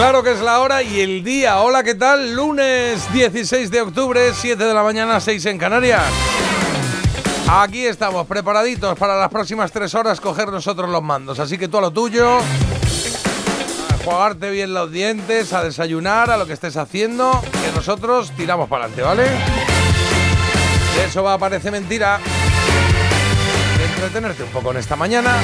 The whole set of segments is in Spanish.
Claro que es la hora y el día. Hola, ¿qué tal? Lunes 16 de octubre, 7 de la mañana, 6 en Canarias. Aquí estamos, preparaditos para las próximas tres horas coger nosotros los mandos. Así que tú a lo tuyo, a jugarte bien los dientes, a desayunar, a lo que estés haciendo, que nosotros tiramos para adelante, ¿vale? Eso va, parece mentira. Entretenerte un poco en esta mañana.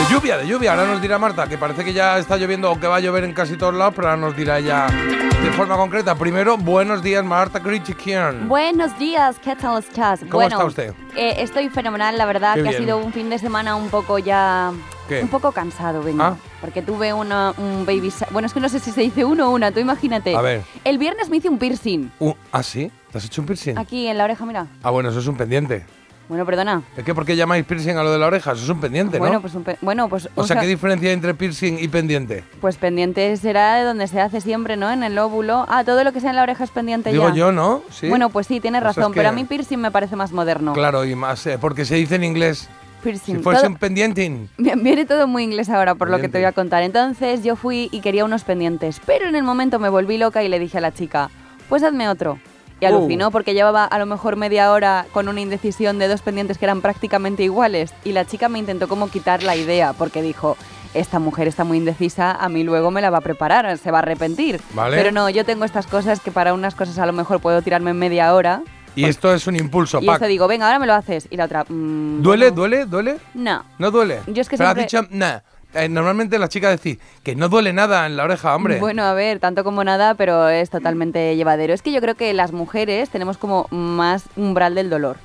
De lluvia, de lluvia. Ahora nos dirá Marta, que parece que ya está lloviendo o que va a llover en casi todos lados, pero ahora nos dirá ella de forma concreta. Primero, buenos días, Marta Critiquian. Buenos días, ¿qué tal estás? ¿Cómo está usted? eh, estoy fenomenal, la verdad, Qué que bien. ha sido un fin de semana un poco ya... ¿Qué? Un poco cansado, vengo. Ah. Porque tuve una, un baby... Bueno, es que no sé si se dice uno o una, tú imagínate. A ver. El viernes me hice un piercing. Uh, ¿Ah, sí? ¿Te has hecho un piercing? Aquí en la oreja, mira. Ah, bueno, eso es un pendiente. Bueno, perdona. ¿Es que por qué llamáis piercing a lo de la oreja? Eso es un pendiente, Bueno, ¿no? pues, un pe- bueno, pues, o un sea, ¿qué diferencia hay entre piercing y pendiente? pues pendiente será de donde se hace siempre, ¿no? En el óvulo. Ah, todo lo que sea en la oreja es pendiente Digo ya. yo, ¿no? Sí. Bueno, pues sí, tienes O es razón, que- pero a mí piercing me parece más moderno. Claro, y más, eh, porque se dice en inglés. Piercing. Si fuese Todo- un pendiente. Viene todo muy inglés ahora por lo que te voy a contar. Entonces yo fui y quería unos pendientes, pero en el momento me volví loca y le dije a la chica, pues hazme otro. Y Uh. alucinó porque llevaba a lo mejor media hora con una indecisión de dos pendientes que eran prácticamente iguales. Y la chica me intentó como quitar la idea porque dijo, esta mujer está muy indecisa, a mí luego me la va a preparar, se va a arrepentir. Vale. Pero no, yo tengo estas cosas que para unas cosas a lo mejor puedo tirarme media hora. Y esto es un impulso, Y Pac. esto digo, venga, ahora me lo haces. Y la otra, "Mm, ¿Duele? ¿Duele? ¿Duele? No. ¿No duele? Yo es que Pero siempre- has dicho, nah. Eh, normalmente las chicas decís que no duele nada en la oreja, hombre. Bueno, a ver, tanto como nada, pero es totalmente llevadero. Es que yo creo que las mujeres tenemos como más umbral del dolor.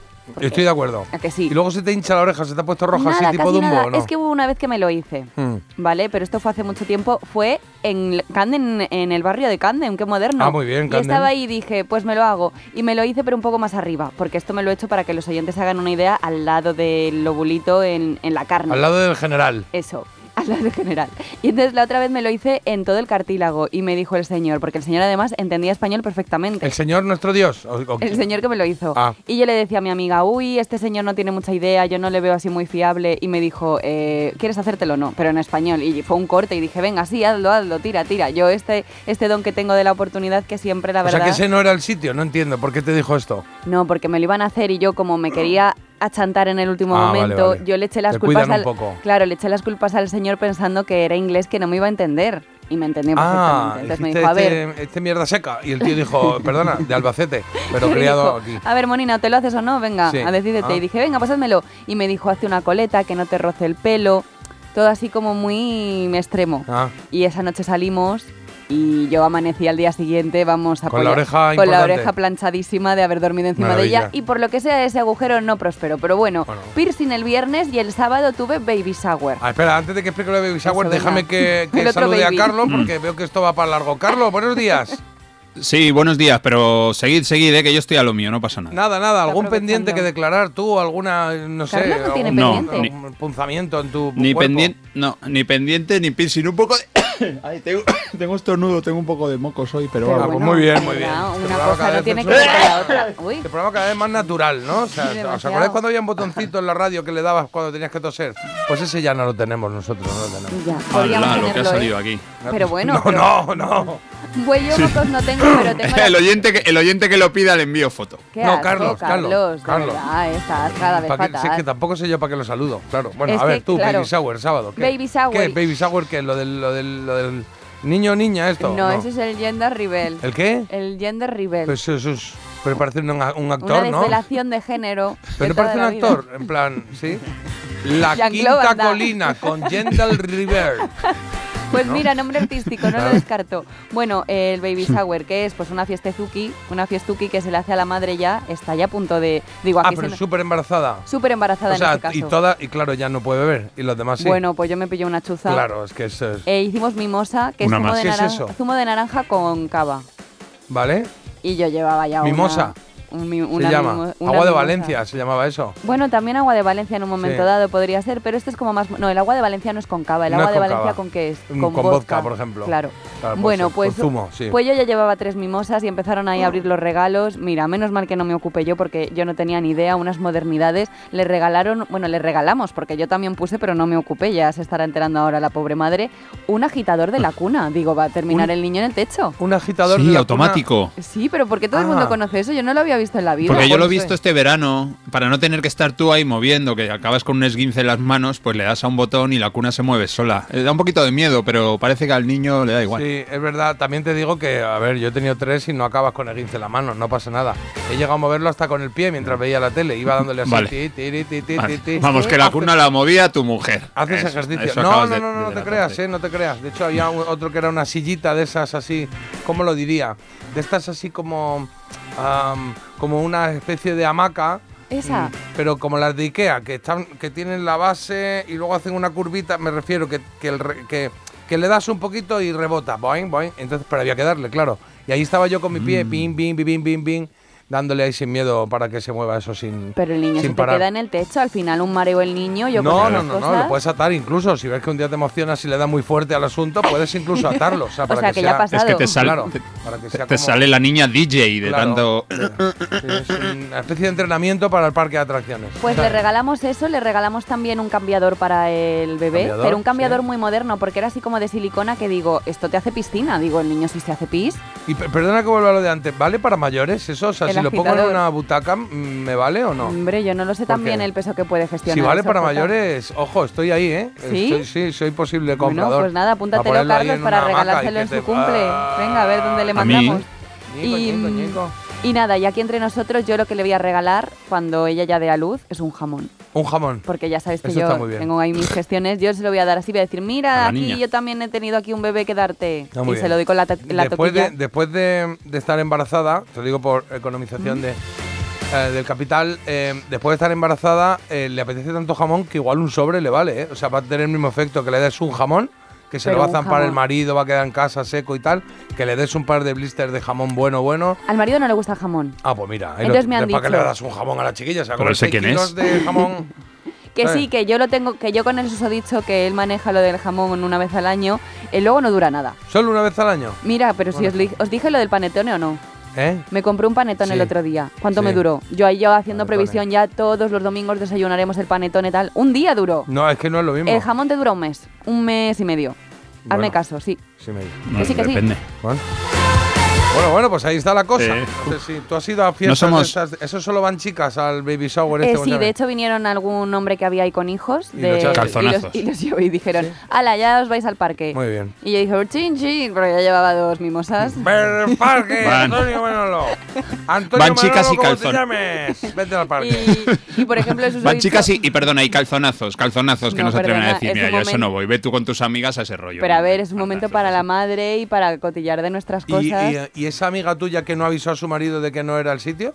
Estoy de acuerdo. ¿A que sí? Y luego se te hincha la oreja, se te ha puesto roja nada, así tipo Dumbo, nada. ¿o ¿no? Es que hubo una vez que me lo hice, Mm. ¿vale? Pero esto fue hace mucho tiempo. Fue en Camden, en el barrio de Camden, qué moderno. Ah, muy bien, Y Camden. estaba ahí y dije, pues me lo hago. Y me lo hice, pero un poco más arriba, porque esto me lo he hecho para que los oyentes hagan una idea al lado del lobulito en, en la carne. Al lado del general. Eso, al lado general. Y entonces la otra vez me lo hice en todo el cartílago y me dijo el señor, porque el señor además entendía español perfectamente. ¿El señor nuestro Dios? O- o- El señor que me lo hizo. Ah. Y yo le decía a mi amiga, uy, este señor no tiene mucha idea, yo no le veo así muy fiable. Y me dijo, eh, ¿quieres hacértelo o no? Pero en español. Y fue un corte y dije, venga, sí, hazlo, hazlo, tira, tira. Yo este, este don que tengo de la oportunidad que siempre, la O verdad... sea que ese no era el sitio, no entiendo. ¿Por qué te dijo esto? No, porque me lo iban a hacer y yo como me quería achantar en el último Ah, vale, momento, vale. yo le eché las Te culpas al. Claro, le eché las culpas al señor pensando que era inglés que no me iba a entender y me entendió Ah, perfectamente. Entonces me dijo, a ver, este, este mierda seca. Y el tío dijo, perdona, de Albacete, pero criado dijo, aquí. A ver, Monina, ¿te lo haces o no? Venga, Sí. a decídete. Ah. Y dije, venga, pásádmelo. Y me dijo, hace una coleta, que no te roce el pelo. Todo así como muy extremo. Ah, Y esa noche salimos y yo amanecí al día siguiente, vamos a Con la oreja Con la oreja planchadísima de haber dormido encima Maravilla. de ella. Y por lo que sea, ese agujero no prosperó. Pero bueno, Bueno. piercing el viernes y el sábado tuve baby shower. Ah, espera, antes de que explique lo de Baby Shower, déjame que, que salude a. Carlos, porque veo que esto va para largo. Carlos, buenos días. Sí, buenos días, pero seguid, seguid, eh, que yo estoy a lo mío, no pasa nada. Nada, nada, algún pendiente que declarar tú, alguna, no sé, Carlos no tiene algún- pendiente. algún punzamiento en tu Ni pendiente, no, ni pendiente ni piercing, un poco de... Ay, tengo, tengo estornudo, tengo un poco de mocos hoy, pero, Pero Ah, muy bien, muy bien. Una, Este una programa cada cosa no vez tiene que ver con la otra. Uy. Este programa cada vez más natural, ¿no? O sea, Sí, ¿Os acordáis cuando había un botoncito en la radio que le dabas cuando tenías que toser? Pues ese ya no lo tenemos nosotros, no lo tenemos. Ya, Hala, lo que ha tenerlo, ¿eh? salido aquí. Pero bueno, no, pero- no, no. Yo mocos no tengo, pero tengo El oyente, que, el oyente que lo pida le envío foto. Qué No, asco, Carlos, Carlos, Carlos. es que tampoco sé yo para qué lo saludo, claro. Bueno, Es a ver, que, tú, claro. Baby Shower, sábado. ¿qué? Baby shower. ¿Qué? ¿Baby Shower qué? ¿Lo del, lo del, lo del niño o niña esto? No, ese es el gender reveal. ¿El qué? El gender reveal. Pues eso es... Pero parece un, un Una actor, ¿no? desvelación de género. Pero de no parece un actor, en plan, ¿sí? La Quinta. Colina con Jendal River. Pues ¿no? mira, nombre artístico, no Ah. lo descarto. Bueno, el baby shower, que es pues una fiestezuki, una fiestuki que se le hace a la madre ya, está ya a punto de... Digo, Ah, aquí pero se me- súper embarazada. súper embarazada O sea, en este caso. y toda, y claro, ya no puede beber. Y los demás sí. Bueno, pues yo me pillé una chuza. claro, es que eso es. E hicimos mimosa, que es Una zumo, más. de ¿Qué es naranja, eso? zumo de naranja con cava. ¿Vale? Y yo llevaba ya una- Un Se llama. mimo- Agua de. Valencia se llamaba eso. Bueno, también agua de Valencia en un momento Sí. dado podría ser, pero este es como más... No, el agua de Valencia no es con cava, el No agua de Valencia cava. con qué es? Mm, con vodka, por ejemplo. Claro. Claro, pues bueno, pues, con zumo, sí. pues yo ya llevaba tres mimosas y empezaron ahí a abrir los regalos. Mira, menos mal que no me ocupé yo porque yo no tenía ni idea, unas modernidades. Le regalaron, bueno, le regalamos porque yo también puse, pero no me ocupé, ya se estará enterando ahora la pobre madre, un agitador de la cuna. Digo, va a terminar Un- el niño en el techo. Un agitador de Sí, la automático. Sí, pero porque todo el Ah. mundo conoce eso, yo no lo había visto en la vida. Porque yo lo he visto este verano, para no tener que estar tú ahí moviendo, que acabas con un esguince en las manos, pues le das a un botón y la cuna se mueve sola. Eh, da un poquito de miedo, pero parece que al niño le da igual. Sí, es verdad. También te digo que, a ver, yo he tenido tres y no acabas con el 15 en la mano, no pasa nada. He llegado a moverlo hasta con el pie mientras veía la tele. Iba dándole así. Vale. ti, ti, ti, ti, Vale. ti, ti. Vamos, que la cuna la movía tu mujer. Haces Eso, ejercicio. eso No, no, no, no, no te creas, eh, no te creas. De hecho, había otro que era una sillita de esas así, ¿cómo lo diría? De estas así como, am, como una especie de hamaca. Esa. mm, Pero como las de Ikea, que están, que tienen la base y luego hacen una curvita, me refiero que, que, el re- que, que le das un poquito y rebota, boing, boing. Entonces, pero había que darle, claro. Y ahí estaba yo con mi Mm. pie, bim, bim, bim, bim, bim, bim, dándole ahí sin miedo para que se mueva eso sin. Pero el niño sin se te queda en el techo, al final un mareo el niño, yo no, no, no, no, cosas- lo puedes atar incluso. Si ves que un día te emocionas y le da muy fuerte al asunto, puedes incluso atarlo. O sea, para sea, que, que ya sea, ha pasado. Es que te sale, Claro, te, para que te- sea te como- sale la niña DJ de Claro. tanto... Sí, es una especie de entrenamiento para el parque de atracciones. Pues le regalamos eso, le regalamos también un cambiador para el bebé, Cambiador, pero un cambiador sí. muy moderno, porque era así como de silicona que digo, esto te hace piscina, digo, el niño si se hace pis. Y pe- perdona que vuelva a lo de antes, ¿vale para mayores eso? O sea, El si lo pongo en una butaca, mm, ¿me vale o no? Hombre, yo no lo sé ¿Por también qué? el peso que puede gestionar. Si vale para mayores, ojo, estoy ahí, ¿eh? ¿Sí? Estoy- sí, soy posible Bueno, comprador. pues nada, apúntatelo, Carlos, para regalárselo en te- su cumple. Ah. Venga, a ver dónde le A mí- mandamos. Ñico, Y, ñico, mm, ñico. Y nada, y aquí entre nosotros yo lo que le voy a regalar cuando ella ya dé a luz es un jamón. Un jamón. Porque ya sabes que Eso yo tengo ahí mis gestiones, yo se lo voy a dar así, voy a decir, mira, aquí niña. yo también he tenido aquí un bebé que darte. Y se lo doy con la, la después toquilla. de, después de, de estar embarazada, te lo digo por economización de, eh, del capital, eh, después de estar embarazada, eh, le apetece tanto jamón que igual un sobre le vale, ¿eh? O sea, va a tener el mismo efecto que le des un jamón, que se Pero lo va a zampar el marido, va a quedar en casa seco y tal, que le des un par de blisters de jamón bueno, bueno. Al marido no le gusta el jamón. Ah, pues mira, Entonces lo- me han ¿para qué dicho- le das un jamón a la chiquilla? O sea, Pero seis quién es. de jamón. Que ¿sabes? sí, que yo lo tengo, que yo con el susodicho que él maneja lo del jamón una vez al año, eh, luego no dura nada. ¿Solo una vez al año? Mira, pero si os, os dije lo del panetone o no. ¿Eh? Me compré un panetone el otro día. ¿Cuánto Sí. me duró? Yo ahí yo haciendo Panetone. previsión ya todos los domingos desayunaremos el panetone tal. Un día duró. No, es que no es lo mismo. El jamón te dura un mes, un mes y medio. Hazme caso, sí. Sí, me dice. No, Que sí, que sí. depende. Bueno. Bueno, bueno, pues ahí está la cosa. Sí. No sé si tú has ido a fiestas somos- de esas- Eso solo van chicas al baby shower Eh, este. sí, ¿cómo se de hecho vinieron algún hombre que había ahí con hijos. Y de. Calzonazos. Y los, y los y dijeron, ala, ya os vais al parque. Muy bien. Y yo dije, chin, chin, pero ya llevaba dos mimosas. Ver el parque, Van. Antonio Manolo. Antonio Van chicas Manolo, y ¿cómo calzón. te llames? Vete al parque. Y, y, por ejemplo, Van chicas y, y perdona, y calzonazos, calzonazos que No, no, se atreven a decir, mira, yo eso no voy, ve tú con tus amigas a ese rollo. Pero a ver, es un momento Calzonazos, para la madre y para cotillar de nuestras ¿Y, cosas. y, y esa amiga tuya que no avisó a su marido de que no era el sitio?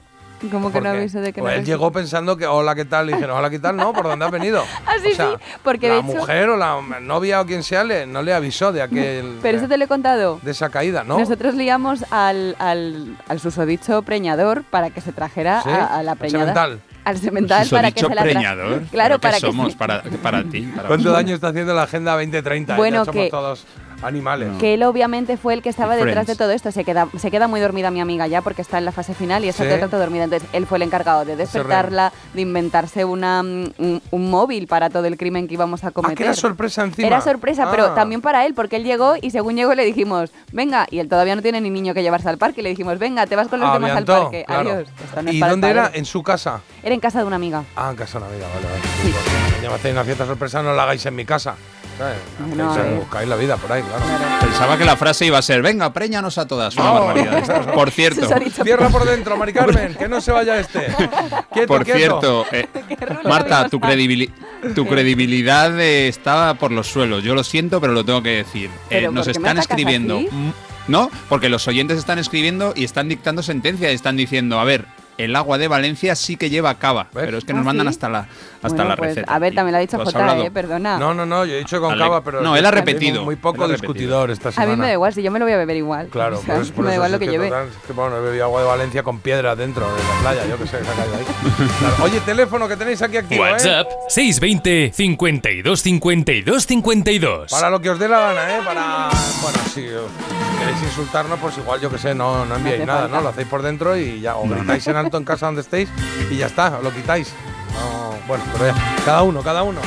¿Cómo que ¿Por no qué? aviso de que Pues no él llegó pensando que, hola, ¿qué tal? Le dijeron, hola, ¿qué tal? No, ¿por dónde has venido? Ah, sí, sí, porque la de hecho- mujer o la novia o quien sea le, no le avisó de aquel. Pero eso te lo he contado. de esa caída, ¿no? Nosotros liamos al, al, al susodicho preñador para que se trajera ¿Sí? a, a la preñada. semental. Al semental para que se la preñador. Claro, ¿Pero qué para que somos se- para, para ti. Para ¿Cuánto daño está haciendo la Agenda 2030? Bueno, Ya somos que- todos animales. Que él obviamente fue el que estaba Y detrás de Friends. todo esto. Se queda, se queda muy dormida mi amiga ya porque está en la fase final y está todo el rato dormida. Entonces él fue el encargado de despertarla, de inventarse una, mm, un, un móvil para todo el crimen que íbamos a Ah, cometer. que era sorpresa encima. Era sorpresa, pero Ah. también para él, porque él llegó y según llegó le dijimos, venga, y él todavía no tiene ni niño que llevarse al parque, le dijimos, venga, te vas con los demás al Aviantó, parque. claro. Adiós. Esto no es ¿Y para dónde era? En su casa. Era en casa de una amiga. Ah, en casa de una amiga, vale, vale. Sí. Ya me hacéis una fiesta sorpresa, no la hagáis en mi casa. ¿Sabes? No, Hacéis- a ver. buscáis la vida por ahí, claro. Pensaba que la frase iba a ser, venga, préñanos a todas. Una No. barbaridad. Por cierto. Cierra por dentro, Mari Carmen, que no se vaya este. Quieto, por quieto. cierto, eh, Marta, tu, credibili- tu credibilidad eh, está por los suelos. Yo lo siento, pero lo tengo que decir. Eh, ¿Pero nos están escribiendo. así? No, porque los oyentes están escribiendo y están dictando sentencia y están diciendo, a ver, el agua de Valencia sí que lleva cava, ¿Ves? pero es que ¿Ah, nos mandan sí? hasta la, hasta Bueno, la pues, receta. A ver, también lo ha dicho ¿Lo has Jota, eh, perdona. No, no, no, yo he dicho con Ale- cava, pero. No, él ha repetido. Muy poco discutidor esta A semana. mí me da igual, si yo me lo voy a beber igual. Claro, O sea, por eso, por me da igual lo que, lleve. total, es que, bueno, he bebido agua de Valencia con piedra dentro de la playa, yo que sé, se ha caído ahí. Claro. Oye, teléfono que tenéis aquí activo, ¿eh? WhatsApp 620 52 52 52. Para lo que os dé la gana, ¿eh? Para. Bueno, si os queréis insultarnos, pues igual, yo que sé, no, no enviáis hace nada, falta. ¿no? Lo hacéis por dentro y ya. O gritáis en en casa donde estéis y ya está, lo quitáis. No, bueno, pero ya. Cada uno, cada uno.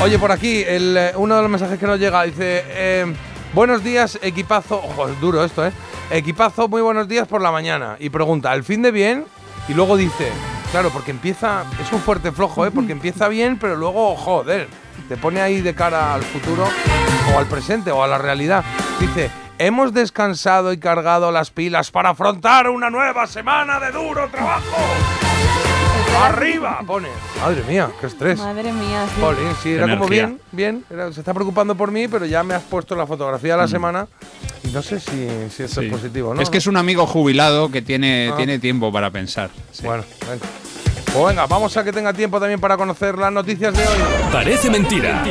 Oye, por aquí, el, eh, uno de los mensajes que nos llega dice: eh, Buenos días, equipazo. Ojo, es duro esto, ¿eh? Equipazo, muy buenos días por la mañana. Y pregunta: ¿el fin de bien? Y luego dice: Claro, porque empieza. Es un fuerte flojo, ¿eh? Porque empieza bien, pero luego, joder, te pone ahí de cara al futuro o al presente o a la realidad. Dice. Hemos descansado y cargado las pilas para afrontar una nueva semana de duro trabajo. ¡Arriba! Pone. Madre mía, qué estrés. Madre mía, sí. Jolín, sí, era como bien, bien. era- se está preocupando por mí, pero ya me has puesto la fotografía de la semana y no sé si, si esto Sí. es positivo, ¿no? Es que es un amigo jubilado que tiene, Ah. tiene tiempo para pensar. Sí. Bueno, venga. Pues venga, vamos a que tenga tiempo también para conocer las noticias de hoy. Parece mentira.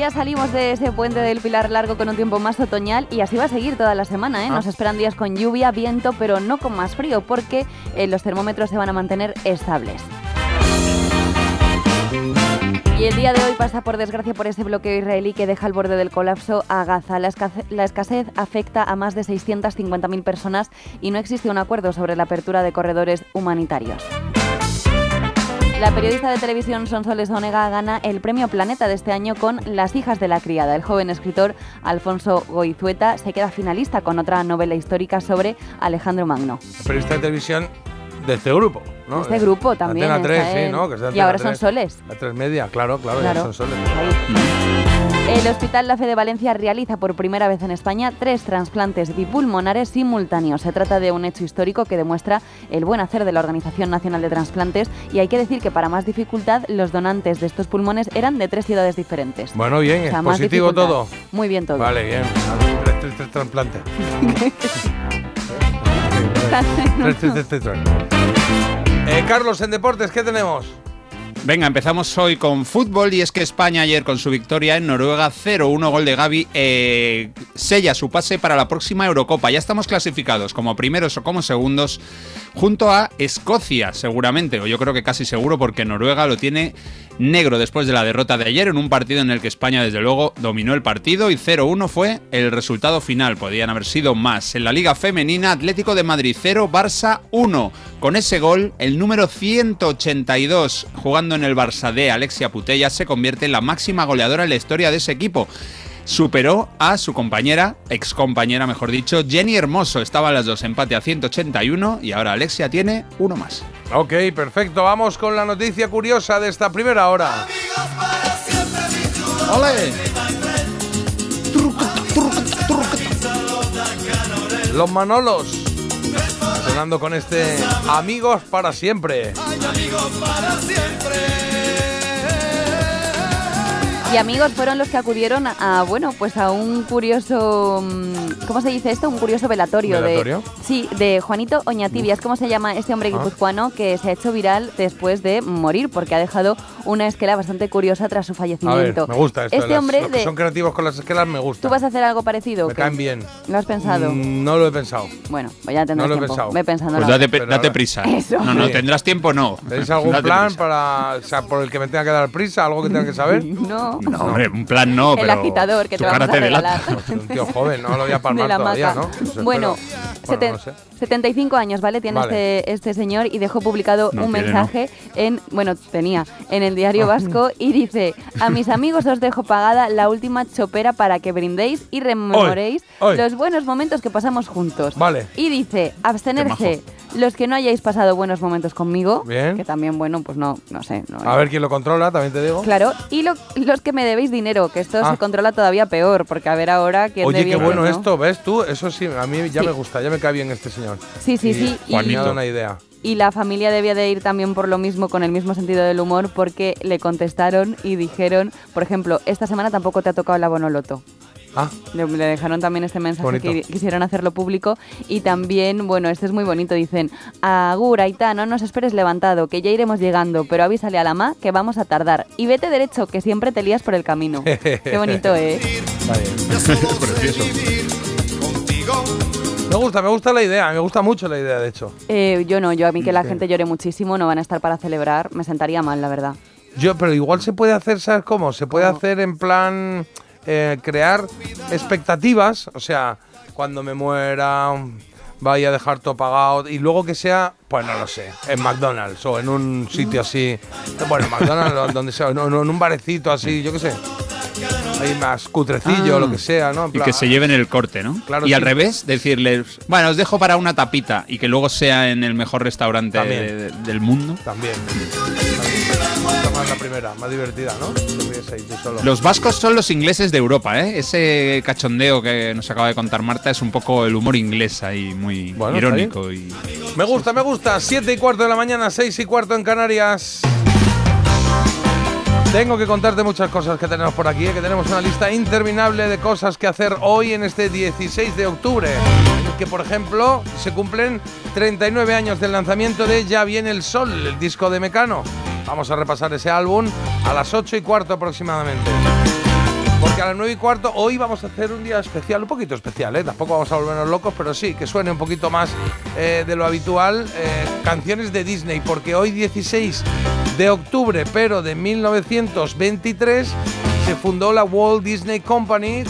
Ya salimos de ese puente del Pilar Largo con un tiempo más otoñal y así va a seguir toda la semana. ¿eh? Ah. Nos esperan días con lluvia, viento, pero no con más frío porque eh, los termómetros se van a mantener estables. Y el día de hoy pasa por desgracia por ese bloqueo israelí que deja al borde del colapso a Gaza. La, escase- la escasez afecta a más de 650.000 personas y no existe un acuerdo sobre la apertura de corredores humanitarios. La periodista de televisión Sonsoles Onega gana el premio Planeta de este año con Las hijas de la criada. El joven escritor Alfonso Goizueta se queda finalista con otra novela histórica sobre Alejandro Magno. Periodista de televisión de este grupo, ¿no? Este grupo también, Antena 3, está sí. ¿no? Que de Y ahora son 3. soles. La 3 media, claro, claro, Claro. ya son soles. Ahí. El Hospital La Fe de Valencia realiza por primera vez en España tres trasplantes bipulmonares simultáneos. Se trata de un hecho histórico que demuestra el buen hacer de la Organización Nacional de Transplantes y hay que decir que para más dificultad los donantes de estos pulmones eran de tres ciudades diferentes. Bueno, bien, O sea, es positivo todo. Muy bien todo. Vale, bien. Tres, tres, tres trasplantes. Tres, tres, tres, tres, tres. Eh, Carlos, en deportes, ¿qué tenemos? Venga, empezamos hoy con fútbol y es que España ayer con su victoria en Noruega 0-1 gol de Gaby eh, sella su pase para la próxima Eurocopa. Ya estamos clasificados como primeros o como segundos junto a Escocia seguramente, o yo creo que casi seguro porque Noruega lo tiene negro después de la derrota de ayer en un partido en el que España desde luego dominó el partido y 0-1 fue el resultado final. Podían haber sido más. En la Liga Femenina Atlético de Madrid 0, Barça 1. Con ese gol, el número 182 jugando en el Barça de Alexia Putella se convierte en la máxima goleadora en la historia de ese equipo. Superó a su compañera, ex compañera mejor dicho, Jenny Hermoso. Estaban las dos empate a 181 y ahora Alexia tiene uno más. Ok, perfecto. Vamos con la noticia curiosa de esta primera hora. ¡Ole! Los Manolos. Sonando con este Amigos para siempre. Y amigos fueron los que acudieron a, bueno, pues a un curioso, mm, ¿cómo se dice esto? Un curioso velatorio, ¿Velatorio? de sí, de Juanito Oñativias, ¿cómo se llama este hombre Ah. guipuzcoano que se ha hecho viral después de morir porque ha dejado una esquela bastante curiosa tras su A ver, fallecimiento. me gusta esto. Este las- hombre los que de son creativos con las esquelas me gusta. ¿Tú vas a hacer algo parecido? Me caen bien. ¿Lo has pensado? Mm, no lo he pensado. Bueno, pues ya tendrás no lo he tiempo. pensado. Ve pensando. Pues la date, ahora- prisa. Eso. No, no, tendrás tiempo, no. ¿Tenéis algún Date plan prisa. para, o sea, por el que me tenga que dar prisa? ¿Algo que tenga que saber? No. No, hombre, un plan no, El pero agitador que te vamos a regalar. Un tío joven, no lo voy a palmar la todavía. ¿no? Bueno, seten- no sé. 75 años, ¿vale? Tiene Vale. este, este señor y dejó publicado No un tiene, mensaje en, bueno, tenía, en el diario vasco y dice, a mis amigos os dejo pagada la última chopera para que brindéis y rememoréis Hoy, hoy. los buenos momentos que pasamos juntos. Vale. Y dice, abstenerse los que no hayáis pasado buenos momentos conmigo, Bien. que también, bueno, pues no, no sé. No, A ver quién lo controla, también te digo. Claro, y lo- los que me debéis dinero, que esto Ah. se controla todavía peor, porque a ver ahora quién Oye, qué debía bueno no. esto, ¿ves tú? Eso sí, a mí ya Sí. me gusta, ya me cae bien este señor. Sí, sí, Y sí. Me ha Y, dado una idea. y la familia debía de ir también por lo mismo, con el mismo sentido del humor, porque le contestaron y dijeron, por ejemplo, esta semana tampoco te ha tocado el abonoloto. Ah, Le, le dejaron también este mensaje Bonito. que quisieron hacerlo público y también, bueno, este es muy bonito, dicen, Agur, Aita, no nos esperes levantado, que ya iremos llegando, pero avísale a la ma que vamos a tardar. Y vete derecho, que siempre te lías por el camino. Qué bonito, ¿eh? está bien. Precioso. Me gusta, me gusta la idea, me gusta mucho la idea, de hecho. Eh, Yo no, yo a mí que la Sí. gente llore muchísimo, no van a estar para celebrar, me sentaría mal, la verdad. Yo, pero igual se puede hacer, ¿sabes cómo? Se puede ¿Cómo? hacer en plan eh, crear expectativas, o sea, cuando me muera vaya a dejar todo pagado y luego que sea, pues no lo sé, en McDonald's o en un sitio así, bueno, McDonald's donde sea, en un barecito así, yo qué sé, ahí más cutrecillo, Ah. lo que sea, ¿no? En Y que se lleven el corte, ¿no? Claro, y al revés, decirles, bueno, os dejo para una tapita y que luego sea en el mejor restaurante de- del mundo. También. más la primera, más divertida, ¿no? Te ríes ahí tú solo. Los vascos son los ingleses de Europa, ¿eh? Ese cachondeo que nos acaba de contar Marta es un poco el humor inglés ahí, muy Bueno, irónico. Y... Me gusta, me gusta. 7 y cuarto de la mañana, 6 y cuarto en Canarias. Tengo que contarte muchas cosas que tenemos por aquí, ¿eh? que tenemos una lista interminable de cosas que hacer hoy en este 16 de octubre. Que, por ejemplo, se cumplen 39 años del lanzamiento de Ya viene el sol, el disco de Mecano. Vamos a repasar ese álbum a las 8 y cuarto aproximadamente. Porque a las 9 y cuarto hoy vamos a hacer un día especial, un poquito especial, ¿eh? Tampoco vamos a volvernos locos, pero sí, que suene un poquito más eh, de lo habitual. eh, canciones de Disney, porque hoy 16 de octubre, pero de 1923, se fundó la Walt Disney Company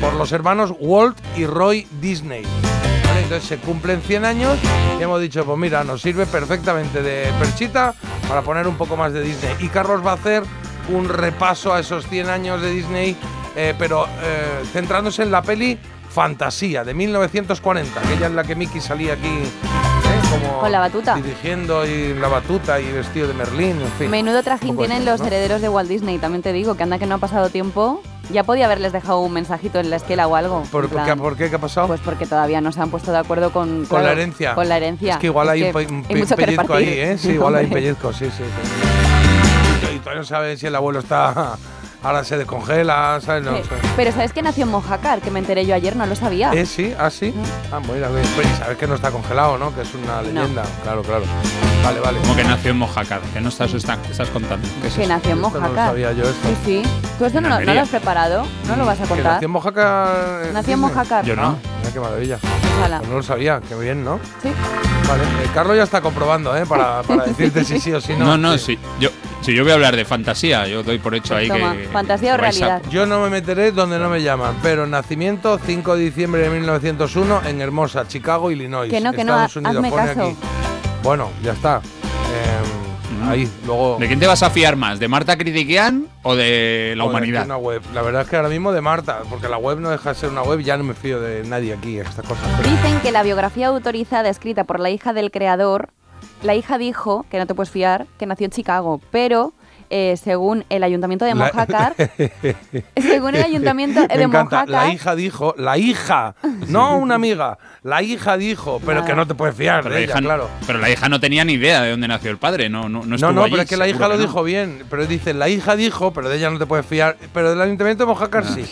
por los hermanos Walt y Roy Disney. Entonces se cumplen 100 años y hemos dicho, pues mira, nos sirve perfectamente de perchita para poner un poco más de Disney. Y Carlos va a hacer un repaso a esos 100 años de Disney, eh, pero eh, centrándose en la peli Fantasía de 1940, aquella en la que Mickey salía aquí ¿eh? como Con la batuta. dirigiendo y la batuta y vestido de Merlín, en fin. Menudo trajín tienen los ¿no? herederos de Walt Disney, también te digo, que anda que no ha pasado tiempo. Ya podía haberles dejado un mensajito en la esquela o algo. ¿Por, qué, plan, por qué? ¿Qué ha pasado? Pues porque todavía no se han puesto de acuerdo con... Con la herencia. Con la herencia. Es que igual hay un, pe- que un hay pellizco ahí. ¿eh? Sí, igual hay pellizco, sí, sí. Y, todavía no sabes si el abuelo está. Ahora se descongela, ¿sabes? No, Sí. sé. Pero ¿sabes que nació en Mojácar? Que me enteré yo ayer, no lo sabía. ¿Eh? Sí, ah, sí. Ah, mira, bien. Pero y sabes que no está congelado, ¿no? Que es una leyenda. Claro, claro. Vale, vale. Como que nació en Mojácar, que no estás, está- estás contando. ¿Qué es que nació en Esto no lo Mojácar. sabía yo esto. Sí, sí. ¿Tú esto no, lo has preparado? ¿No lo vas a Que contar? nació en Mojácar. eh, Nació en. Mojácar. Yo no. Ah, mira qué maravilla. Ojalá. Pues no lo sabía, qué bien, ¿no? Sí. Vale, eh, Carlos ya está comprobando, ¿eh? Para, para decirte si sí o si no. No, no, Sí. sí. Yo, si yo voy a hablar de fantasía, yo doy por hecho ahí Pues Toma, que. fantasía o a- realidad. Yo no me meteré donde no me llaman, pero nacimiento 5 de diciembre de 1901 en Hermosa, Chicago, Illinois. Que no, que no, Estados Unidos. hazme Pone caso. aquí. Bueno, ya está. Eh, Mm. Ahí, luego. ¿De quién te vas a fiar más? ¿De Marta Critiquian o de la humanidad? Una web. La verdad es que ahora mismo de Marta, porque la web no deja de ser una web, ya no me fío de nadie aquí, estas cosas. Pero- Dicen que la biografía autorizada escrita por la hija del creador, la hija dijo, que no te puedes fiar, que nació en Chicago, pero eh, según el ayuntamiento de La- Mojácar, según el ayuntamiento Me de encanta. La Mojácar, hija dijo, la hija, no una amiga, la hija dijo, pero que no te puedes fiar Pero de la, ella, hija, claro. pero la hija no tenía ni idea de dónde nació el padre, no, no, no No, estuvo no, allí, pero es que la hija lo no. dijo bien. Pero dice, la hija dijo, pero de ella no te puedes fiar. Pero del ayuntamiento de Mojácar sí.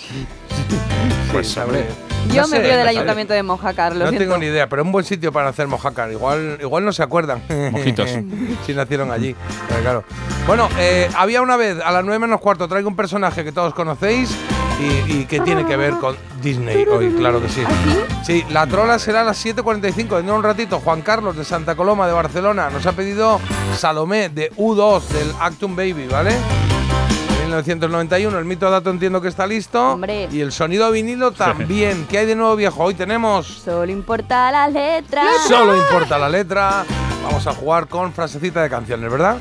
Pues, Sí, hombre. sabe. Yo No me sé, fío del ayuntamiento de Mojácar, lo No siento. tengo ni idea, pero es un buen sitio para hacer mojácar. Igual, igual no se acuerdan. Mojitos. si nacieron allí. Pero claro. Bueno, eh, había una vez, a las 9 menos cuarto, traigo un personaje que todos conocéis y, y que tiene que ver con Disney hoy, claro que sí. ¿Ah, Sí, la trola será a las 7.45. Dentro de un ratito, Juan Carlos de Santa Coloma, de Barcelona, nos ha pedido Salomé de U2 del Actum Baby, ¿vale? De 1991, el mito dato entiendo que está listo. Hombre. Y el sonido vinilo también. ¿Qué hay de nuevo, viejo? Hoy tenemos Solo importa la letra. Solo importa la letra. Vamos a jugar con frasecita de canciones, ¿verdad?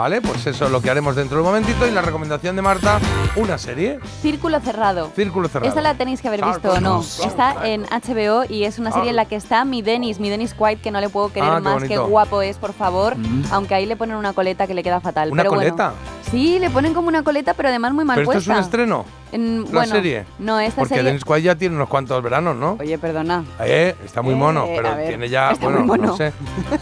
Vale, pues eso es lo que haremos dentro de un momentito. Y la recomendación de Marta, una serie, Círculo cerrado. Círculo Cerrado. Esta la tenéis que haber visto o no. Está en HBO y es una serie en la que está mi Dennis, mi Dennis White, que no le puedo querer Ah, qué más, que bonito. guapo es, por favor. Mm. Aunque ahí le ponen una coleta que le queda fatal. ¿Una pero bueno. coleta? Sí, le ponen como una coleta, pero además muy mal ¿Pero esto es puesta. un estreno? En- la bueno, serie? No, esta Porque serie. Dennis Quaid ya tiene unos cuantos veranos, ¿no? Oye, perdona. Eh, está muy Eh, mono, pero ver, tiene ya, está bueno, muy mono. no sé.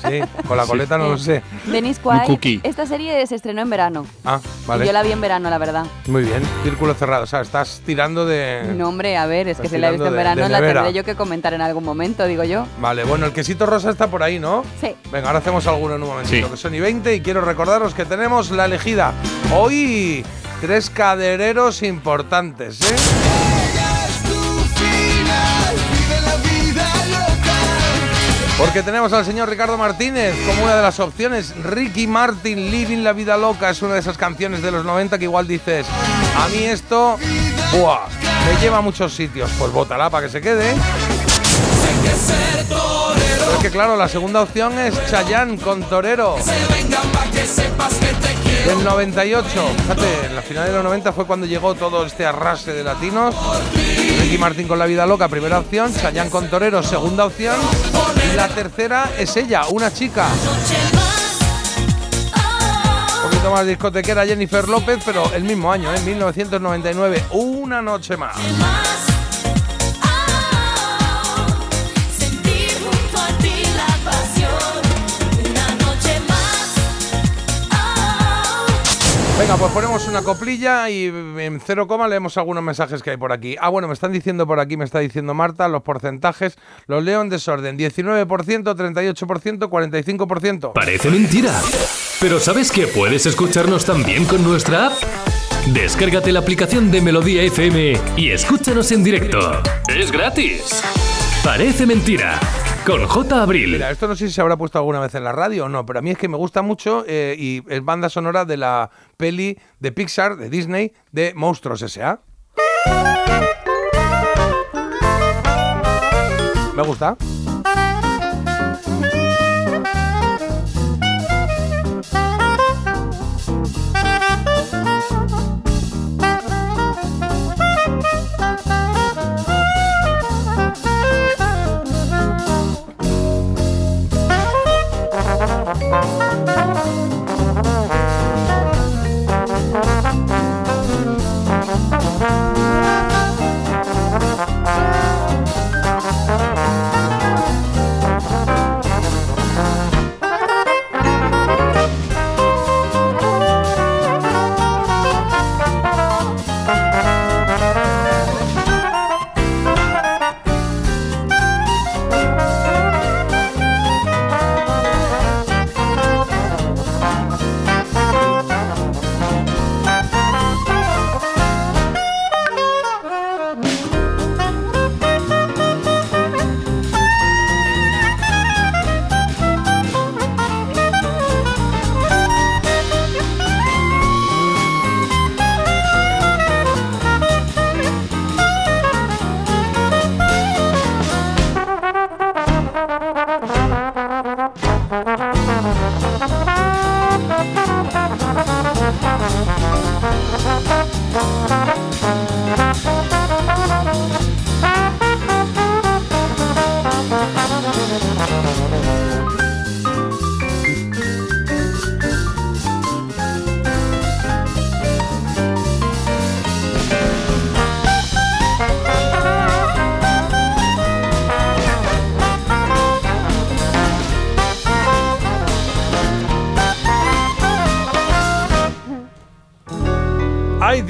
Sí, con la coleta no lo sé. Dennis Quaid. cookie. Esta serie se estrenó en verano. Ah, Y vale. yo la vi en verano, la verdad. Muy bien, círculo cerrado. O sea, estás tirando de. No, hombre, a ver, es que si la he visto en de- verano, de la nevera. tendré yo que comentar en algún momento, digo yo. Vale, bueno, el quesito rosa está por ahí, ¿no? Sí. Venga, ahora hacemos alguno en un momentito, Sí. que son y 20 y quiero recordaros que tenemos la elegida. Hoy, tres cadereros importantes, ¿eh? Porque tenemos al señor Ricardo Martínez como una de las opciones. Ricky Martin, Living la Vida Loca, es una de esas canciones de los 90 que igual dices, a mí esto, ¡buah! Me lleva a muchos sitios. Pues bótala para que se quede. Pero es que claro, la segunda opción es Chayanne con Torero. Del 98. Fíjate, en la final de los 90 fue cuando llegó todo este arrastre de latinos. Ricky Martin con La Vida Loca, primera opción. Chayanne con Torero, segunda opción. La tercera es ella, una chica. Un poquito más discotequera Jennifer López, pero el mismo año, en 1999. Una noche más. Venga, pues ponemos una coplilla y en cero coma leemos algunos mensajes que hay por aquí. Ah, bueno, me están diciendo por aquí, me está diciendo Marta, los porcentajes, los leo en desorden. 19%, 38%, 45%. Parece mentira. Pero ¿sabes que puedes escucharnos también con nuestra app? Descárgate la aplicación de Melodía FM y escúchanos en directo. Es gratis. Parece mentira. Con J. Abril. Mira, esto no sé si se habrá puesto alguna vez en la radio o no, pero a mí es que me gusta mucho eh, y es banda sonora de la peli de Pixar, de Disney, de Monstruos S.A. Me gusta.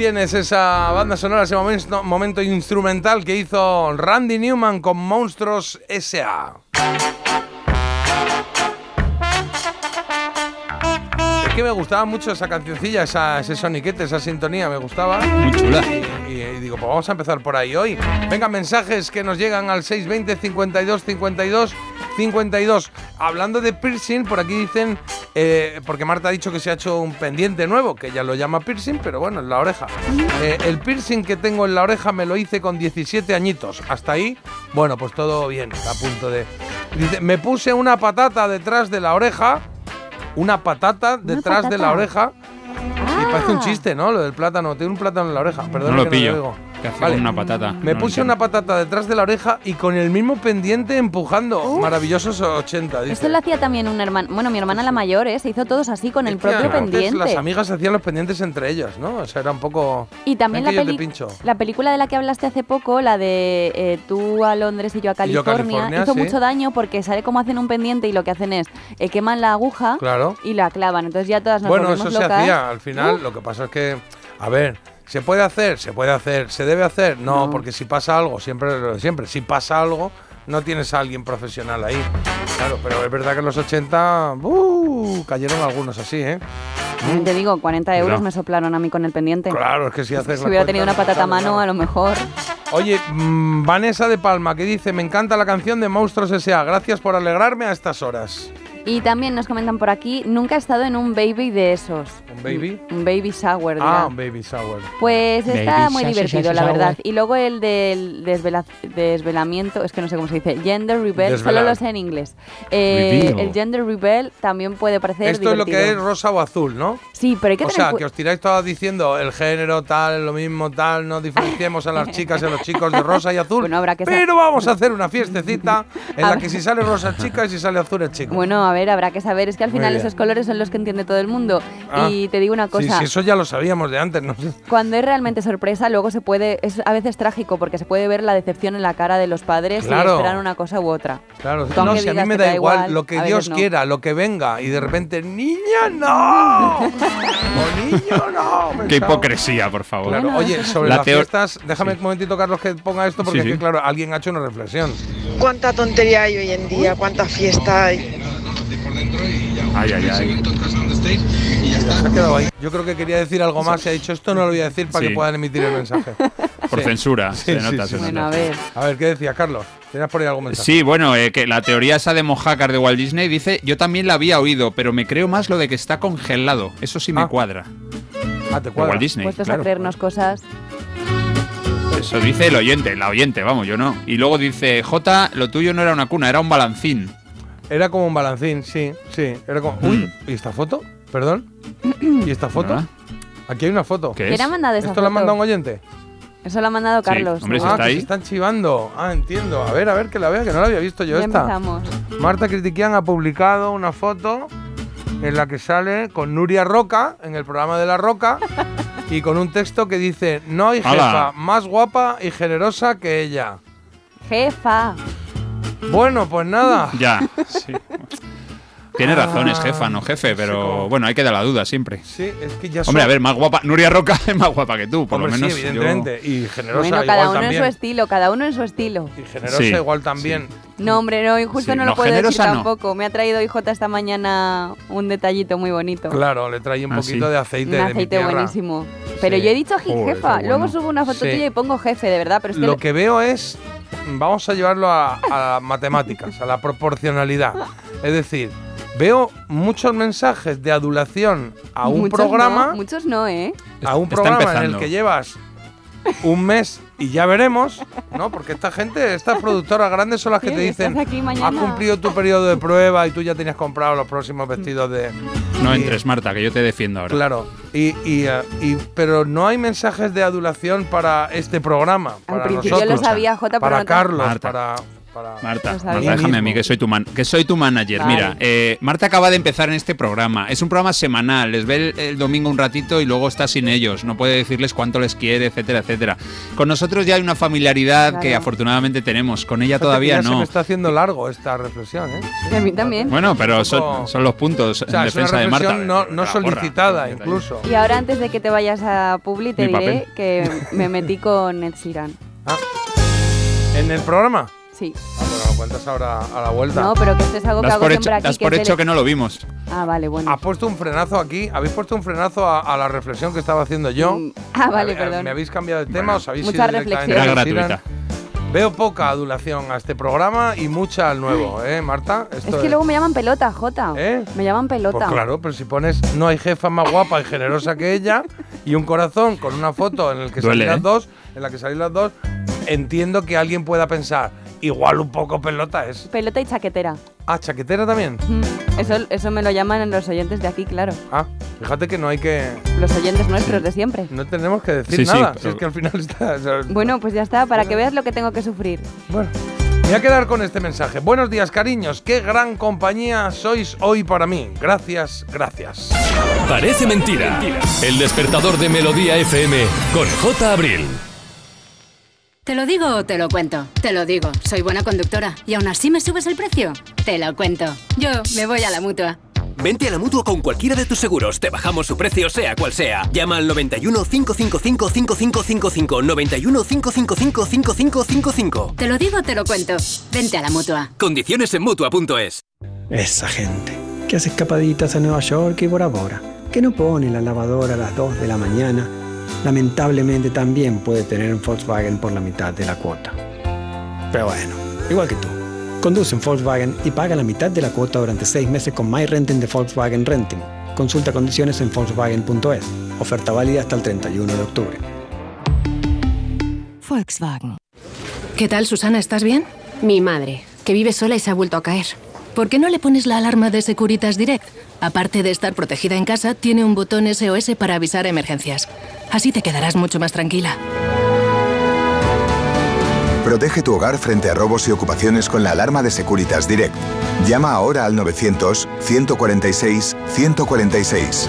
Ahí tienes esa banda sonora, ese momento, momento instrumental que hizo Randy Newman con Monstruos S.A. Es que me gustaba mucho esa cancioncilla, esa, ese soniquete, esa sintonía, me gustaba. Muy chula. Y, y- y digo, pues vamos a empezar por ahí hoy. Venga, mensajes que nos llegan al 620 52 52 52. Hablando de piercing, por aquí dicen, eh, porque Marta ha dicho que se ha hecho un pendiente nuevo, que ella lo llama piercing, pero bueno, en la oreja. Eh, el piercing que tengo en la oreja me lo hice con 17 añitos. Hasta ahí, bueno, pues todo bien, a punto de... Dice, me puse una patata detrás de la oreja, una patata detrás de la oreja. Y parece un Ah. chiste, ¿no? Lo del plátano. Tiene un plátano en la oreja. Perdón No lo que pillo. no lo digo. Que hace Vale. con una patata. Me No puse una patata detrás de la oreja y con el mismo pendiente empujando. Uf. Maravillosos 80, dice. Esto lo hacía también un hermano. Bueno, mi hermana la mayor, ¿eh? Se hizo todos así con el Es propio pendiente. Las amigas hacían los pendientes entre ellas, ¿no? O sea, era un poco. Y también la, peli- la película de la que hablaste hace poco, la de eh, tú a Londres y yo a yo California, hizo sí. mucho daño porque sale como hacen un pendiente y lo que hacen es eh, queman la aguja Claro. y la clavan. Entonces ya todas nos Bueno, eso se hacía. Al final, Uf. lo que pasa es que. A ver. ¿Se puede hacer? Se puede hacer. ¿Se debe hacer? No, No. porque si pasa algo, siempre siempre. Si pasa algo, no tienes a alguien profesional ahí. Claro, pero es verdad que en los 80 ¡uh! cayeron algunos así, ¿eh? Te digo, 40 euros Cuidado. me soplaron a mí con el pendiente. Claro, es que si haces Si hubiera cuenta, tenido una no patata a mano, a lo mejor. Oye, mm, Vanessa de Palma que dice, me encanta la canción de Monstruos S.A. Gracias por alegrarme a estas horas. Y también nos comentan por aquí, nunca he estado en un baby de esos. ¿Un baby? Un, un baby shower, Ah, un baby sour. Pues está muy shower, divertido, shower, la shower. verdad. Y luego el del desvela- desvelamiento, es que no sé cómo se dice, gender rebel, Desvelar. solo lo sé en inglés. Eh, el gender rebel también puede parecer Esto es lo que es rosa o azul, ¿no? Sí, pero hay que O tener sea, que os tiráis todas diciendo el género tal, lo mismo tal, no diferenciemos a las chicas y a los chicos de rosa y azul. Bueno, habrá que pero vamos a hacer una fiestecita en la que si sale rosa es chica y si sale azul es chico. Bueno, a ver, habrá que saber, es que al final esos colores son los que entiende todo el mundo. Ah. Y te digo una Sí, cosa, sí, eso ya lo sabíamos de antes, ¿no? cuando es realmente sorpresa, luego se puede, es a veces trágico porque se puede ver la decepción en la cara de los padres Claro. y esperan una cosa u otra. Claro, Tú no, si a mí me da igual, lo a que Dios no. quiera, lo que venga, y de repente, niña, no, o niño, no. Qué hipocresía, por favor. Claro, oye, sobre La las fiestas, déjame un momentito, Carlos, que ponga esto, porque Sí, es que, sí. claro, alguien ha hecho una reflexión. Cuánta tontería hay hoy en día, cuánta fiesta hay. Ay, ay, ay. Se. Yo creo que quería decir algo más y ha dicho esto no lo voy a decir para Sí. que puedan emitir el mensaje. Por Sí. censura, Sí, se sí, nota, sí. se Bueno, nota. a ver. A ver, ¿qué decía Carlos? ¿Tenías por ahí algún mensaje? Sí, bueno, eh, que la teoría esa de Mojácar de Walt Disney dice, yo también la había oído, pero me creo más lo de que está congelado. Eso sí me Ah, cuadra. Ah, te De cuadra. Walt Disney, Puestos claro. a creernos cosas. Eso dice el oyente, la oyente, vamos, yo no. Y luego dice, J, lo tuyo no era una cuna, era un balancín. Era como un balancín, sí, sí. Era como... Uy, ¿y esta foto? ¿Perdón? ¿Y esta foto? ¿Verdad? Aquí hay una foto. ¿Qué ¿Quién es? ha mandado esa ¿Esto lo ha foto? mandado un oyente? Eso lo ha mandado Sí, Carlos. está ah, que ahí. se están chivando. Ah, entiendo. A ver, a ver, que la vea, que no la había visto yo Ya esta. empezamos. Marta Critiquian ha publicado una foto en la que sale con Nuria Roca, en el programa de La Roca, y con un texto que dice, no hay jefa más guapa y generosa que ella. Jefa. Bueno, pues nada. Ya, sí. Tiene razón, es Ah, jefa, no jefe, sí, pero como- bueno, hay que dar la duda siempre. Sí, es que ya Hombre, a ver, más guapa. Nuria Roca es más guapa que tú, por Hombre, lo menos. sí, yo- evidentemente. Y generosa Bueno, igual cada uno en también. su estilo, cada uno en su estilo. Y generosa Sí, igual también. No, hombre, no, y justo Sí, no, no, lo puedo decir no. tampoco. Me ha traído IJ esta mañana un detallito muy bonito. Claro, le trae un Ah, poquito sí. de aceite un de mi aceite buenísimo. Pero Sí. yo he dicho Joder, jefa, luego subo una foto Sí. tuya y pongo jefe, de verdad. Pero es que Lo que veo es, vamos a llevarlo a, a matemáticas, a la proporcionalidad. Es decir, veo muchos mensajes de adulación a un muchos programa, No, muchos no, ¿eh? a un Está programa en el que llevas un mes y ya veremos, ¿no? Porque esta gente, estas productoras grandes son las que Sí, te dicen, ha mañana". cumplido tu periodo de prueba y tú ya tenías comprado los próximos vestidos de... No y- entres, Marta, que yo te defiendo ahora. Claro, y, y, eh, y- pero no hay mensajes de adulación para este programa. Al para principio lo nosotros, sabía, Jota, pero para no te- Carlos, Marta. para, para- Marta. Marta, déjame a mí, que soy tu, man- que soy tu manager. Vale. Mira, eh, Marta acaba de empezar en este programa. Es un programa semanal. Les ve el, el domingo un ratito y luego está sin ellos. No puede decirles cuánto les quiere, etcétera, etcétera. Con nosotros ya hay una familiaridad que Claro. afortunadamente tenemos. Con ella Fíjate que todavía ya Se no. me está haciendo largo esta reflexión, ¿eh? Y a mí también. Bueno, pero son, son los puntos O sea, en es una defensa de Marta. reflexión no, no La porra. solicitada, incluso. Y ahora antes de que te vayas a Publi te Mi diré papel. que me metí con Ed Sheeran. Ah. ¿En el programa? Sí. Ah, pero lo cuentas ahora a la vuelta. No, pero que esto es algo que hago por hecho, siempre aquí. das que por es hecho que no lo vimos. Ah, vale, bueno. Has puesto un frenazo aquí. ¿Habéis puesto un frenazo a, a la reflexión que estaba haciendo yo? Mm, Ah, vale, A- perdón. ¿Me habéis cambiado de tema? Bueno, ¿Os habéis mucha ido reflexión. Era gratuita. Veo poca adulación a este programa y mucha al nuevo, ¿eh, Marta? Es Esto que luego me llaman pelota, Jota. ¿Eh? Me llaman pelota. Pues claro, pero si pones no hay jefa más guapa y generosa que ella y un corazón con una foto en el que Duele, las ¿eh? dos, en la que salís las dos, entiendo que alguien pueda pensar igual un poco pelota es. Pelota y chaquetera. Ah, chaquetera también. Mm, Eso, eso me lo llaman los oyentes de aquí, claro. Ah, fíjate que no hay que. Los oyentes nuestros de siempre. No tenemos que decir Sí, sí, nada. pero- Si es que al final está. o sea, Bueno, pues ya está, para que veas lo que tengo que sufrir. Bueno, me voy a quedar con este mensaje. Buenos días, cariños. Qué gran compañía sois hoy para mí. Gracias, gracias. Parece mentira. El despertador de Melodía FM con J. Abril. ¿Te lo digo o te lo cuento? Te lo digo, soy buena conductora. ¿Y aún así me subes el precio? Te lo cuento. Yo me voy a la mutua. Vente a la mutua con cualquiera de tus seguros. Te bajamos su precio, sea cual sea. Llama al 91 555 5555. 91 555 5555. Te lo digo o te lo cuento. Vente a la mutua. Condiciones en mutua.es. Esa gente que hace escapaditas a Nueva York y Bora Bora, que no pone la lavadora a las 2 de la mañana, lamentablemente también puede tener un Volkswagen por la mitad de la cuota. Pero bueno, igual que tú. Conduce en Volkswagen y paga la mitad de la cuota durante 6 meses con My Renting de Volkswagen Renting. Consulta condiciones en Volkswagen.es. Oferta válida hasta el 31 de octubre. Volkswagen. ¿Qué tal, Susana? ¿Estás bien? Mi madre, que vive sola y se ha vuelto a caer. ¿Por qué no le pones la alarma de Securitas Direct? Aparte de estar protegida en casa, tiene un botón SOS para avisar emergencias. Así te quedarás mucho más tranquila. Protege tu hogar frente a robos y ocupaciones con la alarma de Securitas Direct. Llama ahora al 900-146-146.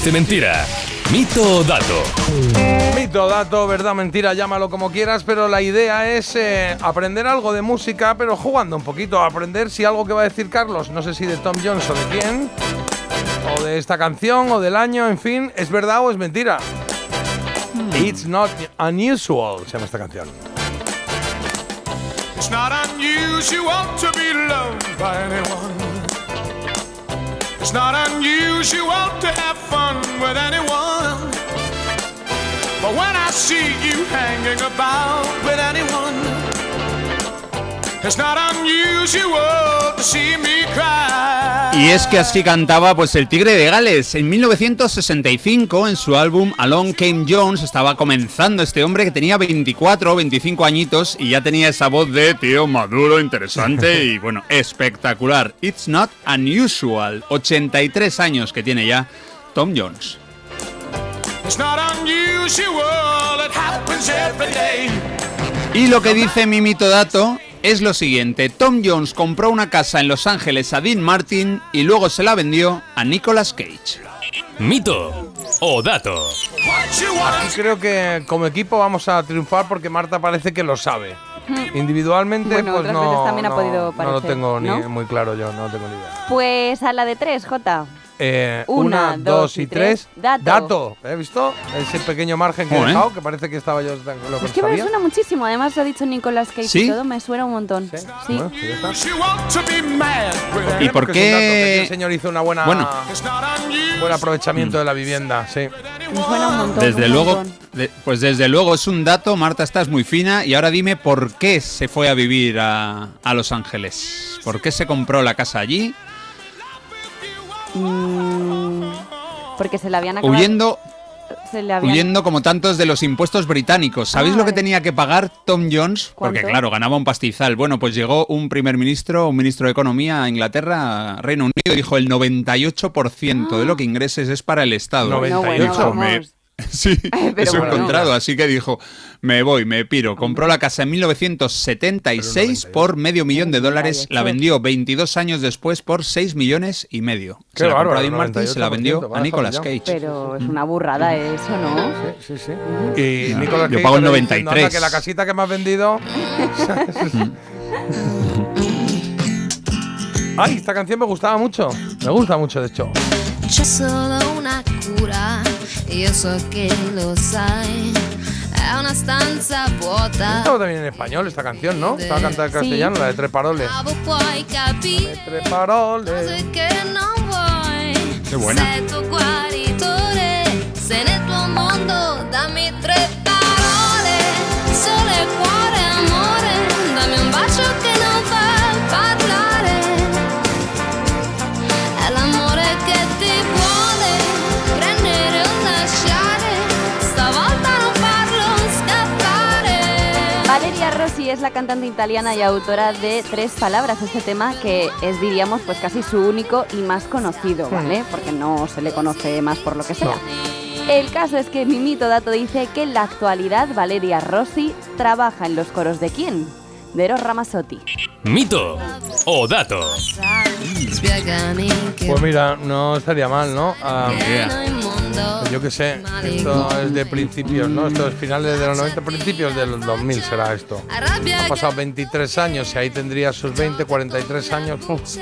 Parece Mentira. Mito o dato. Mito, dato, verdad, mentira, llámalo como quieras, pero la idea es eh, aprender algo de música, pero jugando un poquito, aprender si algo que va a decir Carlos, no sé si de Tom Jones o de quién, o de esta canción, o del año, en fin, es verdad o es mentira. It's not unusual, se llama esta canción. It's not unusual to be loved by anyone. It's not unusual to have fun with anyone. But when I see you hanging about with anyone, It's not unusual to see me cry. Y es que así cantaba pues el Tigre de Gales. En 1965, en su álbum Along Came Jones, estaba comenzando este hombre que tenía 24 o 25 añitos y ya tenía esa voz de tío maduro, interesante y bueno, espectacular. It's not unusual. 83 años que tiene ya Tom Jones. It's not unusual. It happens every day. Y lo que dice Mimito Dato es lo siguiente. Tom Jones compró una casa en Los Ángeles a Dean Martin y luego se la vendió a Nicolas Cage. Mito o dato. Y creo que como equipo vamos a triunfar porque Marta parece que lo sabe. Individualmente, Bueno, pues otras no, veces también ha no- lo tengo ni ¿no? muy claro yo, no tengo ni idea. Pues a la de tres, Jota. Eh, Una, una, dos y tres. Dato. ¿He visto? Ese pequeño margen que he dejado, que parece que estaba yo lo que Es que me suena muchísimo. Además, lo ha dicho Nicolas Cage ¿Sí? y todo, me suena un montón. Sí. Bueno, pues ¿Y por dato que qué? el señor hizo una buena, Bueno. Buen aprovechamiento de la vivienda, sí. Me suena un montón. Desde un luego, montón. de- pues desde luego es un dato, Marta, estás muy fina y ahora dime por qué se fue a vivir a, a Los Ángeles. ¿Por qué se compró la casa allí? Mm, porque se le habían acabado. Huyendo, se le habían- huyendo como tantos de los impuestos británicos. ¿Sabéis Ah, lo que tenía que pagar Tom Jones? Porque claro, ganaba un pastizal. Bueno, pues llegó un primer ministro, un ministro de Economía a Inglaterra, a Reino Unido, y dijo el 98% de lo que ingreses es para el Estado. Bueno, bueno, Dijo, me- vamos. Sí, Pero eso he bueno. encontrado, así que dijo, me voy, me piro. Compró la casa en 1976 por medio millón de dólares, la vendió 22 años después por 6 millones y medio. Qué se la compró a Dean Martin, se la 98%, vendió a Nicolas. Cage. Pero es una burrada eso, ¿no? Sí, sí. Y Nicolas yo pago el ahora diciendo, 93. "Anda, que la casita que me has vendido. Ay, esta canción me gustaba mucho. Me gusta mucho, de hecho. C'è solo una cura, io so che lo sai. È una stanza vuota. Estaba también en español esta canción, ¿no? Estaba cantada en Sí. castellano, la de Tres Paroles. Bravo, puoi capire Tre parole. cose che non vuoi. Qué buena. Es la cantante italiana y autora de Tres Palabras, este tema que es, diríamos, pues casi su único y más conocido, ¿vale? Porque no se le conoce más por lo que sea. El caso es que Mimito Dato dice que en la actualidad Valeria Rossi trabaja en los coros de quién? De Eros Ramazzotti. Mito o dato. Pues mira, no estaría mal, ¿no? Ah, yo qué sé, esto es de principios, ¿no? Esto es finales de los 90, principios de los 2000 será esto. Han pasado 23 años y ahí tendría sus 20, 43 años. Uf,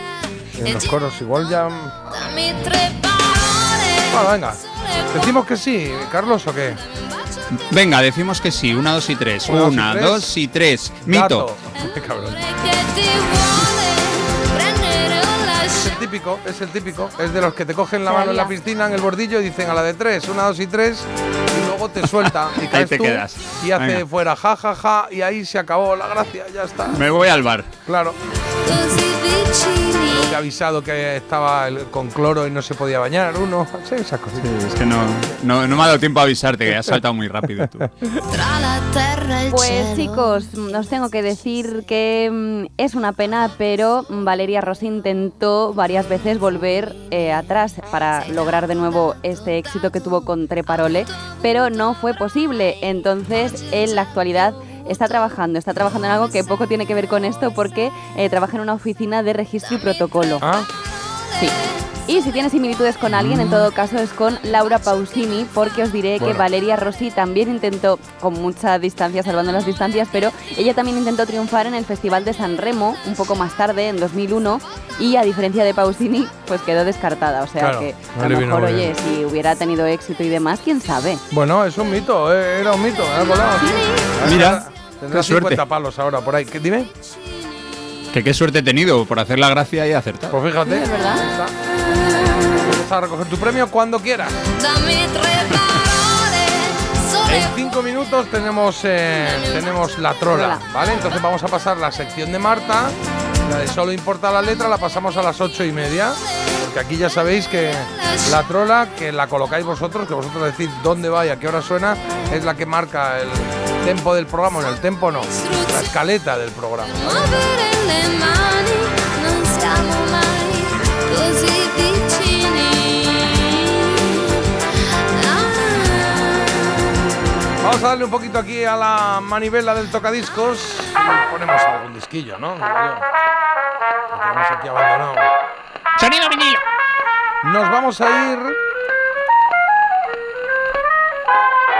en los coros igual ya... Bueno, venga. ¿Decimos que sí, Carlos, o qué? Venga, decimos que sí, una, dos y tres. Una, dos y tres. dos y tres. Mito. Cabrón. Es el típico, es el típico. Es de los que te cogen la mano en la piscina, en el bordillo y dicen a la de tres, una, dos y tres, y luego te suelta y caes te tú quedas. y hace Venga. fuera ja, ja, ja, y ahí se acabó la gracia, ya está. Me voy al bar. Claro. He avisado que estaba con cloro y no se podía bañar uno. Sí, esas cosas. Es que no, no, no me ha dado tiempo a avisarte, que has saltado muy rápido tú. Pues chicos, os tengo que decir que mm, es una pena, pero Valeria Rossi intentó varias veces volver eh, atrás para lograr de nuevo este éxito que tuvo con Treparole, pero no fue posible. Entonces, en la actualidad está trabajando, está trabajando en algo que poco tiene que ver con esto porque eh, trabaja en una oficina de registro y protocolo. Ah, Sí. Y si tiene similitudes con alguien, en todo caso es con Laura Pausini, porque os diré que. Valeria Rossi también intentó, con mucha distancia, salvando las distancias, pero ella también intentó triunfar en el Festival de San Remo un poco más tarde, en 2001, y a diferencia de Pausini, pues quedó descartada. O sea Claro, que a lo mejor, oye, bien. si hubiera tenido éxito y demás, quién sabe. bueno, es un mito, eh, era un mito, me ha colado. Mira, Tendrá qué suerte. 50 palos ahora por ahí. ¿Qué, dime? Que qué suerte he tenido por hacer la gracia y acertar. Pues fíjate. Es verdad. Puedes a recoger tu premio cuando quieras. En 5 cinco minutos tenemos, eh, tenemos la trola, ¿vale? Entonces vamos a pasar la sección de Marta, solo importa la letra, la pasamos a las ocho y media, porque aquí ya sabéis que la trola, que la colocáis vosotros, que vosotros decís dónde va y a qué hora suena, es la que marca el tempo del programa, no el tempo no, la escaleta del programa. Vamos a darle un poquito aquí a la manivela del tocadiscos y ponemos algún disquillo, ¿no? Digo yo. Lo tenemos aquí abandonado. Sonido vinilo. Nos vamos a ir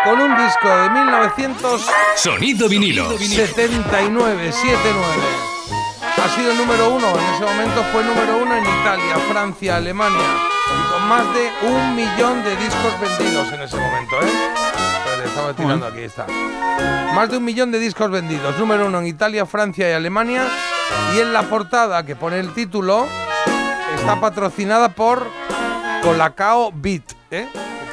con un disco de 1979, Sonido vinilo. 79. Ha sido número uno, en ese momento fue número uno en Italia, Francia, Alemania, y con más de un millón de discos vendidos en ese momento, ¿eh? Estaba tirando aquí, está. Más de un millón de discos vendidos, número uno en Italia, Francia y Alemania, y en la portada que pone el título está patrocinada por Colacao Beat, ¿eh?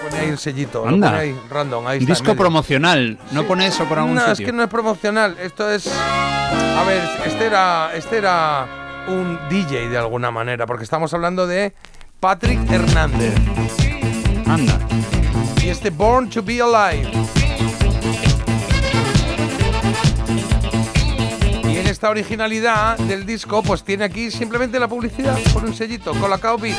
Pone ahí el sellito, Anda. pone ahí random, ahí está. Disco promocional. ¿No pone eso por algún No, es sitio? que no es promocional. Esto es. A ver, este era, este era un DJ de alguna manera, porque estamos hablando de Patrick Hernández. Anda. Y este Born to Be Alive. Y en esta originalidad del disco, pues tiene aquí simplemente la publicidad por un sellito, Colacao Beat.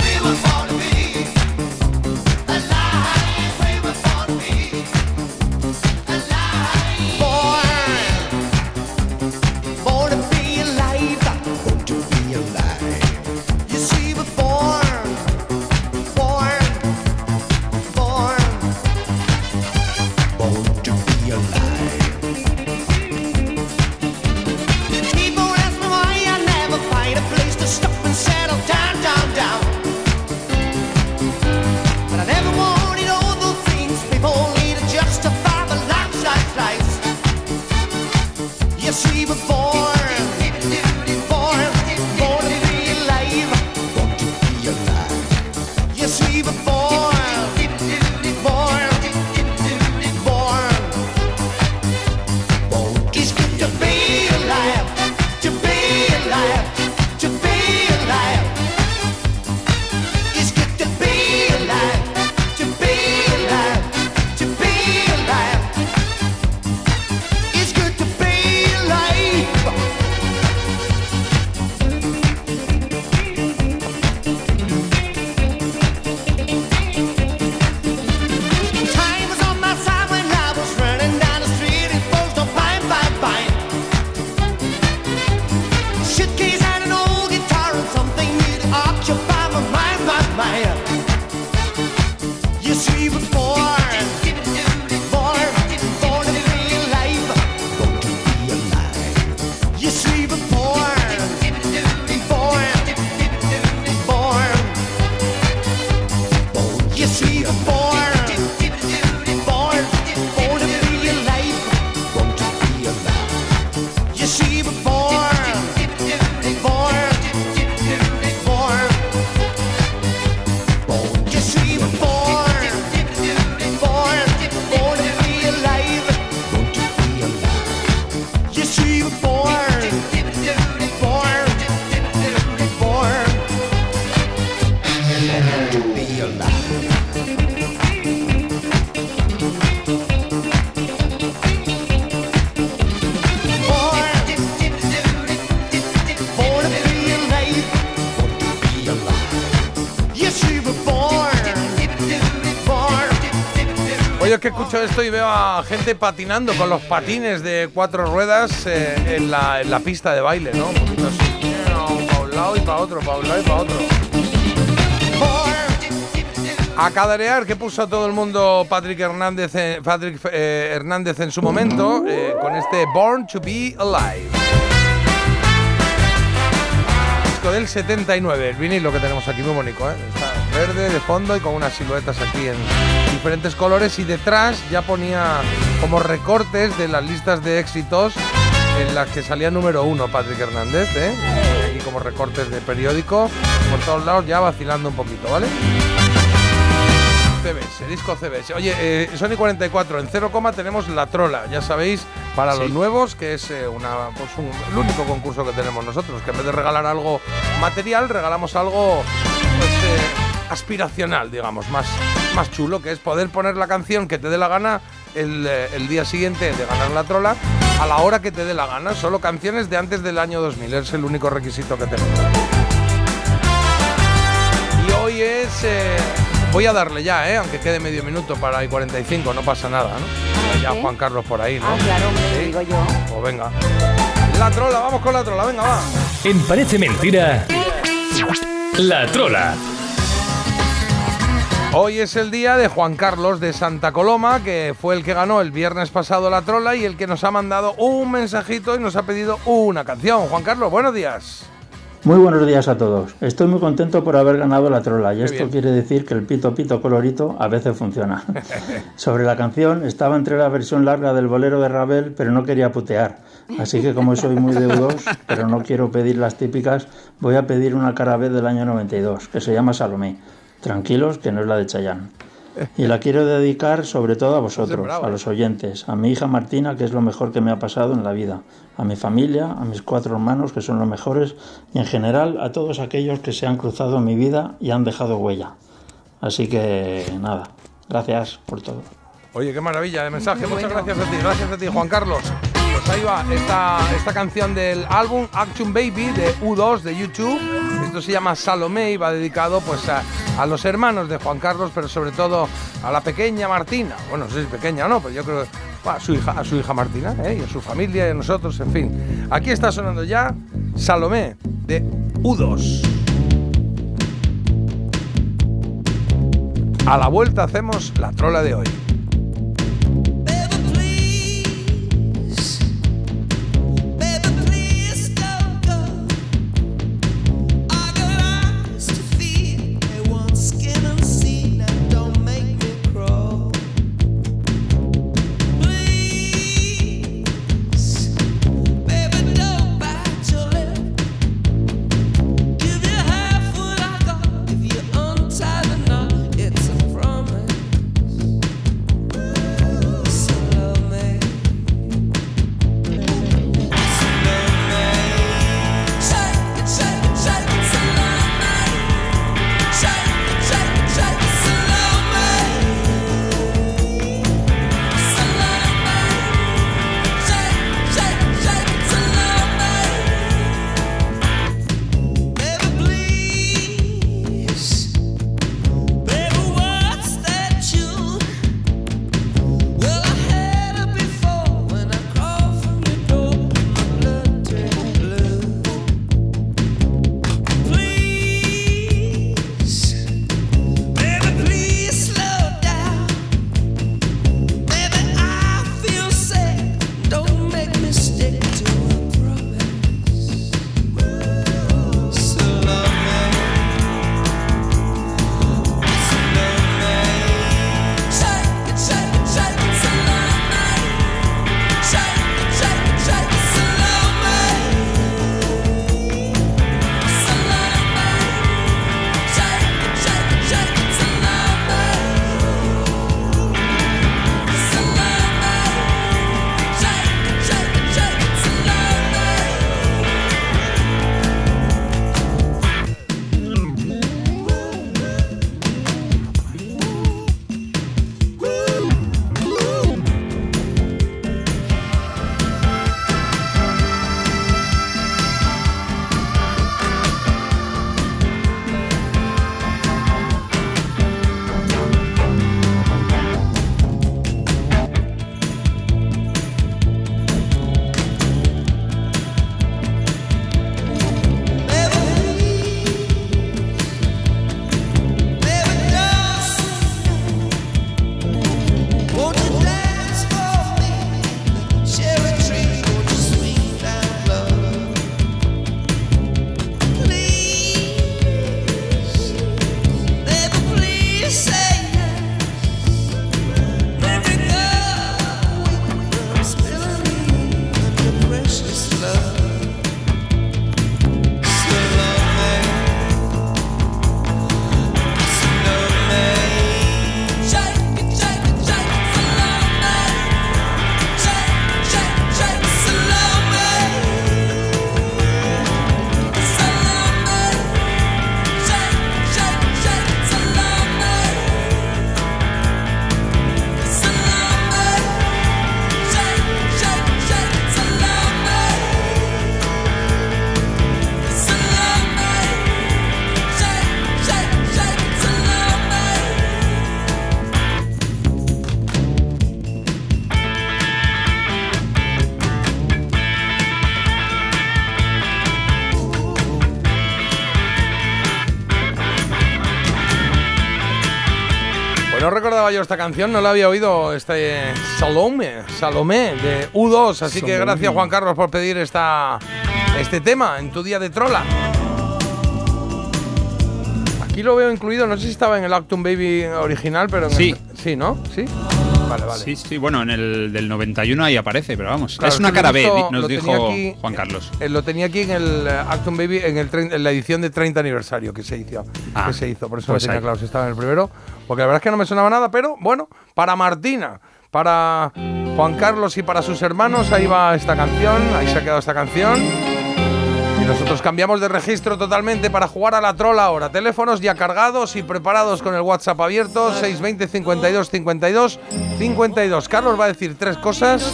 Esto y veo a gente patinando con los patines de cuatro ruedas eh, en, la, pista de baile, ¿no? Un poquito así. Para un lado y para otro, para un lado y para otro. A cadarear que puso a todo el mundo Patrick Hernández, Patrick eh, Hernández en su momento eh, con este Born to Be Alive. Disco del 79, el vinilo que tenemos aquí, muy bonito, ¿eh? Está verde de fondo y con unas siluetas aquí en diferentes colores y detrás ya ponía como recortes de las listas de éxitos en las que salía número uno Patrick Hernández, ¿eh? Y como recortes de periódico por todos lados ya vacilando un poquito, ¿vale? CBS, disco CBS. Oye, eh, Sony 44, en 0, tenemos La Trola, ya sabéis, para Sí. los nuevos, que es eh, una, pues un- el único concurso que tenemos nosotros, que en vez de regalar algo material, regalamos algo pues, eh, aspiracional, digamos, más, más chulo, que es poder poner la canción que te dé la gana el, eh, el día siguiente de ganar La Trola, a la hora que te dé la gana, solo canciones de antes del año 2000, es el único requisito que tenemos. Y hoy es. eh, voy a darle ya, ¿eh? aunque quede medio minuto para i 45, no pasa nada, ¿no? Ya. Juan Carlos por ahí, ¿no? Ah, claro, hombre, Sí. digo yo. Pues venga. La trola, vamos con la trola, venga, va. En Parece Mentira, La Trola. Hoy es el día de Juan Carlos de Santa Coloma, que fue el que ganó el viernes pasado la trola y el que nos ha mandado un mensajito y nos ha pedido una canción. Juan Carlos, buenos días. Muy buenos días a todos. Estoy muy contento por haber ganado la trola y Qué esto bien. quiere decir que el pito pito colorito a veces funciona. Sobre la canción, estaba entre la versión larga del bolero de Ravel, pero no quería putear. Así que como soy muy deudos, pero no quiero pedir las típicas, voy a pedir una cara B del año 92, que se llama Salomé. Tranquilos, que no es la de Chayanne. Y la quiero dedicar sobre todo a vosotros, bravo, a ¿eh? los oyentes, a mi hija Martina, que es lo mejor que me ha pasado en la vida, a mi familia, a mis cuatro hermanos, que son los mejores, y en general a todos aquellos que se han cruzado en mi vida y han dejado huella. Así que nada, gracias por todo. Oye, qué maravilla de mensaje. Muchas gracias a ti, gracias a ti, Juan Carlos. Pues ahí va, esta, esta canción del álbum Action Baby de U2 de YouTube. Esto se llama Salomé y va dedicado pues a, los hermanos de Juan Carlos, pero sobre todo a la pequeña Martina. Bueno, no sé si pequeña o no, pero yo creo que a su hija, a su hija Martina, ¿eh? y a su familia y a nosotros, en fin. Aquí está sonando ya Salomé de U2. A la vuelta hacemos la trola de hoy. Recordaba yo esta canción, no la había oído, este Salome, Salomé de U2, así que gracias Juan Carlos por pedir esta, este tema en tu día de trola. Aquí lo veo incluido, no sé si estaba en el Actum Baby original, pero en Sí. el- sí, ¿no? Sí. Vale, vale. Sí, sí, bueno, en el del 91 ahí aparece, pero vamos. Claro, es una cara B, nos tenía dijo aquí, Juan Carlos. Eh, lo tenía aquí en el eh, Acton Baby en, el en la edición de 30 aniversario que se hizo. Ah, que se hizo. Por eso pues lo tenía ahí. claro si estaba en el primero. Porque la verdad es que no me sonaba nada, pero bueno, para Martina, para Juan Carlos y para sus hermanos, ahí va esta canción, ahí se ha quedado esta canción. Y nosotros cambiamos de registro totalmente para jugar a la trola ahora. Teléfonos ya cargados y preparados con el WhatsApp abierto, 620 52 52 52. Carlos va a decir tres cosas.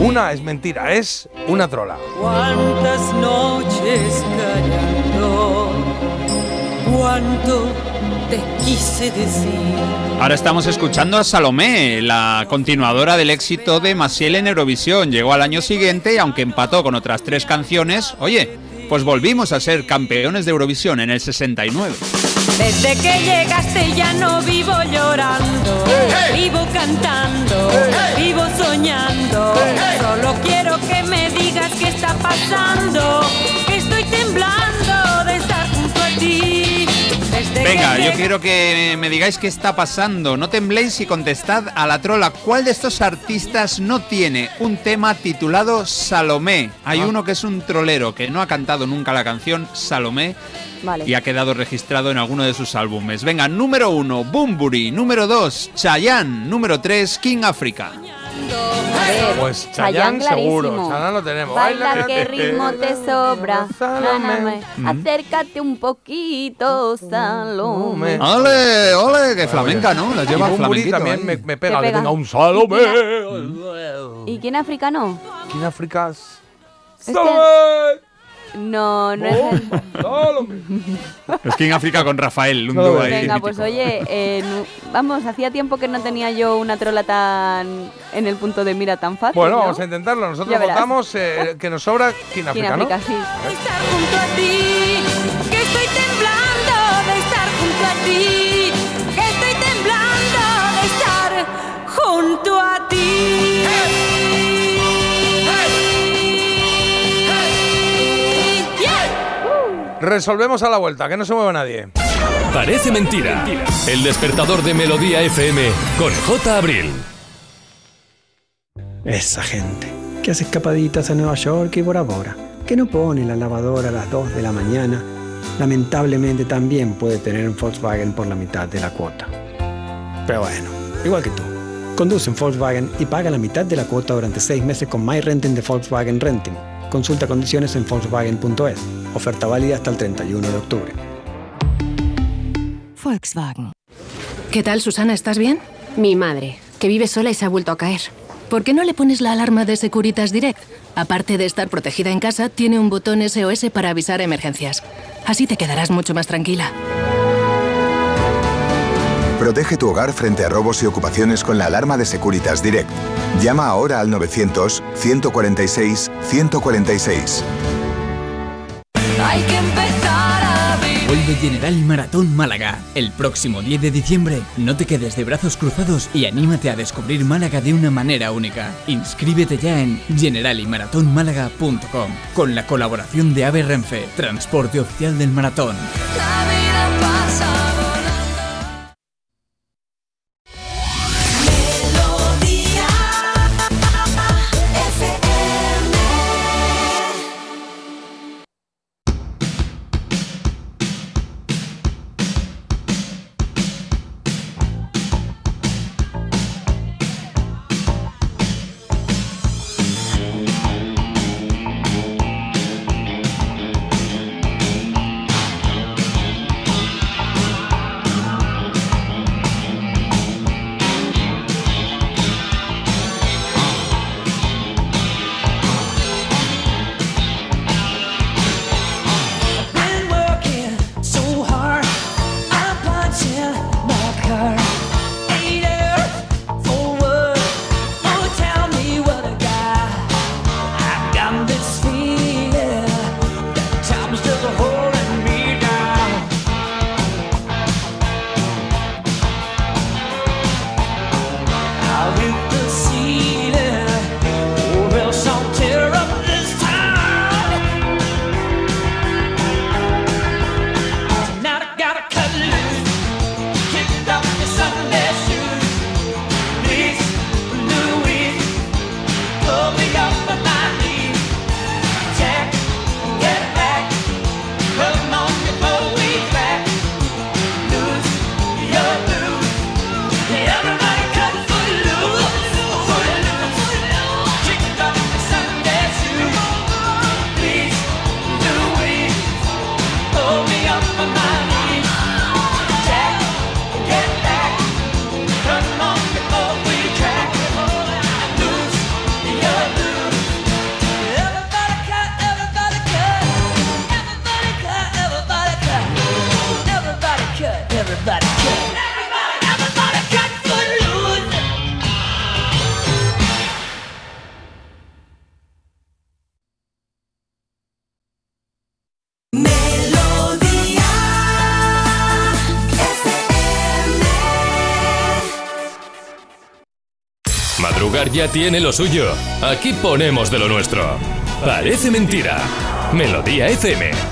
Una es mentira, es una trola. Cuántas noches callando, cuánto te quise decir. Ahora estamos escuchando a Salomé, la continuadora del éxito de Maciel en Eurovisión. Llegó al año siguiente y aunque empató con otras tres canciones, oye, pues volvimos a ser campeones de Eurovisión en el 69. Desde que llegaste ya no vivo llorando, vivo cantando, vivo soñando. Solo quiero que me digas qué está pasando, que estoy temblando de estar junto a ti. Venga, yo quiero que me digáis qué está pasando. No tembléis y contestad a la trola. ¿Cuál de estos artistas no tiene un tema titulado Salomé? Hay Ah. uno que es un trolero que no ha cantado nunca la canción Salomé Vale. y ha quedado registrado en alguno de sus álbumes. Venga, número uno, Bumburi. Número dos, Chayanne. Número tres, King Africa. Ver, Pues Chayanne Chayanne seguro. Chayanne lo tenemos. Baila Baila que ritmo te sobra. Na, na. Acércate un poquito, Salomé. ¡Ole, ole! Que flamenca, ¿no? La lleva flamenquito. también me, me pega, pega. tenga un Salomé. ¿Y quién africano? ¿Quién africas? Es que- Salomé. No, no es. Es King Africa con Rafael, un Salomé. dúo ahí. Venga, pues mítico. oye, eh, vamos, hacía tiempo que no tenía yo una trola tan en el punto de mira tan fácil. Bueno, ¿no? vamos a intentarlo. Nosotros votamos eh, que nos sobra ¿Quién ¿Quién África, ¿no? África, sí. estar junto a ti, Resolvemos a la vuelta, que no se mueva nadie. Parece mentira. El despertador de Melodía FM con J. Abril. Esa gente que hace escapaditas a Nueva York y Bora Bora, que no pone la lavadora a las 2 de la mañana, lamentablemente también puede tener un Volkswagen por la mitad de la cuota. Pero bueno, igual que tú. Conduce un Volkswagen y paga la mitad de la cuota durante 6 meses con My Renting de Volkswagen Renting. Consulta condiciones en Volkswagen.es. Oferta válida hasta el 31 de octubre. Volkswagen. ¿Qué tal, Susana? ¿Estás bien? Mi madre, que vive sola y se ha vuelto a caer. ¿Por qué no le pones la alarma de Securitas Direct? Aparte de estar protegida en casa, tiene un botón SOS para avisar emergencias. Así te quedarás mucho más tranquila. Protege tu hogar frente a robos y ocupaciones con la alarma de Securitas Direct. Llama ahora al 900-146-146. Hay que empezar a vivir. Vuelve General Maratón Málaga. El próximo 10 de diciembre, no te quedes de brazos cruzados y anímate a descubrir Málaga de una manera única. Inscríbete ya en generaliMaratónmálaga.com con la colaboración de AVE Renfe, transporte oficial del maratón. La vida pasa ya tiene lo suyo. Aquí ponemos de lo nuestro. Parece mentira. Melodía FM.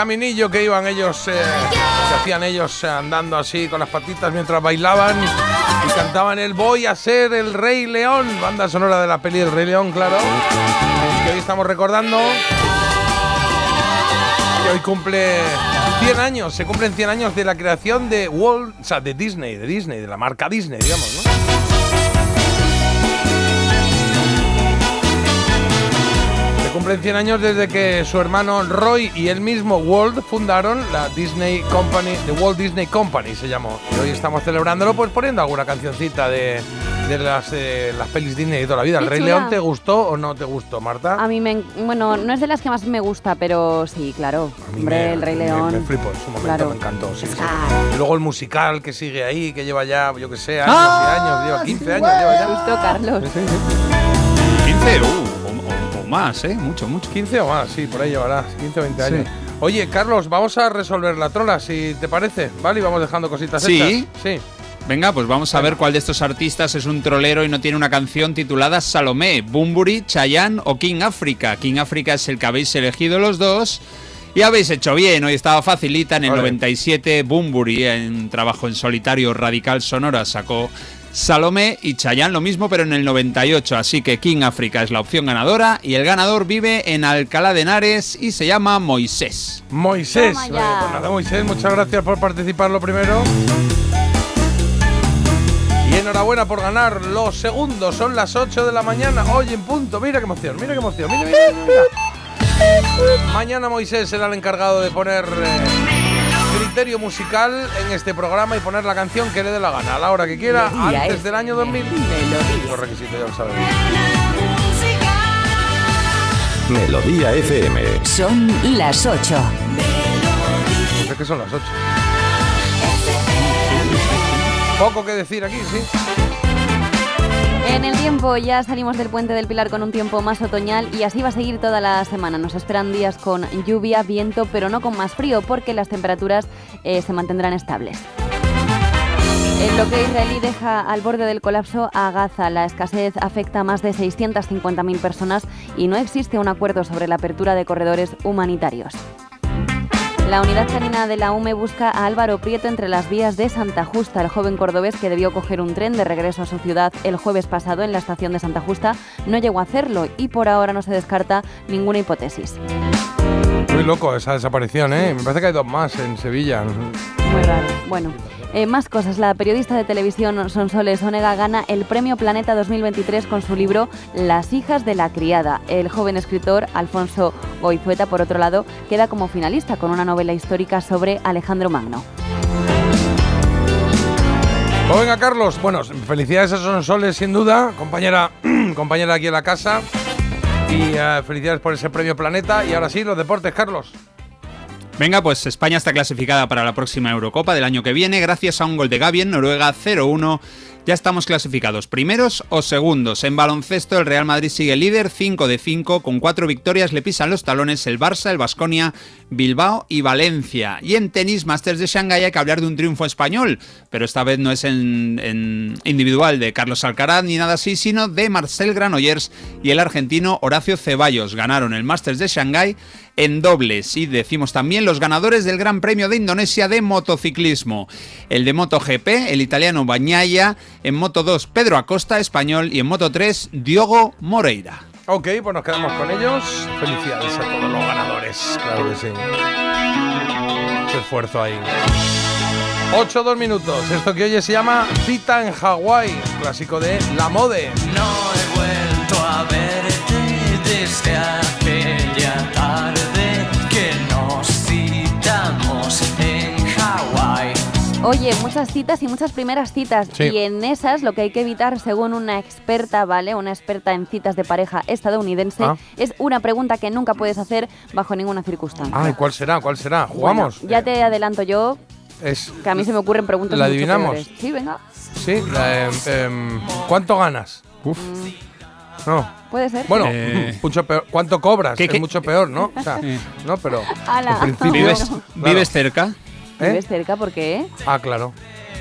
Caminillo que iban ellos, eh, que hacían ellos eh, andando así con las patitas mientras bailaban y cantaban el Voy a ser el Rey León, banda sonora de la peli El Rey León, claro, que hoy estamos recordando. Y hoy cumple 100 años, se cumplen 100 años de la creación de Walt, o sea, de Disney, de Disney, de la marca Disney, digamos, ¿no? Cumplen 100 años desde que su hermano Roy y él mismo Walt fundaron la Disney Company, The Walt Disney Company se llamó. Y hoy estamos celebrándolo pues poniendo alguna cancioncita de, de las, eh, las pelis Disney de toda la vida. ¿El Rey chula. León te gustó o no te gustó, Marta? A mí me. en- Bueno, no es de las que más me gusta, pero sí, claro. Hombre, Me- el Rey me- León. Me, flipó en su momento, Claro. me encantó. sí, sí. Claro. Y luego el musical que sigue ahí, que lleva ya, yo que sé, años Ah, y años, lleva 15 sí, años, lleva ya. Justo, Carlos. 15, uh, más, ¿eh? Mucho, mucho. 15 o más, sí, por ahí llevará, 15 o 20 años. Oye, Carlos, vamos a resolver la trola, si te parece, ¿vale? Y vamos dejando cositas Sí. hechas. Sí. Venga, pues vamos a ver cuál de estos artistas es un trolero y no tiene una canción titulada Salomé, Bumburi, Chayanne o King Africa. King Africa es el que habéis elegido los dos. Y habéis hecho bien, hoy estaba facilita. En el Ole. 97, Bumburi, en trabajo en solitario Radical Sonora, sacó Salomé y Chayanne lo mismo, pero en el 98. Así que King Africa es la opción ganadora. Y el ganador vive en Alcalá de Henares y se llama Moisés. Moisés. Pues nada, Moisés, muchas gracias por participar lo primero. Y enhorabuena por ganar los segundos. Son las 8 de la mañana. Hoy en punto. Mira qué emoción, mira qué emoción. Mira, mira, mira. Mañana Moisés será el encargado de poner eh, criterio musical en este programa y poner la canción que le dé la gana, a la hora que quiera, Melodía antes del año 2000. Los requisitos ya lo sabemos. Melodía FM. Son las 8. Pues es que son las 8. Poco que decir aquí, sí. En el tiempo ya salimos del puente del Pilar con un tiempo más otoñal y así va a seguir toda la semana. Nos esperan días con lluvia, viento, pero no con más frío porque las temperaturas eh, se mantendrán estables. El bloqueo israelí deja al borde del colapso a Gaza. La escasez afecta a más de 650.000 personas y no existe un acuerdo sobre la apertura de corredores humanitarios. La unidad canina de la UME busca a Álvaro Prieto entre las vías de Santa Justa, el joven cordobés que debió coger un tren de regreso a su ciudad el jueves pasado en la estación de Santa Justa no llegó a hacerlo y por ahora no se descarta ninguna hipótesis. Muy loco esa desaparición, ¿eh? Me parece que hay dos más en Sevilla. Muy raro. Bueno, eh, más cosas. La periodista de televisión Sonsoles Onega gana el Premio Planeta 2023 con su libro Las hijas de la criada. El joven escritor Alfonso Goizueta, por otro lado, queda como finalista con una novela histórica sobre Alejandro Magno. Pues venga, Carlos. Bueno, felicidades a Sonsoles, sin duda, compañera, compañera aquí en la casa. Y eh, felicidades por ese premio Planeta. Y ahora sí, los deportes, Carlos. Venga, pues España está clasificada para la próxima Eurocopa del año que viene gracias a un gol de Gavi en Noruega 0-1. Ya estamos clasificados primeros o segundos. En baloncesto el Real Madrid sigue líder 5 de 5 con cuatro victorias le pisan los talones el Barça, el Basconia, Bilbao y Valencia. Y en tenis Masters de Shanghái hay que hablar de un triunfo español, pero esta vez no es en, en individual de Carlos Alcaraz ni nada así, sino de Marcel Granollers y el argentino Horacio Ceballos. Ganaron el Masters de Shanghái en dobles y decimos también los ganadores del Gran Premio de Indonesia de motociclismo. El de MotoGP, el italiano Bañaya, en Moto 2 Pedro Acosta, español, y en Moto 3 Diogo Moreira. Ok, pues nos quedamos con ellos. Felicidades a todos los ganadores. Claro que sí. Mucho esfuerzo ahí. 8 2 minutos. Esto que oye se llama Cita en Hawái, clásico de La Mode. No he vuelto a verte desde Oye, muchas citas y muchas primeras citas. Sí. Y en esas lo que hay que evitar, según una experta, ¿vale? Una experta en citas de pareja estadounidense, Ah. es una pregunta que nunca puedes hacer bajo ninguna circunstancia. Ay, ¿cuál será? ¿Cuál será? ¿Jugamos? Bueno, ya te adelanto yo Es, que a mí se me ocurren preguntas ¿La adivinamos? Sí, venga. sí, la, em, em, ¿cuánto ganas? Uf. No. Puede ser. Bueno, Eh. mucho peor. ¿Cuánto cobras? ¿Qué, es mucho peor, ¿no? O sea, no, pero Ala. ¿Vives, Bueno. ¿vives cerca? ¿Eh? ¿Vives cerca? ¿Por qué? Ah, claro.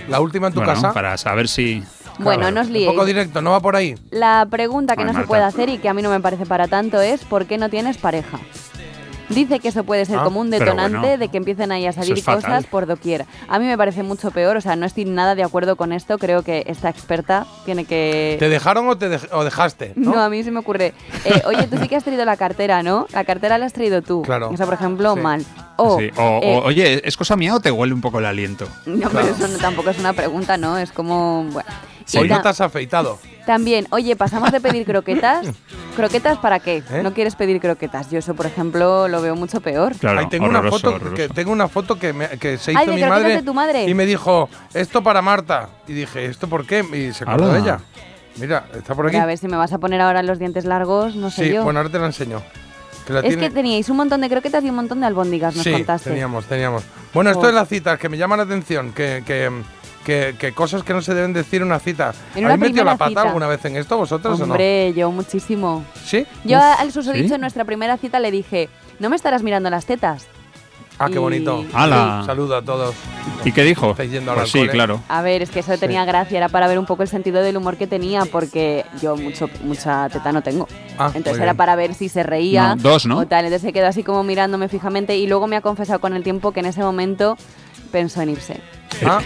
La última en tu Bueno, casa. para saber si... Bueno, no os Un liéis. poco directo, no va por ahí. La pregunta que Ay, no se puede hacer y que a mí no me parece para tanto es ¿por qué no tienes pareja? Dice que eso puede ser Ah, como un detonante bueno, de que empiecen ahí a salir fatal. cosas por doquier. A mí me parece mucho peor, o sea, no estoy nada de acuerdo con esto. Creo que esta experta tiene que. ¿Te dejaron o te dej- o dejaste? ¿no? No, a mí se me ocurre. eh, oye, tú sí que has traído la cartera, ¿no? La cartera la has traído tú. Claro. Eso, por ejemplo, Sí. mal. O, Sí, o- eh, o, oye, ¿es cosa mía o te huele un poco el aliento? no, pero eso no- tampoco es una pregunta, ¿no? Es como. Bueno. Hoy no te has afeitado. También, oye, pasamos de pedir croquetas. ¿Croquetas para qué? ¿Eh? No quieres pedir croquetas. Yo eso, por ejemplo, lo veo mucho peor. Claro, Ahí tengo una foto horroroso. que tengo una foto que, me- que se hizo Ay, de mi croquetas madre, de tu madre. y me dijo esto para Marta y dije esto por qué y se acordó de ella. Mira, está por aquí. A ver si me vas a poner ahora los dientes largos, no sé sí, yo. bueno ahora te la enseño. Que la es tiene- que teníais un montón de croquetas y un montón de albóndigas, nos sí, contaste. teníamos, teníamos. Bueno, esto Oh. es las citas que me llama la atención, que, que, que, que cosas que no se deben decir en una cita. En una ¿Habéis metido la pata cita. alguna vez en esto vosotros Hombre, yo muchísimo. o no? ¿Sí? Yo Uf, al susodicho ¿sí? en nuestra primera cita le dije, no me estarás mirando las tetas. Ah, qué bonito. ¡Hala! Saludo a todos. ¿Y qué dijo? Estáis yendo Pues al sí, claro. A ver, es que eso tenía gracia, era para ver un poco el sentido del humor que tenía, porque yo mucho, mucha teta no tengo. Ah, Entonces era para ver si se reía. No, dos, ¿no? O tal. Entonces se quedó así como mirándome fijamente y luego me ha confesado con el tiempo que en ese momento pensó en irse. Ah,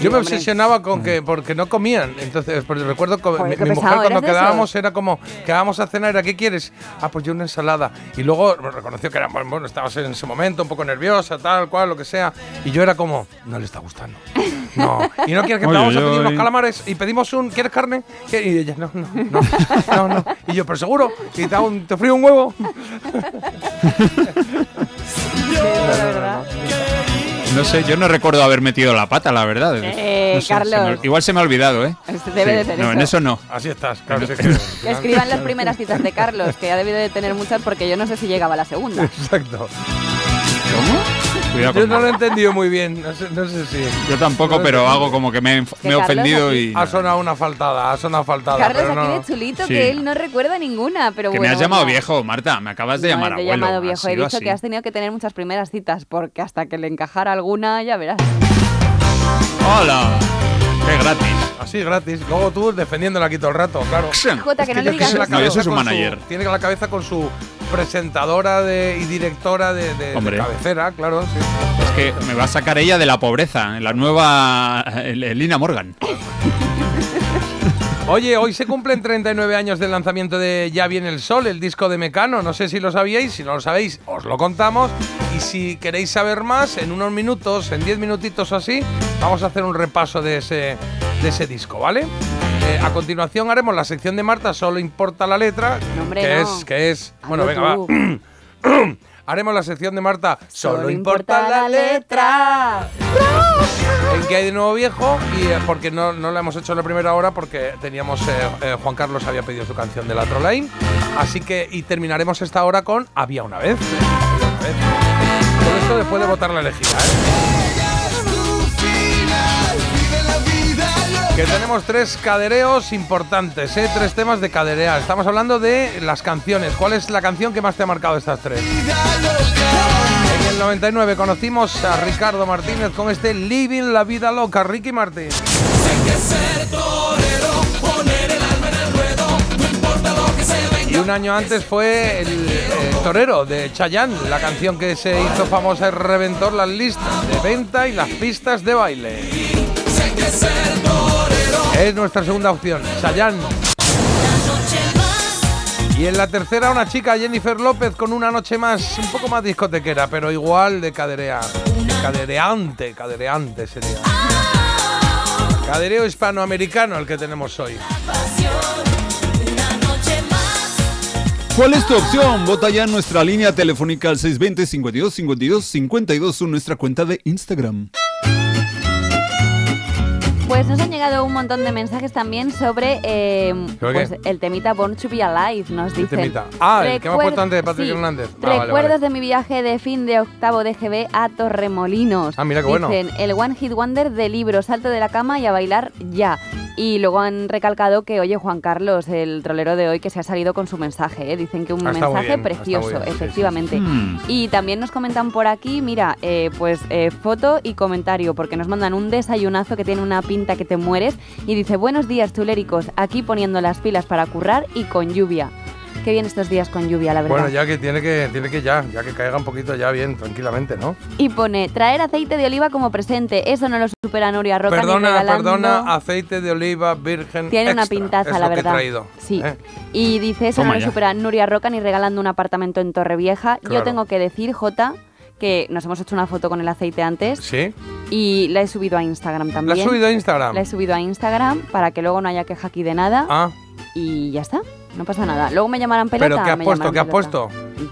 yo me obsesionaba con que porque no comían. Entonces, pues recuerdo que Joder, mi, mi mujer cuando ¿eras de quedábamos era como quedábamos a cenar, ¿a qué quieres? Ah, pues yo una ensalada. Y luego reconoció que era bueno, estabas en ese momento un poco nerviosa, tal cual, lo que sea. Y yo era como, no le está gustando. No. Y no quiere que vamos a pedir unos calamares y pedimos un, ¿quieres carne? ¿Qué? Y ella, no, no, no, no, no. Y yo, pero seguro, y te, un- te frío un huevo. No sé, yo no recuerdo haber metido la pata, la verdad. Eh, No sé, se me- Carlos. igual se me ha olvidado, ¿eh? Este debe de ser no, eso. en eso no. Así estás, claro. sí que- escriban las primeras citas de Carlos, que ya debido de tener muchas porque yo no sé si llegaba a la segunda. Exacto. Cuidado Yo no lo he entendido muy bien, no sé, no sé si. Yo tampoco, No pero hago como que me, he me he ofendido aquí- y. Ha sonado una faltada, ha sonado faltada. Carlos pero aquí no. de chulito Sí. que él no recuerda ninguna, pero Que bueno. me has llamado viejo, Marta. Me acabas de No, llamar te he abuelo. llamado viejo. He dicho así. que has tenido que tener muchas primeras citas porque hasta que le encajara alguna, ya verás. Hola. Qué gratis. Así, gratis. Luego tú defendiéndola aquí todo el rato, claro. Jota, que no le tiene digas la eso. Su con manager. tiene la cabeza con su presentadora de, y directora de, de- de Hombre. cabecera, claro. Sí. Es que me va a sacar ella de la pobreza, la nueva Lina Morgan. Oye, hoy se cumplen 39 años del lanzamiento de Ya viene el sol, el disco de Mecano. No sé si lo sabíais, si no lo sabéis, os lo contamos. Y si queréis saber más, en unos minutos, en 10 minutitos o así, vamos a hacer un repaso de ese, de ese disco, ¿vale? Eh, a continuación haremos la sección de Marta, solo importa la letra, hombre, que no. es, que es, bueno, Hazlo venga, tú. va. haremos la sección de Marta, solo, importa la letra. en qué hay de nuevo viejo y eh, porque no, no la hemos hecho en la primera hora porque teníamos eh, eh, Juan Carlos había pedido su canción de la Trollane así que y terminaremos esta hora con Había una vez Había una vez. todo esto después de votar la elegida ¿eh? Que tenemos tres cadereos importantes ¿eh? tres temas de caderear estamos hablando de las canciones ¿cuál es la canción que más te ha marcado estas tres? En el 99 conocimos a Ricardo Martínez con este Living la vida loca, Ricky Martín. Y un año antes fue el eh, Torero de Chayanne, la canción que se hizo famosa y reventó las listas de venta y las pistas de baile. Es nuestra segunda opción, Chayanne. Y en la tercera una chica, Jennifer López, con una noche más, un poco más discotequera, pero igual de caderea. Cadereante, cadereante sería. Cadereo hispanoamericano el que tenemos hoy. ¿Cuál es tu opción? Vota ya en nuestra línea telefónica al 620 52 52 52 o nuestra cuenta de Instagram. Pues nos han llegado un montón de mensajes también sobre eh, ¿Sobre pues, el temita Born to be Alive, nos ¿Qué dicen. temita? Ah, el que hemos puesto antes de Patrick sí, Hernández. Ah, vale, Recuerdos vale. de mi viaje de fin de octavo de GB a Torremolinos. Ah, mira qué bueno. Dicen, el One Hit Wonder de libro, salto de la cama y a bailar ya. Y luego han recalcado que, oye, Juan Carlos, el trolero de hoy, que se ha salido con su mensaje. ¿eh? Dicen que un Ah, mensaje bien, precioso, bien, sí, sí, efectivamente. sí. Mm. Y también nos comentan por aquí, mira, eh, pues eh, foto y comentario, porque nos mandan un desayunazo que tiene una pinta que te mueres. Y dice, buenos días, chuléricos, aquí poniendo las pilas para currar y con lluvia. Qué bien estos días con lluvia, la verdad. Bueno, ya que tiene que, tiene que ya, ya que caiga un poquito ya bien, tranquilamente, ¿no? Y pone, traer aceite de oliva como presente. Eso no lo supera Nuria Roca ni Perdona, regalando. perdona, aceite de oliva virgen. Tiene una extra, pintaza, es la lo que he verdad. traído, Sí. ¿eh? Y dice, eso Toma no lo ya. supera Nuria Roca ni regalando un apartamento en Torrevieja. Yo Claro. tengo que decir, Jota, que nos hemos hecho una foto con el aceite antes ¿Sí? y la he subido a Instagram ¿La también. has subido a Instagram? La he subido a Instagram para que luego no haya queja aquí de nada. Ah, Y ya está, no pasa nada. Luego me llamarán pelota. ¿pero qué has puesto? ¿Qué has puesto?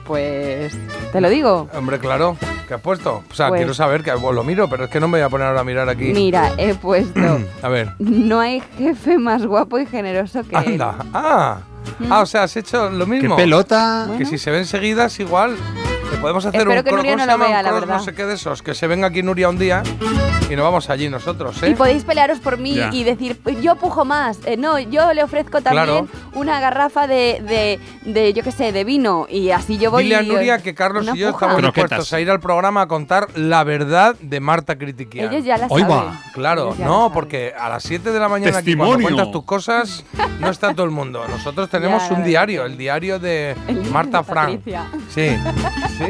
Pues, te lo digo. Hombre, claro, ¿qué has puesto? O sea, Pues- quiero saber, que lo miro, pero es que no me voy a poner ahora a mirar aquí. Mira, he puesto, A ver, no hay jefe más guapo y generoso que él. anda. Ah, Mm. ah, o sea, has hecho lo mismo. ¡Qué pelota! Que si se ven seguidas, igual. Podemos hacer Espero un que Nuria ¿cómo no se lo vea, la verdad. no sé qué de esos. Que se venga aquí Nuria un día y nos vamos allí nosotros, ¿eh? Y podéis pelearos por mí Ya. y decir, "Pues yo pujo más. Eh, no, yo le ofrezco también Claro. una garrafa de, de, de, yo qué sé, de vino. Y así yo voy. Dile a Nuria que Carlos y yo puja. estamos Croquetas. dispuestos a ir al programa a contar la verdad de Marta Critiquian. Ellos ya la saben. va. Claro, no, porque a las 7 de la mañana aquí cuando cuentas tus cosas no está todo el mundo. Nosotros tenemos Ya, un diario, el diario de Marta Fran. Patricia. Sí,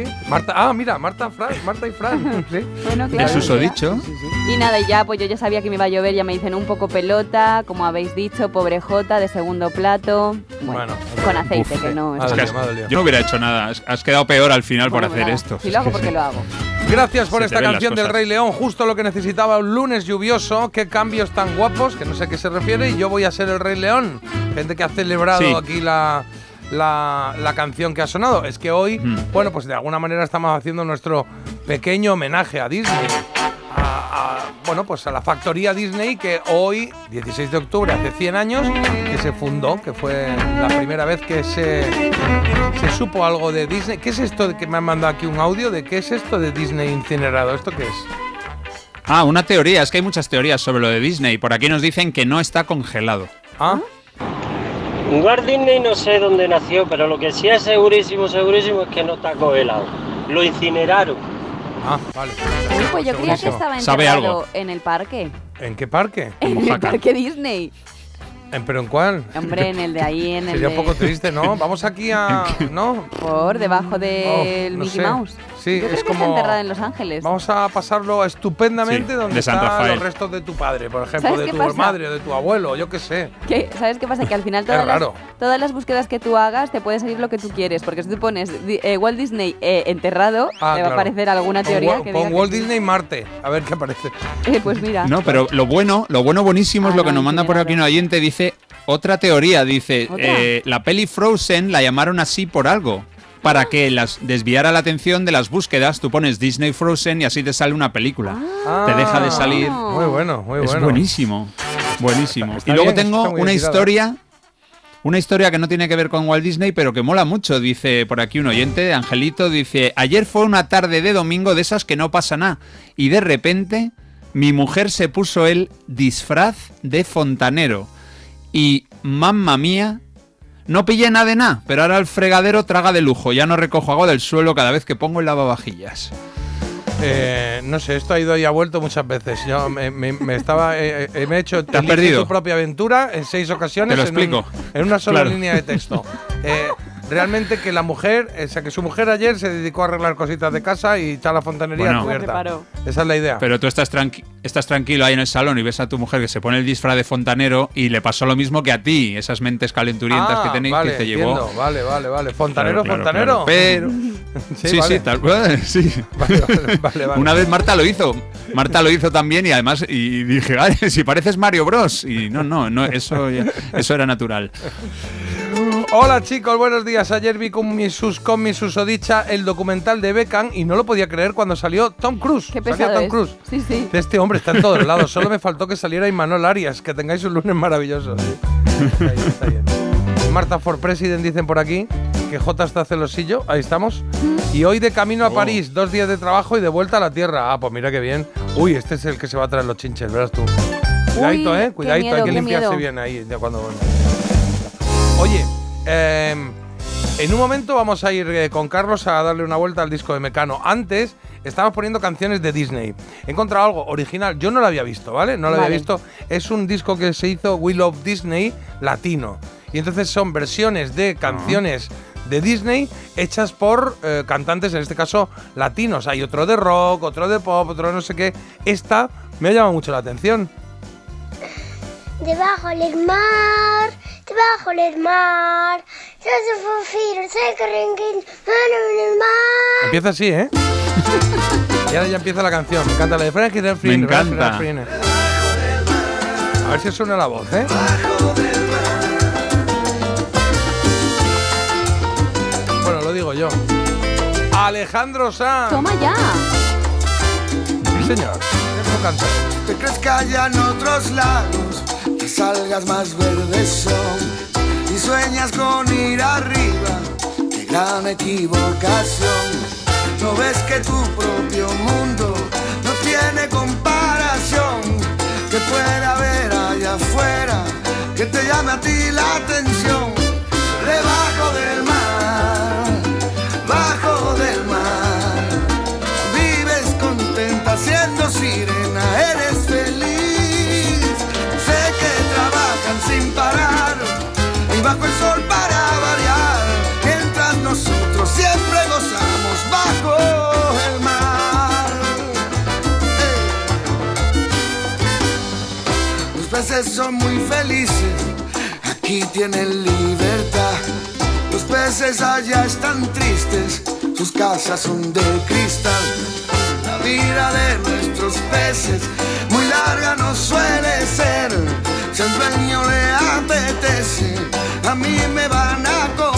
sí. Marta, ah, mira, Marta Fran, Marta y Fran. Sí. Bueno, ¿Es claro. susodicho? Y nada, y ya, pues yo ya sabía que me iba a llover, ya me dicen un poco pelota, como habéis dicho, pobre Jota, de segundo plato. Bueno, con aceite, Uf. que no. Es es- que has- yo no hubiera hecho nada. Has- quedado peor al final Bueno, por hacer nada, esto. Si lo hago porque sí. lo hago. Gracias por Se esta canción del. Rey León, justo lo que necesitaba un lunes lluvioso. Qué cambios tan guapos, que no sé a qué se refiere. Y yo voy a ser el Rey León. Gente que ha celebrado Sí. aquí la, la, la canción que ha sonado. Es que hoy, bueno, pues de alguna manera estamos haciendo nuestro pequeño homenaje a Disney. A- a- bueno, pues a la factoría Disney que hoy, 16 de octubre, hace 100 años, que se fundó, que fue la primera vez que se, se supo algo de Disney. ¿Qué es esto de que me han mandado aquí un audio de qué es esto de Disney incinerado? ¿Esto qué es? Ah, una teoría. Es que hay muchas teorías sobre lo de Disney. Por aquí nos dicen que no está congelado. Ah. Walt Disney no sé dónde nació, pero lo que sí es segurísimo, segurísimo es que no está congelado. Lo incineraron. Ah, vale. Uy, pues yo creía que estaba Sabe enterrado algo. en el parque. ¿En qué parque? En el parque Disney. ¿En, ¿Pero en cuál? Hombre, en el de ahí, en el Sería de... un poco triste, ¿no? Vamos aquí a... ¿No? Por debajo del Oh, no Mickey sé. Mouse. Sí, Yo creo es que como- enterrada en Los Ángeles. Vamos a pasarlo estupendamente Sí, donde de están los restos de tu padre, por ejemplo, ¿Sabes de tu pasa? madre, de tu abuelo, yo qué sé. ¿Sabes qué pasa? Que al final todas, las, todas las búsquedas que tú hagas te puede salir lo que tú quieres. Porque si tú pones eh, Walt Disney eh, enterrado, Ah, te va a aparecer alguna Pon teoría Wa- que pon diga que Walt sí. Disney Marte, a ver qué aparece. Eh, pues mira. No, pero lo bueno, lo bueno buenísimo es Ah, lo que no, nos manda por aquí un oyente. Dice otra teoría. Dice ¿Otra? eh, la peli Frozen la llamaron así por algo. Para que las desviara la atención de las búsquedas, tú pones Disney Frozen y así te sale una película. te deja de salir. Ah. Muy bueno, muy es buenísimo. Buenísimo. Está y luego bien, tengo una historia. Una historia que no tiene que ver con Walt Disney, pero que mola mucho, dice por aquí un oyente, Angelito, dice, ayer fue una tarde de domingo de esas que no pasa nada, y de repente mi mujer se puso el disfraz de fontanero, y mamma mía, no pillé nada de nada, pero ahora el fregadero traga de lujo, ya no recojo agua del suelo cada vez que pongo el lavavajillas. Eh, no sé, esto ha ido y ha vuelto muchas veces. Yo me, me- me estaba, eh, eh, me he hecho ¿Te has perdido? tu propia aventura en seis ocasiones. Te lo en un- explico. En, una sola Claro. línea de texto. Realmente que la mujer, o sea, que su mujer ayer se dedicó a arreglar cositas de casa y echar la fontanería Bueno. cubierta. Esa es la idea. Pero tú estás, tranqui- estás tranquilo ahí en el salón y ves a tu mujer que se pone el disfraz de fontanero y le pasó lo mismo que a ti, esas mentes calenturientas Ah, que tenéis vale, que te llevó. entiendo, Vale, vale, vale. Fontanero, Claro, claro, fontanero. claro. Pero. Sí, Sí, sí, vale. tal cual, sí. Vale, vale, vale, vale. Una vez Marta lo hizo. Marta lo hizo también y además y dije, "Ay, si pareces Mario Bros. Y no, no, no eso, eso era natural. Hola chicos, buenos días. Ayer vi con mi, sus, con mi susodicha el documental de Beckham y no lo podía creer cuando salió Tom Cruise. Qué pesado Tom es. Cruise. Sí, sí. Este hombre está en todos lados. Solo me faltó que saliera Imanol Arias. Que tengáis un lunes maravilloso. sí. Está bien, está bien. Marta for President dicen por aquí que J está celosillo. Ahí estamos. Y hoy de camino a Oh. París, dos días de trabajo y de vuelta a la tierra. Ah, pues mira qué bien. Uy, este es el que se va a traer los chinches, verás tú. Cuidadito, Uy, eh. qué Cuidadito, miedo, hay que qué limpiarse miedo. bien ahí ya cuando. Oye, em, en un momento vamos a ir eh, con Carlos a darle una vuelta al disco de Mecano. Antes estábamos poniendo canciones de Disney. He encontrado algo original. Yo no lo había visto, ¿vale? No lo Vale. había visto. Es un disco que se hizo We Love Disney latino. Y entonces son versiones de canciones de Disney hechas por eh, cantantes, en este caso latinos. Hay otro de rock, otro de pop, otro de no sé qué. Esta me ha llamado mucho la atención. Debajo del mar, debajo del mar. Yo se fue se creen que en el mar. Empieza así, ¿eh? y ahora ya empieza la canción. Me encanta la de Frankie Delfín. Me encanta. A ver si suena la voz, ¿eh? Bueno, lo digo yo. Alejandro Sanz. Toma ya. Sí, señor. ¿Cómo canta? Te crees que hayan otros lagos que salgas más verdes son y sueñas con ir arriba. Qué gran equivocación. No ves que tu propio mundo no tiene comparación. Que puede haber allá afuera que te llame a ti la atención. Bajo el sol para variar. Mientras nosotros siempre gozamos bajo el mar. Los peces son muy felices, aquí tienen libertad. Los peces allá están tristes, sus casas son de cristal. La vida de nuestros peces muy larga no suele ser. Si al dueño le apetece, a mí me van a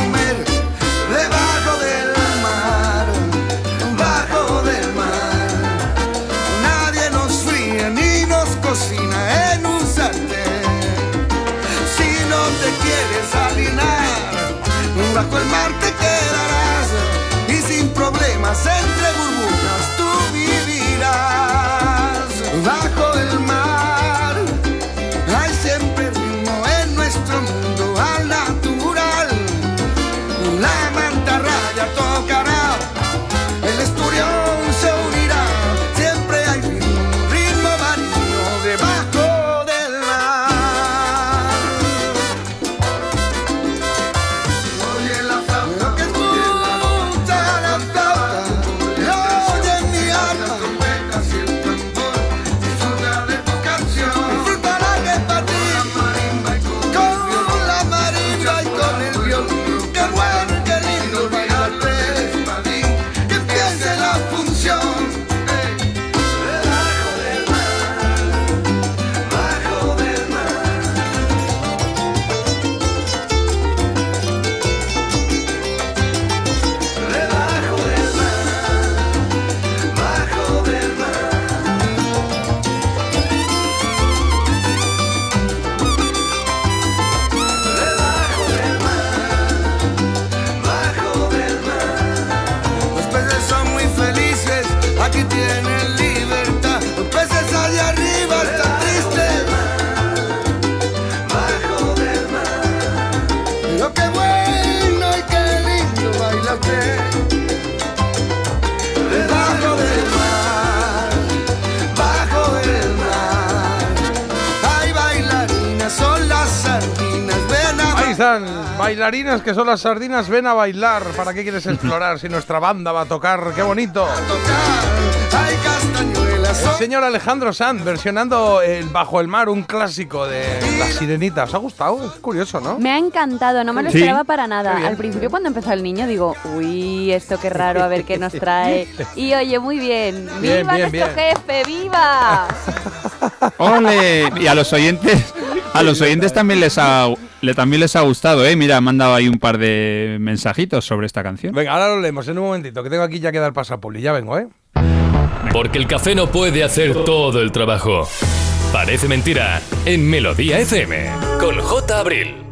bailarinas que son las sardinas, ven a bailar. ¿Para qué quieres explorar si nuestra banda va a tocar? ¡Qué bonito! El señor Alejandro Sanz versionando el Bajo el Mar, un clásico de La Sirenita. ¿Os ha gustado? Es curioso, ¿no? Me ha encantado, no me lo Sí. esperaba para nada. Al principio cuando empezó el niño digo, uy, esto qué raro, a ver qué nos trae. Y oye, muy bien. Bien, ¡Viva bien, nuestro bien. jefe! ¡Viva! ¡Ole! Y a los oyentes, a los oyentes también les ha, le, también les ha gustado, ¿eh? Mira, han mandado ahí un par de mensajitos sobre esta canción. Venga, ahora lo leemos en un momentito, que tengo aquí ya que dar pasapoli. Ya vengo, ¿eh? Porque el café no puede hacer todo el trabajo. Parece mentira en Melodía FM con J. Abril.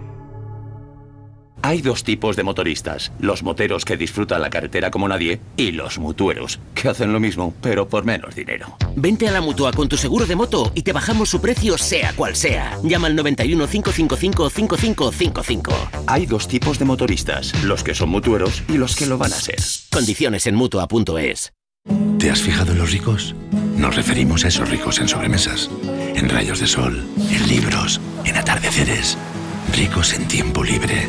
Hay dos tipos de motoristas, los moteros que disfrutan la carretera como nadie y los mutueros, que hacen lo mismo, pero por menos dinero. Vente a la mutua con tu seguro de moto y te bajamos su precio sea cual sea. Llama al 91 555 5555. Hay dos tipos de motoristas, los que son mutueros y los que lo van a ser. Condiciones en mutua.es. ¿Te has fijado en los ricos? Nos referimos a esos ricos en sobremesas, en rayos de sol, en libros, en atardeceres. Ricos en tiempo libre,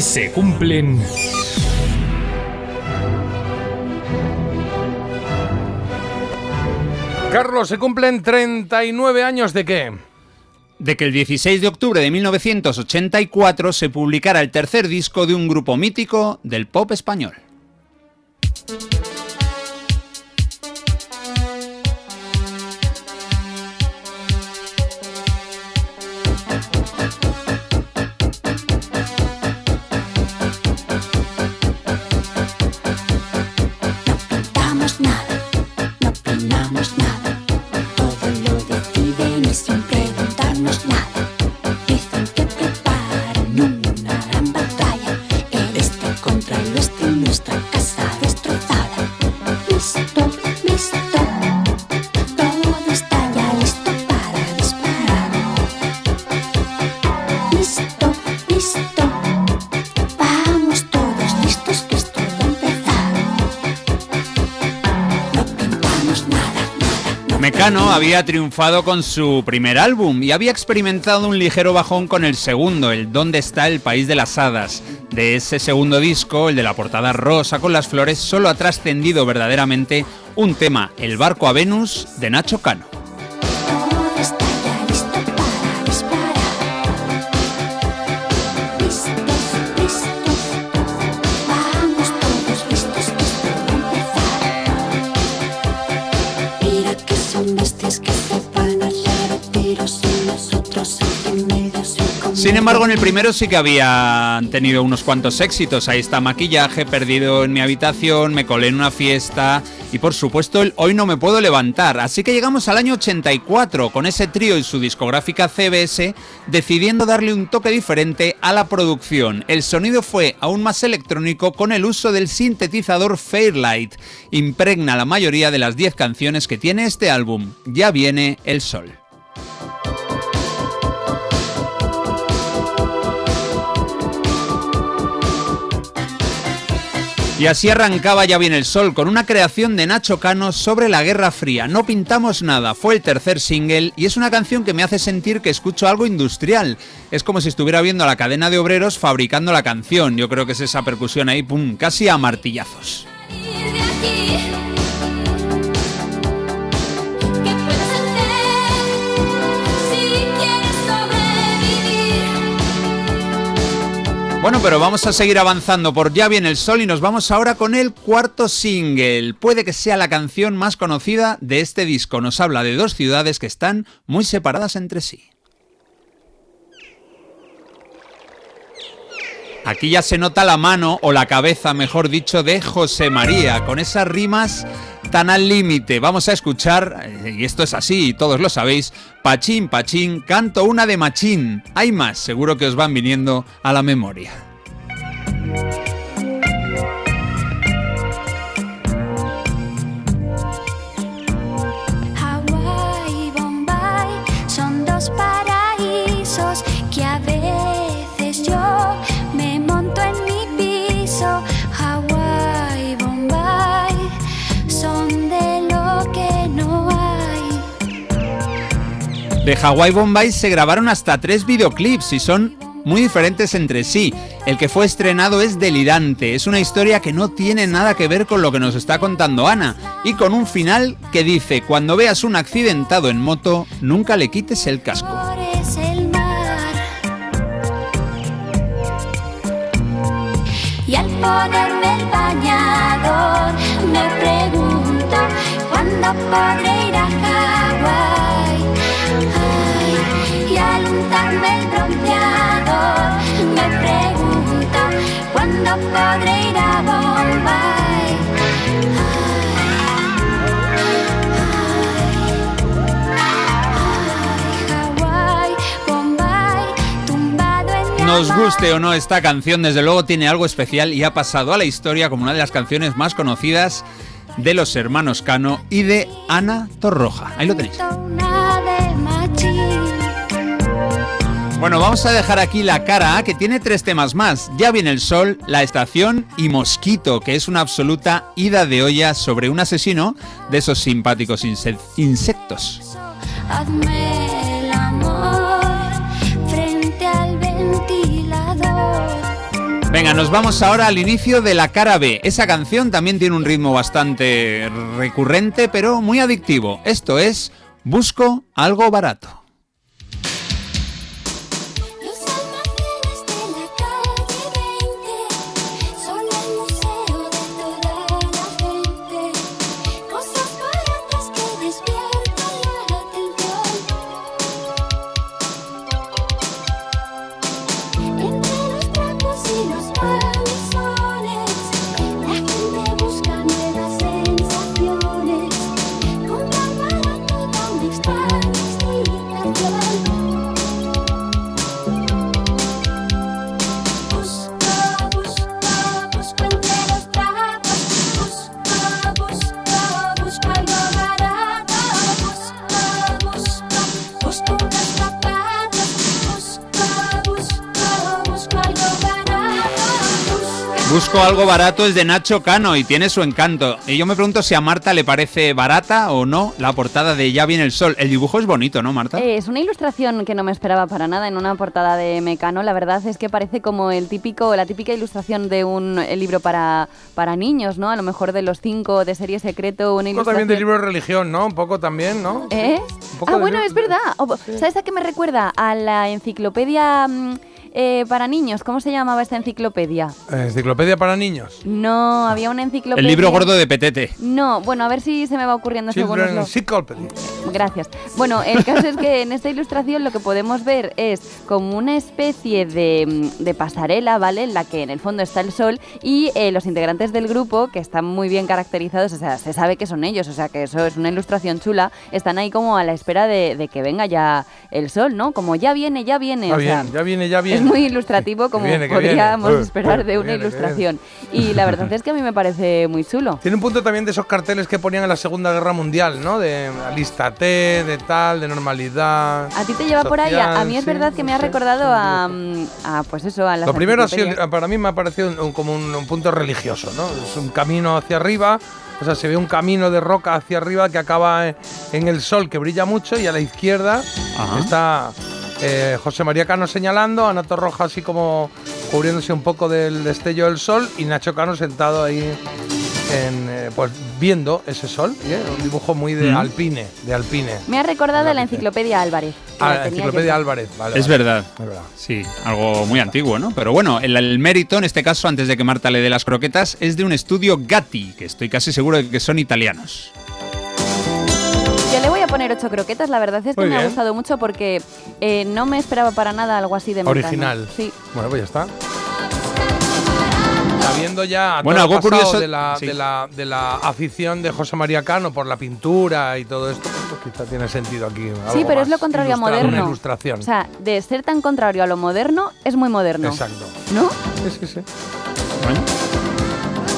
Hoy se cumplen... Carlos, se cumplen 39 años de qué? de que el 16 de octubre de 1984 se publicara el tercer disco de un grupo mítico del pop español. Había triunfado con su primer álbum y había experimentado un ligero bajón con el segundo, el ¿Dónde está el país de las hadas? De ese segundo disco, el de la portada rosa con las flores, solo ha trascendido verdaderamente un tema, El barco a Venus, de Nacho Cano. Sin embargo, en el primero sí que habían tenido unos cuantos éxitos. Ahí está Maquillaje, Perdido en mi habitación, Me colé en una fiesta y por supuesto Hoy no me puedo levantar. Así que llegamos al año 84 con ese trío y su discográfica CBS decidiendo darle un toque diferente a la producción. El sonido fue aún más electrónico con el uso del sintetizador Fairlight. Impregna la mayoría de las 10 canciones que tiene este álbum. Ya viene el sol. Y así arrancaba ya bien el sol con una creación de Nacho Cano sobre la Guerra Fría. No pintamos nada, fue el tercer single y es una canción que me hace sentir que escucho algo industrial. Es como si estuviera viendo a la cadena de obreros fabricando la canción. Yo creo que es esa percusión ahí, pum, casi a martillazos. Bueno, pero vamos a seguir avanzando por Ya viene el sol y nos vamos ahora con el cuarto single. Puede que sea la canción más conocida de este disco. Nos habla de dos ciudades que están muy separadas entre sí. Aquí ya se nota la mano o la cabeza, mejor dicho, de José María, con esas rimas tan al límite. Vamos a escuchar, eh, y esto es así, y todos lo sabéis, Pachín, Pachín, canto una de Machín. Hay más, seguro que os van viniendo a la memoria. De Hawaii Bombay se grabaron hasta tres videoclips y son muy diferentes entre sí. El que fue estrenado es delirante, es una historia que no tiene nada que ver con lo que nos está contando Ana y con un final que dice, cuando veas un accidentado en moto, nunca le quites el casco. Y al ponerme el bañador me pregunto cuándo podré ir a. me pregunto cuándo podré ir a Bombay. Nos guste o no esta canción, desde luego tiene algo especial y ha pasado a la historia como una de las canciones más conocidas de los hermanos Cano y de Ana Torroja. Ahí lo tenéis. Bueno, vamos a dejar aquí la cara A, que tiene tres temas más. Ya viene el sol, la estación y Mosquito, que es una absoluta ida de olla sobre un asesino de esos simpáticos inse- insectos. Hazme el amor frente al ventilador. Venga, nos vamos ahora al inicio de la cara B. Esa canción también tiene un ritmo bastante recurrente, pero muy adictivo. Esto es Busco algo barato. Barato es de Nacho Cano y tiene su encanto. Y yo me pregunto si a Marta le parece barata o no la portada de Ya viene el sol. El dibujo es bonito, ¿no, Marta? Eh, es una ilustración que no me esperaba para nada en una portada de Mecano. La verdad es que parece como el típico, la típica ilustración de un eh, libro para, para niños, ¿no? A lo mejor de los cinco de serie secreto, una Un poco también de libro de religión, ¿no? Un poco también, ¿no? ¿Eh? poco Ah, de bueno, libro- es verdad. ¿Sabes a qué me recuerda? A la enciclopedia mm, eh, para niños. ¿Cómo se llamaba esta enciclopedia? Eh, Enciclopedia para niños. No, había una enciclopedia. El libro gordo de Petete. No, bueno, a ver si se me va ocurriendo según Encyclopedia. Gracias. Bueno, el caso es que en esta ilustración lo que podemos ver es como una especie de, mm, de pasarela, ¿vale? En la que en el fondo está el sol y eh, los integrantes del grupo, que están muy bien caracterizados, o sea, se sabe que son ellos, o sea, que eso es una ilustración chula, están ahí como a la espera de, de que venga ya el sol, ¿no? Como ya viene, ya viene. Ya o sea, viene, ya viene, ya viene. Es muy ilustrativo como viene, que podríamos viene. esperar de una viene, ilustración. Y la verdad es que a mí me parece muy chulo. Tiene un punto también de esos carteles que ponían en la Segunda Guerra Mundial, ¿no? De alístate, de tal, de normalidad. A ti te lleva por ahí. A, mí es verdad que me ha recordado a, mm, a, pues eso, a las Lo primero ha sido, enciclopedias. para mí me ha parecido un- un- como un, un punto religioso, ¿no? Es un camino hacia arriba, o sea, se ve un camino de roca hacia arriba que acaba en, en el sol que brilla mucho y a la izquierda Ajá. está eh, José María Cano señalando, Ana Torroja así como cubriéndose un poco del destello del sol y Nacho Cano sentado ahí en, eh, pues viendo ese sol, ¿eh? un dibujo muy de Mm. alpine, de alpine. Me ha recordado a la enciclopedia Álvarez. Ah, la enciclopedia. Álvarez, vale. Es vale. verdad. Es verdad. Sí, algo muy antiguo, ¿no? Pero bueno, el, el mérito en este caso, antes de que Marta le dé las croquetas, es de un estudio Gatti, que estoy casi seguro de que son italianos. Poner ocho croquetas. La verdad es que Muy me ha gustado mucho porque eh, no me esperaba para nada algo así de Mecano. Original. Sí. Bueno, pues ya está. Sabiendo ya Bueno, todo algo pasado curioso- de la, sí. de, la, de la afición de José María Cano por la pintura y todo esto, pues quizá tiene sentido aquí. Sí, algo pero es más. lo contrario a moderno. Una ilustración. O sea, de ser tan contrario a lo moderno, es muy moderno. Exacto. ¿No? Sí, sí, sí. Bueno.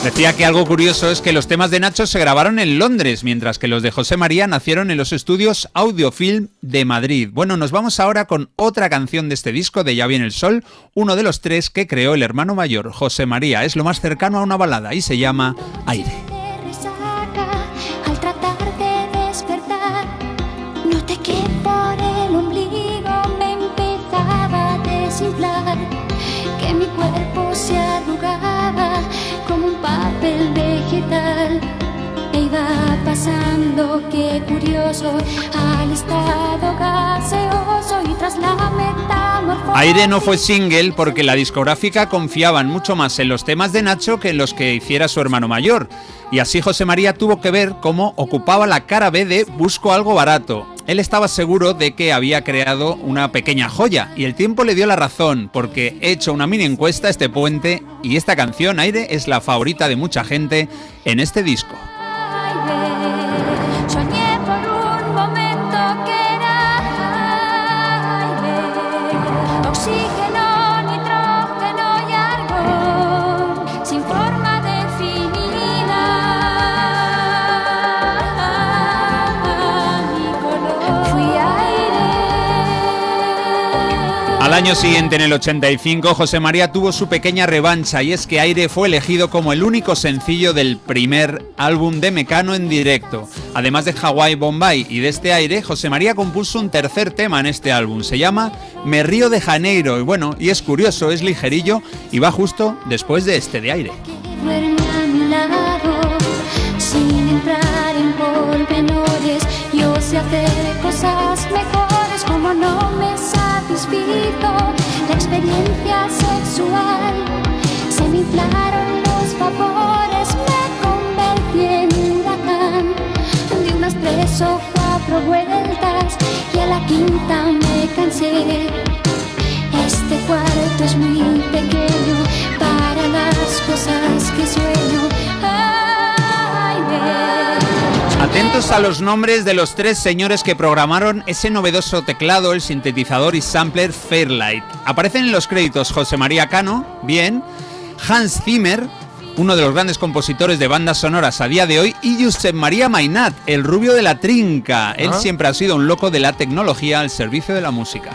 Decía que algo curioso es que los temas de Nacho se grabaron en Londres, mientras que los de José María nacieron en los estudios Audiofilm de Madrid. Bueno, nos vamos ahora con otra canción de este disco de Ya viene el sol, uno de los tres que creó el hermano mayor, José María. Es lo más cercano a una balada y se llama Aire. Aire no fue single porque la discográfica confiaban mucho más en los temas de Nacho que en los que hiciera su hermano mayor. Y así José María tuvo que ver cómo ocupaba la cara B de Busco algo barato. Él estaba seguro de que había creado una pequeña joya y el tiempo le dio la razón porque he hecho una mini encuesta este puente y esta canción Aire es la favorita de mucha gente en este disco. Al año siguiente, en el 85, José María tuvo su pequeña revancha y es que Aire fue elegido como el único sencillo del primer álbum de Mecano en directo. Además de Hawaii Bombay y de este Aire, José María compuso un tercer tema en este álbum. Se llama Me Río de Janeiro y bueno, y es curioso, es ligerillo y va justo después de este de Aire. La experiencia sexual. Se me inflaron los vapores, me convertí en huracán. Di unas tres o cuatro vueltas y a la quinta me cansé. Este cuarto es muy pequeño para las cosas que sueño. Aire. Atentos a los nombres de los tres señores que programaron ese novedoso teclado, el sintetizador y sampler Fairlight. Aparecen en los créditos José María Cano, bien, Hans Zimmer, uno de los grandes compositores de bandas sonoras a día de hoy, y Josep María Mainat, el rubio de la trinca. Él Ah. siempre ha sido un loco de la tecnología al servicio de la música.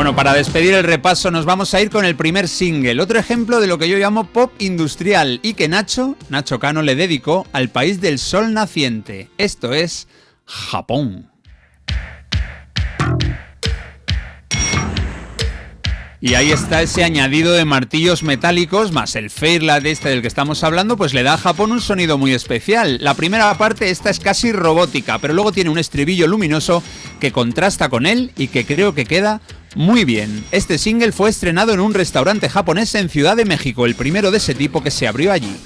Bueno, para despedir el repaso nos vamos a ir con el primer single, otro ejemplo de lo que yo llamo pop industrial y que Nacho, Nacho Cano le dedicó al país del sol naciente. Esto es Japón. Y ahí está ese añadido de martillos metálicos más el Fairlight este del que estamos hablando, pues le da a Japón un sonido muy especial. La primera parte esta es casi robótica, pero luego tiene un estribillo luminoso que contrasta con él y que creo que queda muy bien. Este single fue estrenado en un restaurante japonés en Ciudad de México, el primero de ese tipo que se abrió allí.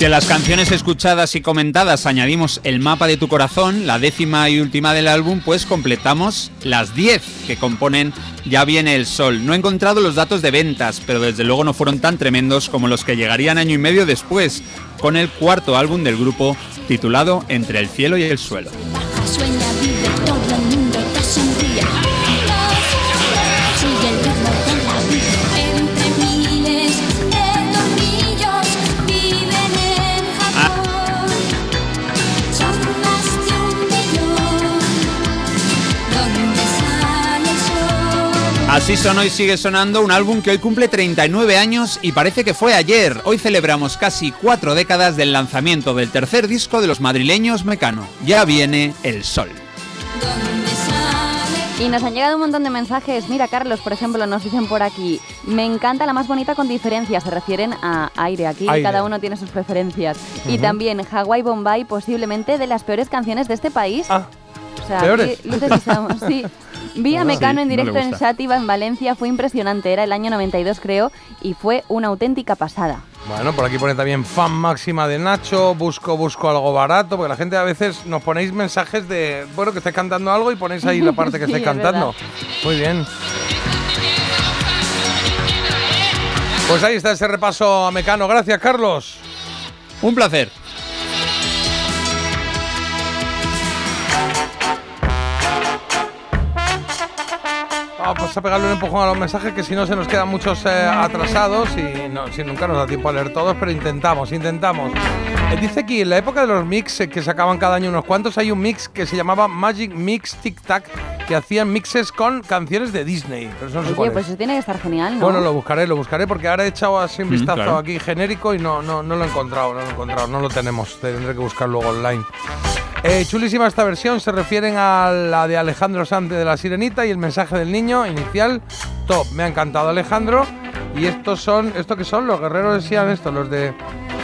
Si a las canciones escuchadas y comentadas añadimos el mapa de tu corazón, la décima y última del álbum, pues completamos las 10 que componen Ya viene el sol. No he encontrado los datos de ventas, pero desde luego no fueron tan tremendos como los que llegarían año y medio después, con el cuarto álbum del grupo titulado Entre el cielo y el suelo. Así sonó y sigue sonando un álbum que hoy cumple 39 años y parece que fue ayer. Hoy celebramos casi cuatro décadas del lanzamiento del tercer disco de los madrileños Mecano. Ya viene el sol. Y nos han llegado un montón de mensajes. Mira, Carlos, por ejemplo, nos dicen por aquí, me encanta la más bonita con diferencias. Se refieren a aire. Aquí Aire. cada uno tiene sus preferencias. Y también Hawaii Bombay, posiblemente de las peores canciones de este país. O sea, ¿peores? luces y sombras, sí. Vi a Mecano sí, en no directo en gusta. Shativa, en Valencia. Fue impresionante. Era el año 92, creo. Y fue una auténtica pasada. Bueno, por aquí pone también fan máxima de Nacho, busco, busco algo barato, porque la gente a veces nos ponéis mensajes de, bueno, que estáis cantando algo y ponéis ahí la parte que Sí, estáis es verdad. cantando. Muy bien. Pues ahí está ese repaso a Mecano. Gracias, Carlos. Un placer. Vamos a pegarle un empujón a los mensajes que si no se nos quedan muchos eh, atrasados y no, si nunca nos da tiempo a leer todos, pero intentamos, intentamos. Eh, dice aquí, en la época de los mix eh, que sacaban cada año unos cuantos, hay un mix que se llamaba Magic Mix Tic Tac, que hacían mixes con canciones de Disney. Pero eso no sé cuál Oye, pues es. eso tiene que estar genial, ¿no? Bueno, lo buscaré, lo buscaré porque ahora he echado así un Mm, vistazo claro. aquí genérico y no, no, no lo he encontrado, no lo he encontrado, no lo tenemos, tendré que buscar luego online. Eh, chulísima esta versión, se refieren a la de Alejandro Sanz de La Sirenita y el mensaje del niño inicial, top, me ha encantado Alejandro. Y estos son, ¿esto qué son? Los guerreros de Siam, estos, los de...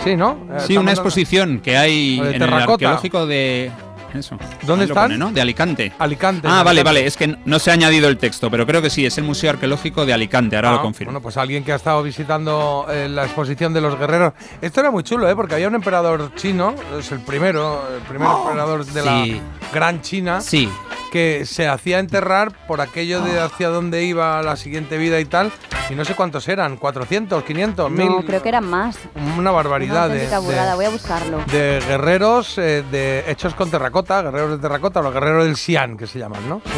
Sí, ¿no? Eh, Sí, una exposición que hay en el arqueológico de... Eso. ¿Dónde Ahí lo están? pone, ¿no? De Alicante. Alicante. Ah, vale, vale. Es que no se ha añadido el texto, pero creo que sí, es el Museo Arqueológico de Alicante, ahora Ah, lo confirmo. Bueno, pues alguien que ha estado visitando eh, la exposición de los guerreros. Esto era muy chulo, ¿eh? Porque había un emperador chino, es el primero, el primer emperador de sí. la Gran China, Sí. Que se hacía enterrar por aquello de hacia dónde iba la siguiente vida y tal. Y no sé cuántos eran, 400, 500, 1000. No, creo que eran más. Una Una barbaridad de, auténtica burrada, de- voy a buscarlo. de guerreros eh, de, hechos con terracota, guerreros de terracota, los guerreros del Xi'an, que se llaman, ¿no? Sí.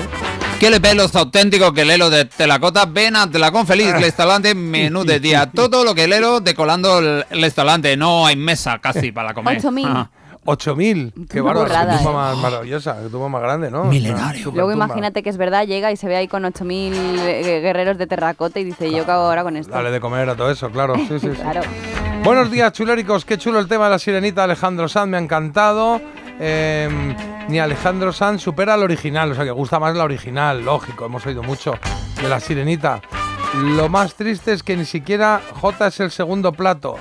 ¿Qué le pelos auténticos que lelo de Telacota? Ven a Telacón feliz, Ah. restaurante, menú de día. Todo lo que lelo decolando el el restaurante. No hay mesa casi para comer. 8.000. Ajá. 8000, qué bárbaro, qué tumba eh. más maravillosa, qué tumba más grande, ¿no? Milenario. Luego imagínate que es verdad, llega y se ve ahí con 8.000 eh, guerreros de terracota y dice, yo qué hago ahora con esto. Dale de comer a todo eso, claro. Sí, sí, sí. Claro. Buenos días, chuléricos. Qué chulo el tema de la sirenita de Alejandro Sanz, me ha encantado. Eh, ni Alejandro Sanz supera al original, o sea que gusta más la original, lógico, hemos oído mucho de la sirenita. Lo más triste es que ni siquiera J es el segundo plato.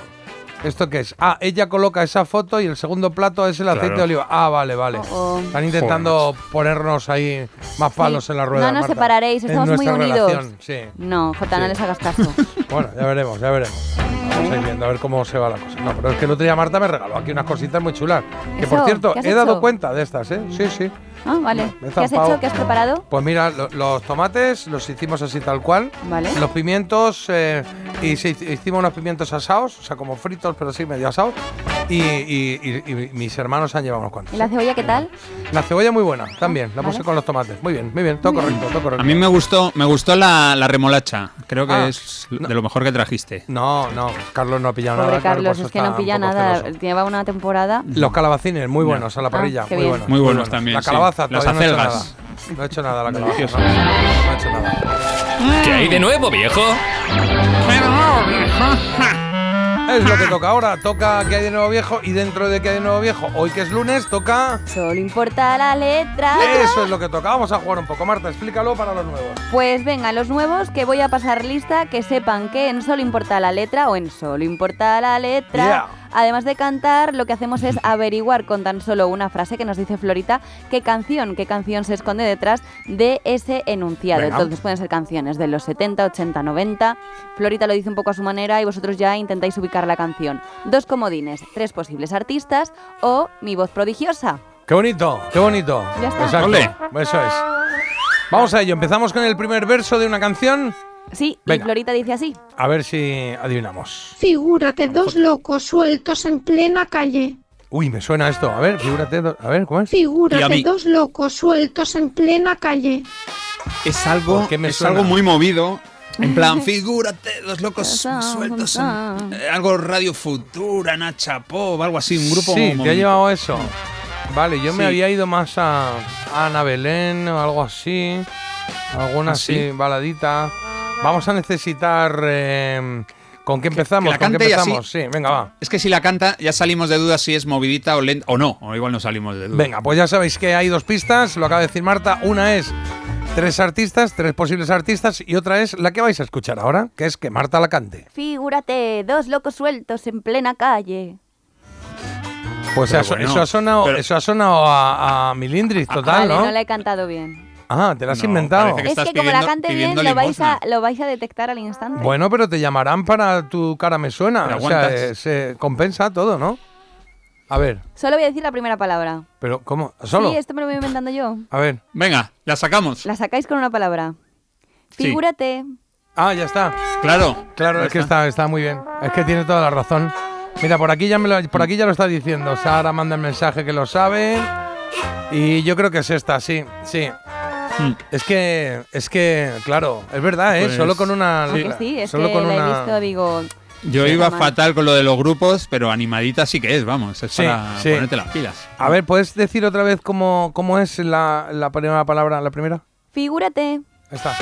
¿Esto qué es? Ah, ella coloca esa foto y el segundo plato es el aceite Claro. de oliva. Ah, vale, vale. Oh, oh. Están intentando ponernos ahí más palos Sí. en la rueda. No nos Marta, separaréis, en estamos muy unidos. relación, Sí. No, Jota, no Sí. les hagas caso. Bueno, ya veremos, ya veremos. Vamos a ir viendo a ver cómo se va la cosa. No, pero es que el otro día Marta me regaló aquí unas cositas muy chulas. Que por cierto, ¿qué has he dado hecho? cuenta de estas, ¿eh? Sí, sí. Ah, vale. ¿Qué has hecho? ¿Qué has preparado? Pues mira, lo- los tomates los hicimos así tal cual. Vale. Los pimientos, eh, y hicimos unos pimientos asados, o sea, como fritos, pero sí medio asados. Y, y- y- y mis hermanos han llevado unos cuantos. ¿Y la cebolla qué tal? La cebolla muy buena, también. La Vale. puse con los tomates. Muy bien, muy bien. Todo correcto, todo correcto. A mí me gustó, me gustó la, la remolacha. Creo que Ah, es de lo mejor que trajiste. No, no, Carlos no ha pillado Pobre nada. claro, Carlos, eso es que no pilla nada. Lleva una temporada. Los calabacines, muy buenos a la Ah, parrilla, qué muy bien. buenos. Muy buenos también, La sí. Calabaza, Las acelgas. nada. No he hecho nada la calabaza. No, no he hecho nada. ¿Qué hay de nuevo, viejo? Es lo que toca ahora. Toca que hay de nuevo viejo y dentro de que hay de nuevo viejo, hoy que es lunes, toca. Solo importa la letra. Eso es lo que toca. Vamos a jugar un poco. Marta, explícalo para los nuevos. Pues venga, los nuevos que voy a pasar lista, que sepan que en solo importa la letra o en solo importa la letra. Yeah. Además de cantar, lo que hacemos es averiguar con tan solo una frase que nos dice Florita qué canción, qué canción se esconde detrás de ese enunciado. Venga. Entonces pueden ser canciones de los 70, 80, 90. Florita lo dice un poco a su manera y vosotros ya intentáis ubicar la canción. Dos comodines, tres posibles artistas o mi voz prodigiosa. Qué bonito, qué bonito. Ya está. Exacto. Eso es. Vamos a ello. Empezamos con el primer verso de una canción. Sí, Venga. y Florita dice así. A ver si adivinamos. Figúrate dos locos sueltos en plena calle. Uy, me suena esto. A ver, figúrate. do- A ver, ¿cómo es? Figúrate dos locos sueltos en plena calle. Es algo, ¿Por qué me es suena? algo muy movido. En plan, figúrate, los locos sueltos. en- eh, algo Radio Futura, Nacha Pop, algo así, un grupo. Sí, te ha movido. llevado eso. Vale, yo me Sí. había ido más a, a Ana Belén o algo así. Alguna ¿Ah, así, sí? baladita. Vamos a necesitar. eh, ¿Con qué empezamos? la ¿Con qué y así- empezamos? Sí, venga, va. Es que si la canta, ya salimos de dudas si es movidita o lenta. O no, o igual no salimos de dudas. Venga, pues ya sabéis que hay dos pistas, lo acaba de decir Marta. Una es tres artistas, tres posibles artistas, y otra es la que vais a escuchar ahora, que es que Marta la cante. Figúrate, dos locos sueltos en plena calle. Pues eso, bueno, eso ha sonado, pero- eso ha sonado a, a Milindris, total, vale, ¿no? no la he cantado bien. Ah, te la has No, inventado. es estás que como la cante bien, lo vais, a, lo vais a detectar al instante. Bueno, pero te llamarán para tu cara me suena. Pero o sea, eh, se compensa todo, ¿no? A ver, Solo voy a decir la primera palabra. pero ¿cómo? ¿Solo? Sí, esto me lo voy inventando yo. A ver. Venga, la sacamos. La sacáis con una palabra. Sí. Figúrate. Ah, ya está. Claro. Claro, Ya es que está, está muy bien. Es que tiene toda la razón. Mira, por aquí ya me lo, por aquí ya lo está diciendo. Sara manda el mensaje que lo sabe. Y yo creo que es esta, sí, sí. Hmm. Es que, es que, claro, es verdad, ¿eh? Pues, Solo con una. ¿A que sí, es solo que con la he una. visto, digo... Yo Sí, iba mal. fatal con lo de los grupos, pero animadita sí que es, vamos. Es Sí, para sí. ponerte las pilas. A ver, ¿puedes decir otra vez cómo, cómo es la, la primera palabra, la primera? Figúrate. Ahí está.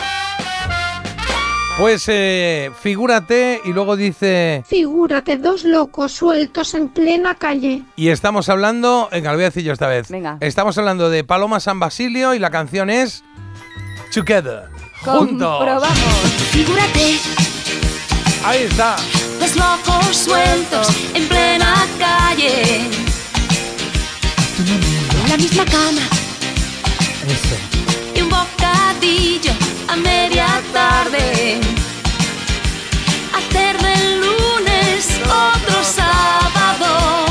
Pues eh, figúrate y luego dice. Figúrate dos locos sueltos en plena calle. Y estamos hablando. Venga, lo voy a decir yo esta vez. Venga. Estamos hablando de Paloma San Basilio y la canción es. Together. Juntos. Comprobamos. Figúrate, Ahí está. dos locos sueltos en plena calle. En la misma cama Eso. A media tarde. Hacer del lunes otro sábado.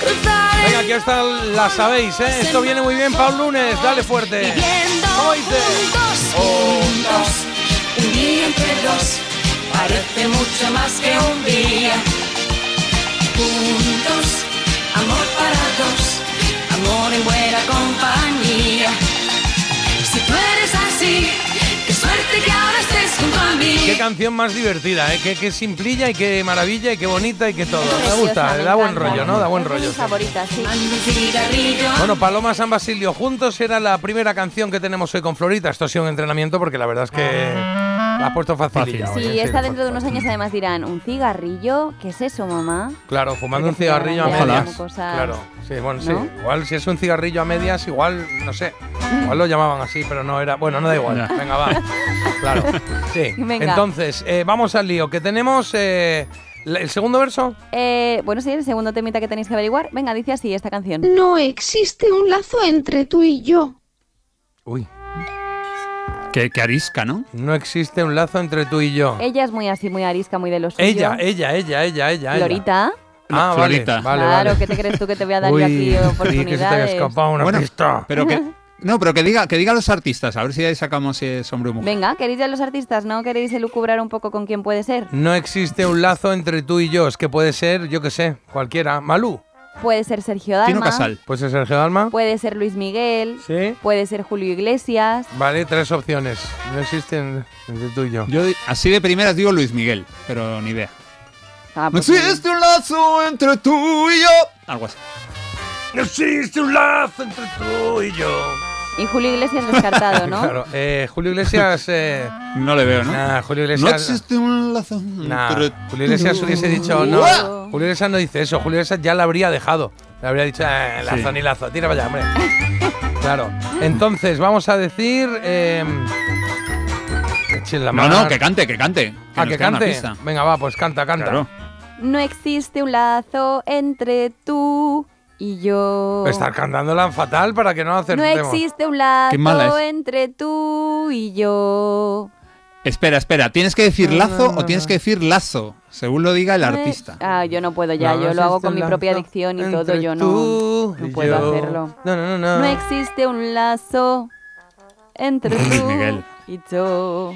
Cruzar Venga, aquí está, la sabéis, ¿eh? Esto viene muy bien para un lunes. Dale fuerte. Viviendo ¿Cómo dice? juntos, juntos, un día entre dos, parece mucho más que un día. Juntos, amor para dos, amor en buena compañía. Así, qué suerte que ahora estés junto a mí. Qué canción más divertida, ¿eh? Qué, qué simplilla y qué maravilla y qué bonita y qué todo. Me gusta, me da buen rollo, ¿no? Da buen Es rollo. mis sí. favoritas, sí. Bueno, Paloma San Basilio juntos era la primera canción que tenemos hoy con Florita. Esto ha sido un entrenamiento porque la verdad es que la has puesto facililla. Sí, esta dentro de unos años además dirán, ¿un cigarrillo? ¿Qué es eso, mamá? Claro, fumando un cigarrillo a medias. Claro, sí, bueno, sí. Igual si es un cigarrillo a medias, igual, no sé. Igual lo llamaban así, pero no era. Bueno, no da igual. Venga, va. Claro. Sí. Venga. Entonces, eh, vamos al lío. Que tenemos eh, el segundo verso. Eh, bueno, sí, el segundo temita que tenéis que averiguar. Venga, dice así esta canción. No existe un lazo entre tú y yo. Uy. Que, que arisca, ¿no? No existe un lazo entre tú y yo. Ella es muy así, muy arisca, muy de los suyo. Ella, ella, ella, ella, ella. Florita. Ah, Florita. vale, vale, claro, vale. ¿qué te crees tú que te voy a dar yo Uy, aquí sí, que se te haya oportunidades? escapado una Bueno, pista. Pero que. No, pero que diga, que diga los artistas, a ver si ahí sacamos si es hombre o mujer. Venga, ¿queréis ya los artistas? ¿No queréis elucubrar un poco con quién puede ser? No existe un lazo entre tú y yo. Es que puede ser, yo qué sé, cualquiera. Malú. Puede ser Sergio Dalma. Puede ser Sergio Dalma. Puede ser Luis Miguel. Sí. Puede ser Julio Iglesias. Vale, tres opciones. No existen entre tú y yo. Yo así de primeras digo Luis Miguel, pero ni idea. Ah, No pues existe un lazo entre tú y yo. Algo así. No existe un lazo entre tú y yo. Y Julio Iglesias descartado, ¿no? claro. Eh, Julio Iglesias. Eh, No le veo, ¿no? nah, Julio No Iglesias. existe un lazo Nah, Julio Iglesias hubiese dicho, no, Julio Iglesias no dice eso, Julio Iglesias ya la habría dejado. Le habría dicho, eh, lazo Sí. ni lazo, tira para allá, hombre. claro. Entonces, vamos a decir. Eh, la No, no, que cante, que cante. Ah, que queda una cante. Venga, va, pues canta, canta. Claro. No existe un lazo entre tú y yo. Estar cantándola fatal para que no No acertemos. existe un Qué mala lazo es. entre tú y yo. Espera, espera. ¿Tienes que decir lazo o tienes que decir lazo? Según lo diga el artista. Ah, yo no puedo ya, No yo lo hago con mi propia dicción y todo, yo no, no puedo yo. hacerlo. No, no, no, no. No existe un lazo entre tú Miguel. y yo.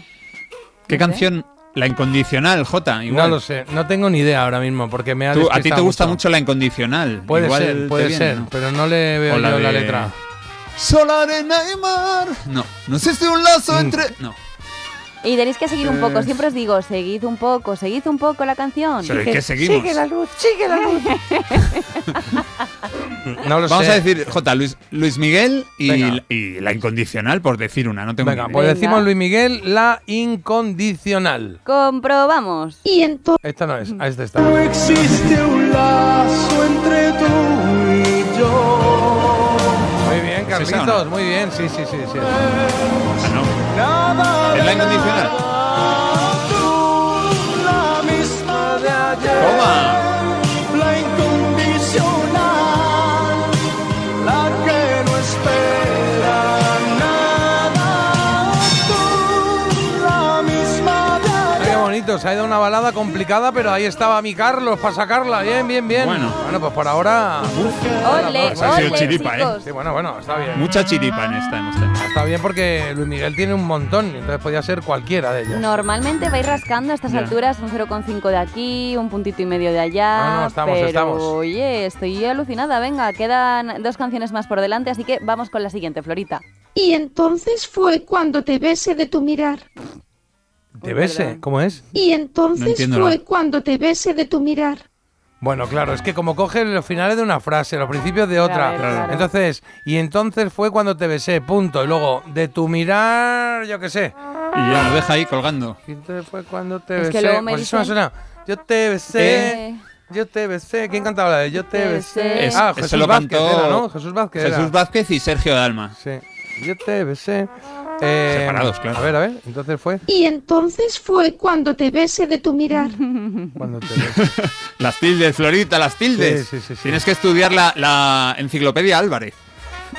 ¿Qué no canción? La incondicional. No Igual. lo sé, no tengo ni idea ahora mismo porque me ha Tú- a ti te gusta mucho la incondicional. Puede Igual ser, puede viene, ser, ¿no? pero no le veo yo la letra. Sol, arena y mar. No, no existe un lazo Mm. entre. No. Y tenéis que seguir un poco, siempre os digo, seguid un poco, seguid un poco la canción. Pero ¿y qué seguimos? Sigue la luz, sigue la luz. no lo Vamos sé. a decir, Jota, Luis, Luis Miguel y, y la incondicional, por decir una. No tengo Venga, pues decimos Luis Miguel, la incondicional. Comprobamos. Y entonces. Esta no es, esta está. No existe un lazo entre tú y yo. Esa o Carlitos, no? muy bien, sí, sí, sí, sí. Ah, no. Nada ¿Es la de incondicional? Se ha ido una balada complicada, pero ahí estaba mi Carlos para sacarla. Bien, bien, bien. Bueno. pues por ahora. Ole, sido ole, chiripa, ¿eh? Sí, bueno, bueno, está bien. Mucha chiripa en esta hemos tenido. Está bien porque Luis Miguel tiene un montón, entonces podía ser cualquiera de ellos. Normalmente vais rascando a estas alturas un 0,5 de aquí, un puntito y medio de allá. No, no, estamos, pero, estamos. oye, estoy alucinada. Venga, quedan dos canciones más por delante, así que vamos con la siguiente, Florita. Y entonces fue cuando te besé de tu mirar. ¿Te bese? perdón. ¿Cómo es? Y entonces fue nada. cuando te besé de tu mirar. Bueno, claro, es que como coge los finales de una frase, los principios de otra. Claro, claro. Entonces, y entonces fue cuando te besé, punto. Y luego, de tu mirar, yo qué sé. Y ya lo deja ahí colgando. Y entonces fue cuando te Es que besé. luego me pues eso me dicen- suena. Yo te besé. Eh, Yo te besé. ¿Quién cantaba la de Yo te Te besé? besé. Es- ah, Jesús lo Vázquez cantó era, ¿no? Jesús Vázquez era. Jesús Vázquez y Sergio Dalma. Sí. Yo te besé. Eh, Separados, claro. A ver, a ver. Entonces fue Y entonces fue cuando te besé de tu mirar. cuando te besé. Las tildes, Florita, las tildes. Sí, sí, sí, sí. Tienes que estudiar la, la enciclopedia Álvarez.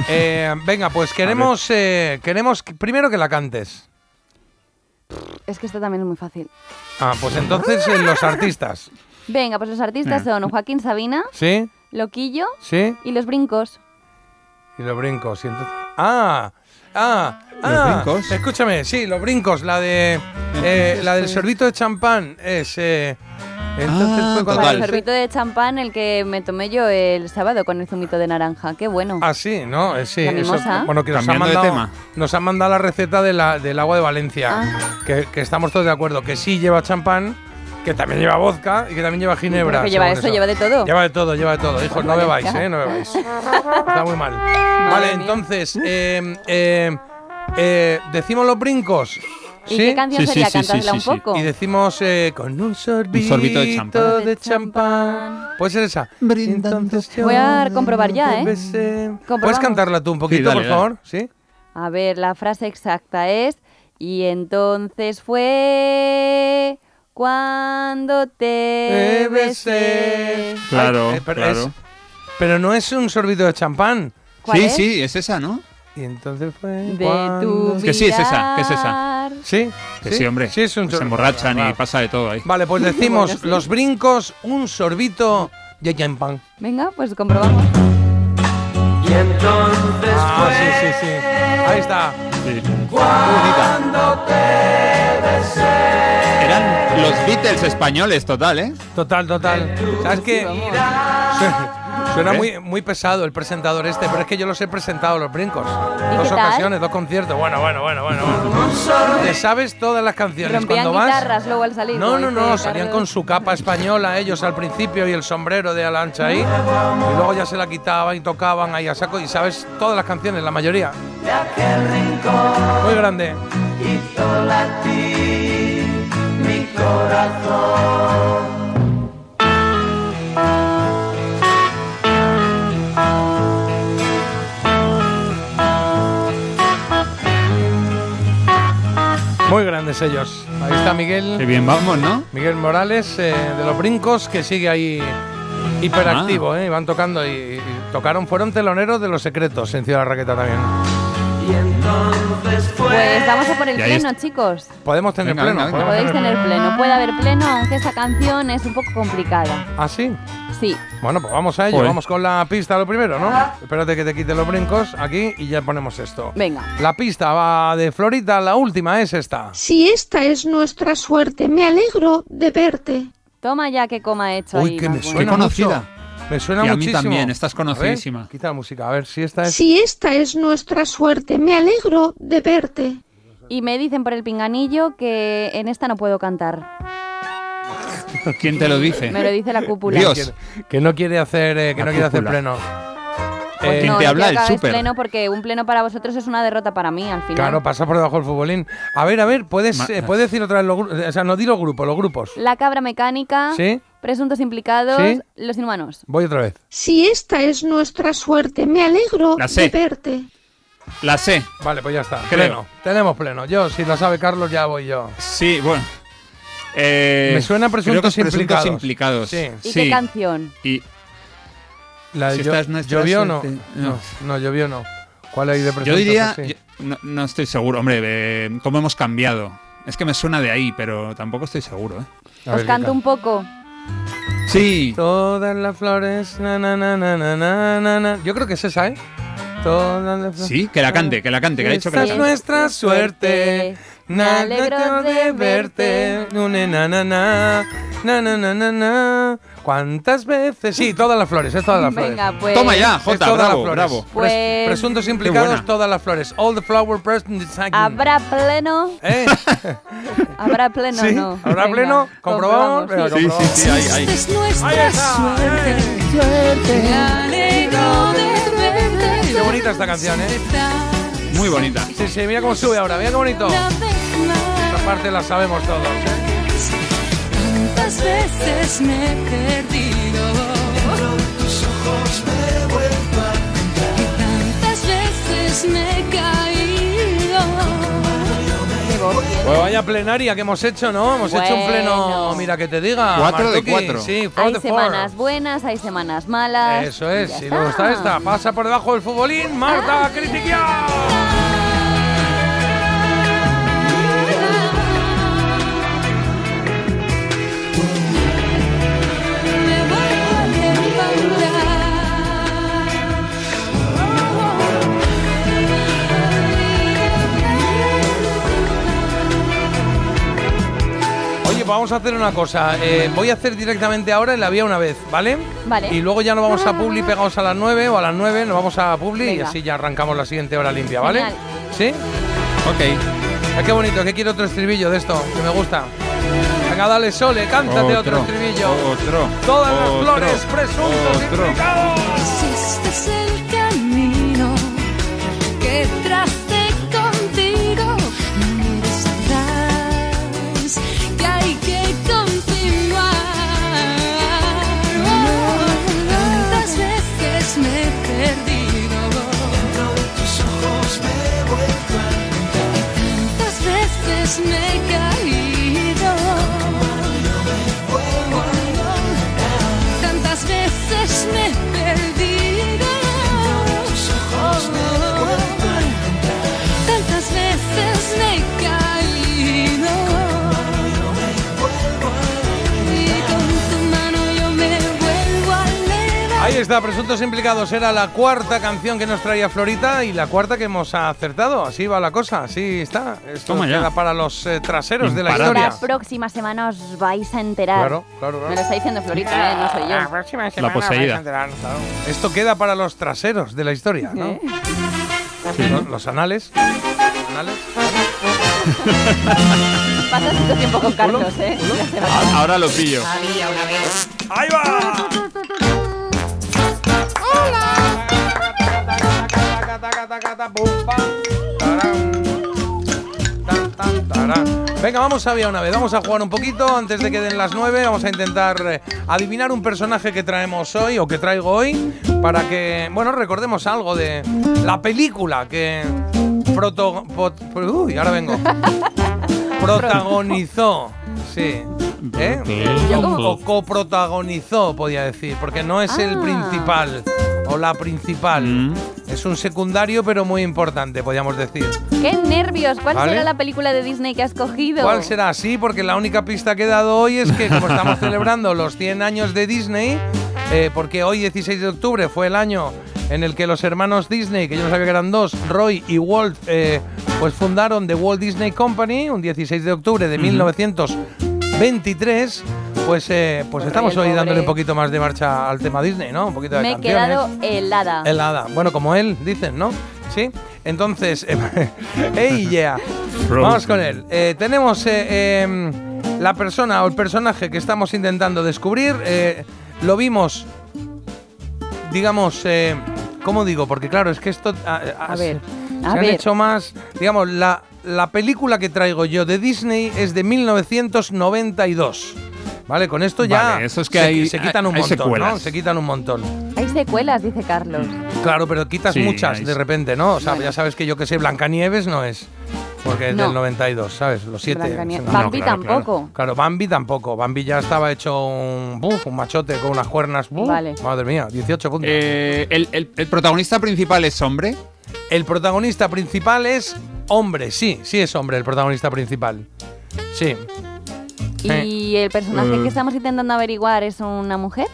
Eh, venga, pues queremos, eh, queremos que- primero que la cantes. es que esto también es muy fácil. Ah, pues entonces eh, los artistas. Venga, pues los artistas Eh. son Joaquín Sabina, ¿Sí? Loquillo ¿Sí? y Los Brincos. Y los brincos. y entonces- Ah, ah, ¿Los ah. brincos? Escúchame, sí, los brincos. La de eh, la del sorbito de champán es. eh, entonces Ah, fue cuando. El sorbito de champán, el que me tomé yo el sábado con el zumito de naranja. Qué bueno. Ah, sí, ¿no? Eh, sí, eso- bueno, que nos han, mandado, tema. nos han mandado la receta de la, del agua de Valencia. Ah. Que, que estamos todos de acuerdo que sí lleva champán, que también lleva vodka y que también lleva ginebra. Que lleva según eso, lleva de todo. Lleva de todo, lleva de todo. Hijos, no bebáis. ¿eh? No bebáis. Está muy mal. vale, mía. entonces, eh, eh, eh, decimos los brincos. ¿Y ¿Sí? qué canción Sí, sí, sería? sí, sí, Cántala sí, un poco. Y decimos eh, con un sorbito, sorbito de champán. de champán. Puede ser esa. Entonces Voy a comprobar ya, ¿eh? ¿Puedes cantarla tú un poquito, Sí, dale, por dale. favor? ¿Sí? A ver, la frase exacta es y entonces fue cuando te besé. besé. Claro, Ay, eh, pero, claro. es- pero no es un sorbito de champán. ¿Cuál Sí, es? sí, es esa, ¿no? Y entonces fue. De tu Que sí, es esa, que es esa. ¿Sí? Que sí, hombre. Sí, es un se emborrachan y pasa de todo ahí. Vale, pues decimos Bueno, sí. los brincos, un sorbito de champán. Venga, pues comprobamos. Y entonces Ah, sí, sí, sí. Ahí está. Sí. cuando te besé. Eran los Beatles españoles, total, ¿eh? Total, total. ¿Sabes qué? Suena ¿Eh? muy, muy pesado el presentador este, pero es que yo los he presentado los brincos. Dos qué tal? ocasiones, dos conciertos. Bueno, bueno, bueno, bueno. bueno. Te sabes todas las canciones. Rompían Cuando vas. guitarras luego al salir. No, no, no, salían Carlos. con su capa española ellos al principio y el sombrero de ala ancha ahí. Y luego ya se la quitaban y tocaban ahí a saco y sabes todas las canciones, la mayoría. De aquel rincón Muy grande. hizo latir mi corazón. Muy grandes ellos. Ahí está Miguel. Qué bien vamos, ¿no? Miguel Morales eh, de los Brincos que sigue ahí hiperactivo, Ah. ¿eh? Y van tocando y, y tocaron, fueron teloneros de los secretos en Ciudad de la Raqueta también. Y entonces fue. Pues vamos a por el pleno, chicos. Podemos tener Venga, pleno. venga, venga. podemos Podéis tener pleno. Puede haber pleno, aunque esta canción es un poco complicada. ¿Ah, sí? Sí. Bueno, pues vamos a ello. Vamos con la pista lo primero, ¿no? Espérate que te quite los brincos aquí y ya ponemos esto. Venga. La pista va de Florita, la última es esta. Si esta es nuestra suerte, me alegro de verte. Toma ya qué coma he hecho Uy, ahí. que me suena conocida. mucho. Me suena Y a mí muchísimo. también, estás A ver, conocidísima. quita la música, a ver si esta es. Si esta es nuestra suerte, me alegro de verte. Y me dicen por el pinganillo que en esta no puedo cantar. ¿Quién te lo dice? Me lo dice la cúpula. Dios. Que, no quiere hacer, eh, que no quiere hacer cúpula. pleno. Pues Eh, ¿Quién no, te no habla? El súper. pleno porque un pleno para vosotros es una derrota para mí al final. Claro, pasa por debajo del futbolín. A ver, a ver, puedes, eh, puedes decir otra vez los grupos. O sea, no di los grupos, los grupos. La cabra mecánica, ¿Sí? presuntos implicados, Sí. los inhumanos. Voy otra vez. Si esta es nuestra suerte, me alegro La de verte. La sé. Vale, pues ya está. Creo. Pleno. Tenemos pleno. Yo, si lo sabe Carlos, ya voy yo. Sí, bueno. Eh, Me suena creo que presuntos es presuntos implicados. implicados. Sí. ¿Y Sí. qué canción? Y La de Si yo- esta es ¿Llovió o no? suerte. no? No. No, llovió no. ¿Cuál hay de presuntos? yo diría. yo- no, no estoy seguro. Hombre, eh, ¿cómo hemos cambiado? Es que me suena de ahí, pero tampoco estoy seguro, ¿eh? A Os ver, canto ¿qué un poco. Sí. Todas las flores. Na, na, na, na, na, na, na, na. Yo creo que es esa, ¿eh? Todas las flores. Sí, que la cante, que la cante, que ha dicho que Esta la es cante. nuestra suerte. Me alegro de verte. Nune, na, na, na. Na, na, na, na, na. ¿Cuántas veces? Sí, todas las flores, es todas las flores. Venga, pues. Toma ya, Es Jota, todas las bravo, flores. bravo. Pues- presuntos implicados, todas las flores. All the flower presents. ¿Habrá pleno? ¿Eh? ¿Habrá pleno ¿Sí? no? ¿Habrá Venga, pleno? ¿Comprobamos? Venga, Sí, sí, sí, ahí, ahí. Es nuestra Ahí está, suerte. eh. Me alegro de verte. Qué bonita esta canción, ¿eh? Muy bonita. Sí, sí, mira cómo sube ahora, mira qué bonito. Parte la sabemos todos, ¿eh? Tantas veces me he perdido. Tus ojos me he vuelto a Y tantas veces me he caído. Pues vaya plenaria que hemos hecho, ¿no? Hemos hecho un pleno, mira que te diga. Cuatro de cuatro. Sí, four Hay de four. semanas buenas, hay semanas malas. Eso es, Ya y luego está esta. Pasa por debajo del futbolín, Marta Critiquiao. Vamos a hacer una cosa. eh, voy a hacer directamente ahora en la vía una vez, ¿vale? Vale. Y luego ya nos vamos a Publi pegados a las 9 o a las 9 nos vamos a Publi y así ya arrancamos la siguiente hora limpia, ¿vale? Genial. ¿Sí? Ok. Ah, qué bonito, que quiero otro estribillo de esto, que me gusta. Venga, dale, Sole, cántate otro, estribillo. Otro. Todas las flores, presuntos otro. implicados. Está, Presuntos Implicados era la cuarta canción que nos traía Florita y la cuarta que hemos acertado. Así va la cosa, así está. Esto Toma ya. queda para los eh, traseros de la historia. La próxima semana os vais a enterar. Claro, claro, claro. Me lo está diciendo Florita, ¿eh? no soy yo. La próxima semana poseída. vais a enterar, Esto queda para los traseros de la historia, ¿no? ¿Eh? ¿No? Los anales. anales. Pasas mucho tiempo con Carlos, ¿eh? Ahora lo pillo. Había una vez. ¡Ahí va! Tarán. Venga, vamos a Vía una vez. Vamos a jugar un poquito antes de que den las 9. Vamos a intentar eh, adivinar un personaje que traemos hoy o que traigo hoy para que, bueno, recordemos algo de la película que proto, pot- uy, ahora vengo. protagonizó. Sí. ¿Eh? Como- O coprotagonizó, podía decir, porque no es el Ah. principal o la principal. Mm. Es un secundario, pero muy importante, podríamos decir. ¡Qué nervios! ¿Cuál Vale. será la película de Disney que has cogido? ¿Cuál será? Sí, porque la única pista que he dado hoy es que como estamos celebrando los 100 años de Disney, eh, porque hoy 16 de octubre fue el año en el que los hermanos Disney, que yo no sabía que eran dos, Roy y Walt, eh, pues fundaron The Walt Disney Company, un 16 de octubre de 1923, pues, eh, pues estamos hoy dándole un poquito más de marcha al tema Disney, ¿no? Un poquito de Me he quedado helada. Helada. Bueno, como él, dicen, ¿no? Sí. Entonces, ¡hey, yeah! Vamos con él. Eh, tenemos eh, em, la persona o el personaje que estamos intentando descubrir. eh, lo vimos, digamos, eh, ¿cómo digo? Porque claro, es que esto... ah, ah, A ver, se- a se han hecho más... Digamos, la, la película que traigo yo de Disney es de 1992. ¿Vale? Con esto ya Vale, eso es que se, hay- se quitan un hay montón, ¿no? Se quitan un montón. Hay secuelas, dice Carlos. Claro, pero quitas Sí, muchas de repente, ¿no? O sea, Bueno. ya sabes que yo que sé, Blancanieves no es. Porque es No. del 92, ¿sabes? Los siete. Blancanieves. No, Bambi claro, tampoco. Claro. Claro, Bambi tampoco. Bambi ya estaba hecho un, buf, un machote con unas cuernas. buf, Vale. Madre mía, 18 puntos. Eh, el, el- el protagonista principal es hombre. el protagonista principal es hombre, sí, sí es hombre el protagonista principal. Sí. ¿Y el personaje Eh. que estamos intentando averiguar es una mujer?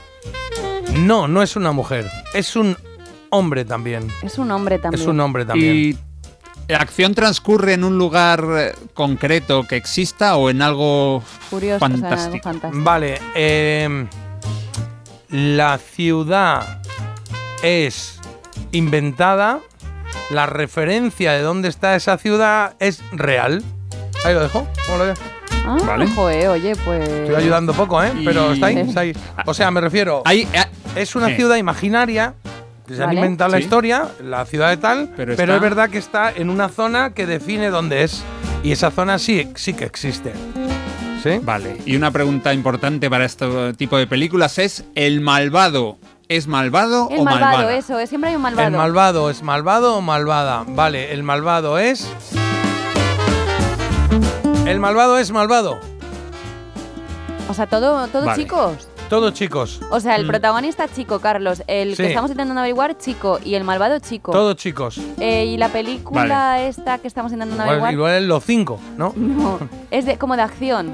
No, no es una mujer. Es un hombre también. Es un hombre también. Es un hombre también. Y la acción transcurre en un lugar eh, concreto que exista o en algo Curioso, o sea, algo fantástico. fantástico. Vale, eh, la ciudad es inventada, la referencia de dónde está esa ciudad es real. Ahí lo dejo, ¿cómo lo ves? Ah, Vale. joder, oye, pues. Estoy ayudando poco, ¿eh? Pero está ahí, está ahí. O sea, me refiero, eh, es una ciudad imaginaria que se han Vale. inventado la Sí. historia, la ciudad de tal, Pero pero, está- es verdad que está en una zona que define dónde es. Y esa zona sí, sí que existe. ¿Sí? Vale, y una pregunta importante para este tipo de películas es, ¿el malvado es malvado El o malvado, malvada? eso, es, siempre hay un malvado. El malvado es malvado o malvada. Vale, el malvado es. El malvado es malvado. O sea, todo, todo Vale. chicos. Todos chicos. O sea, el Mm. protagonista chico, Carlos. El Sí. que estamos intentando averiguar, chico. Y el malvado, chico. Todos chicos. Eh, y la película esta que estamos intentando Igual, averiguar. igual es los cinco, ¿no? No, es de, como de acción.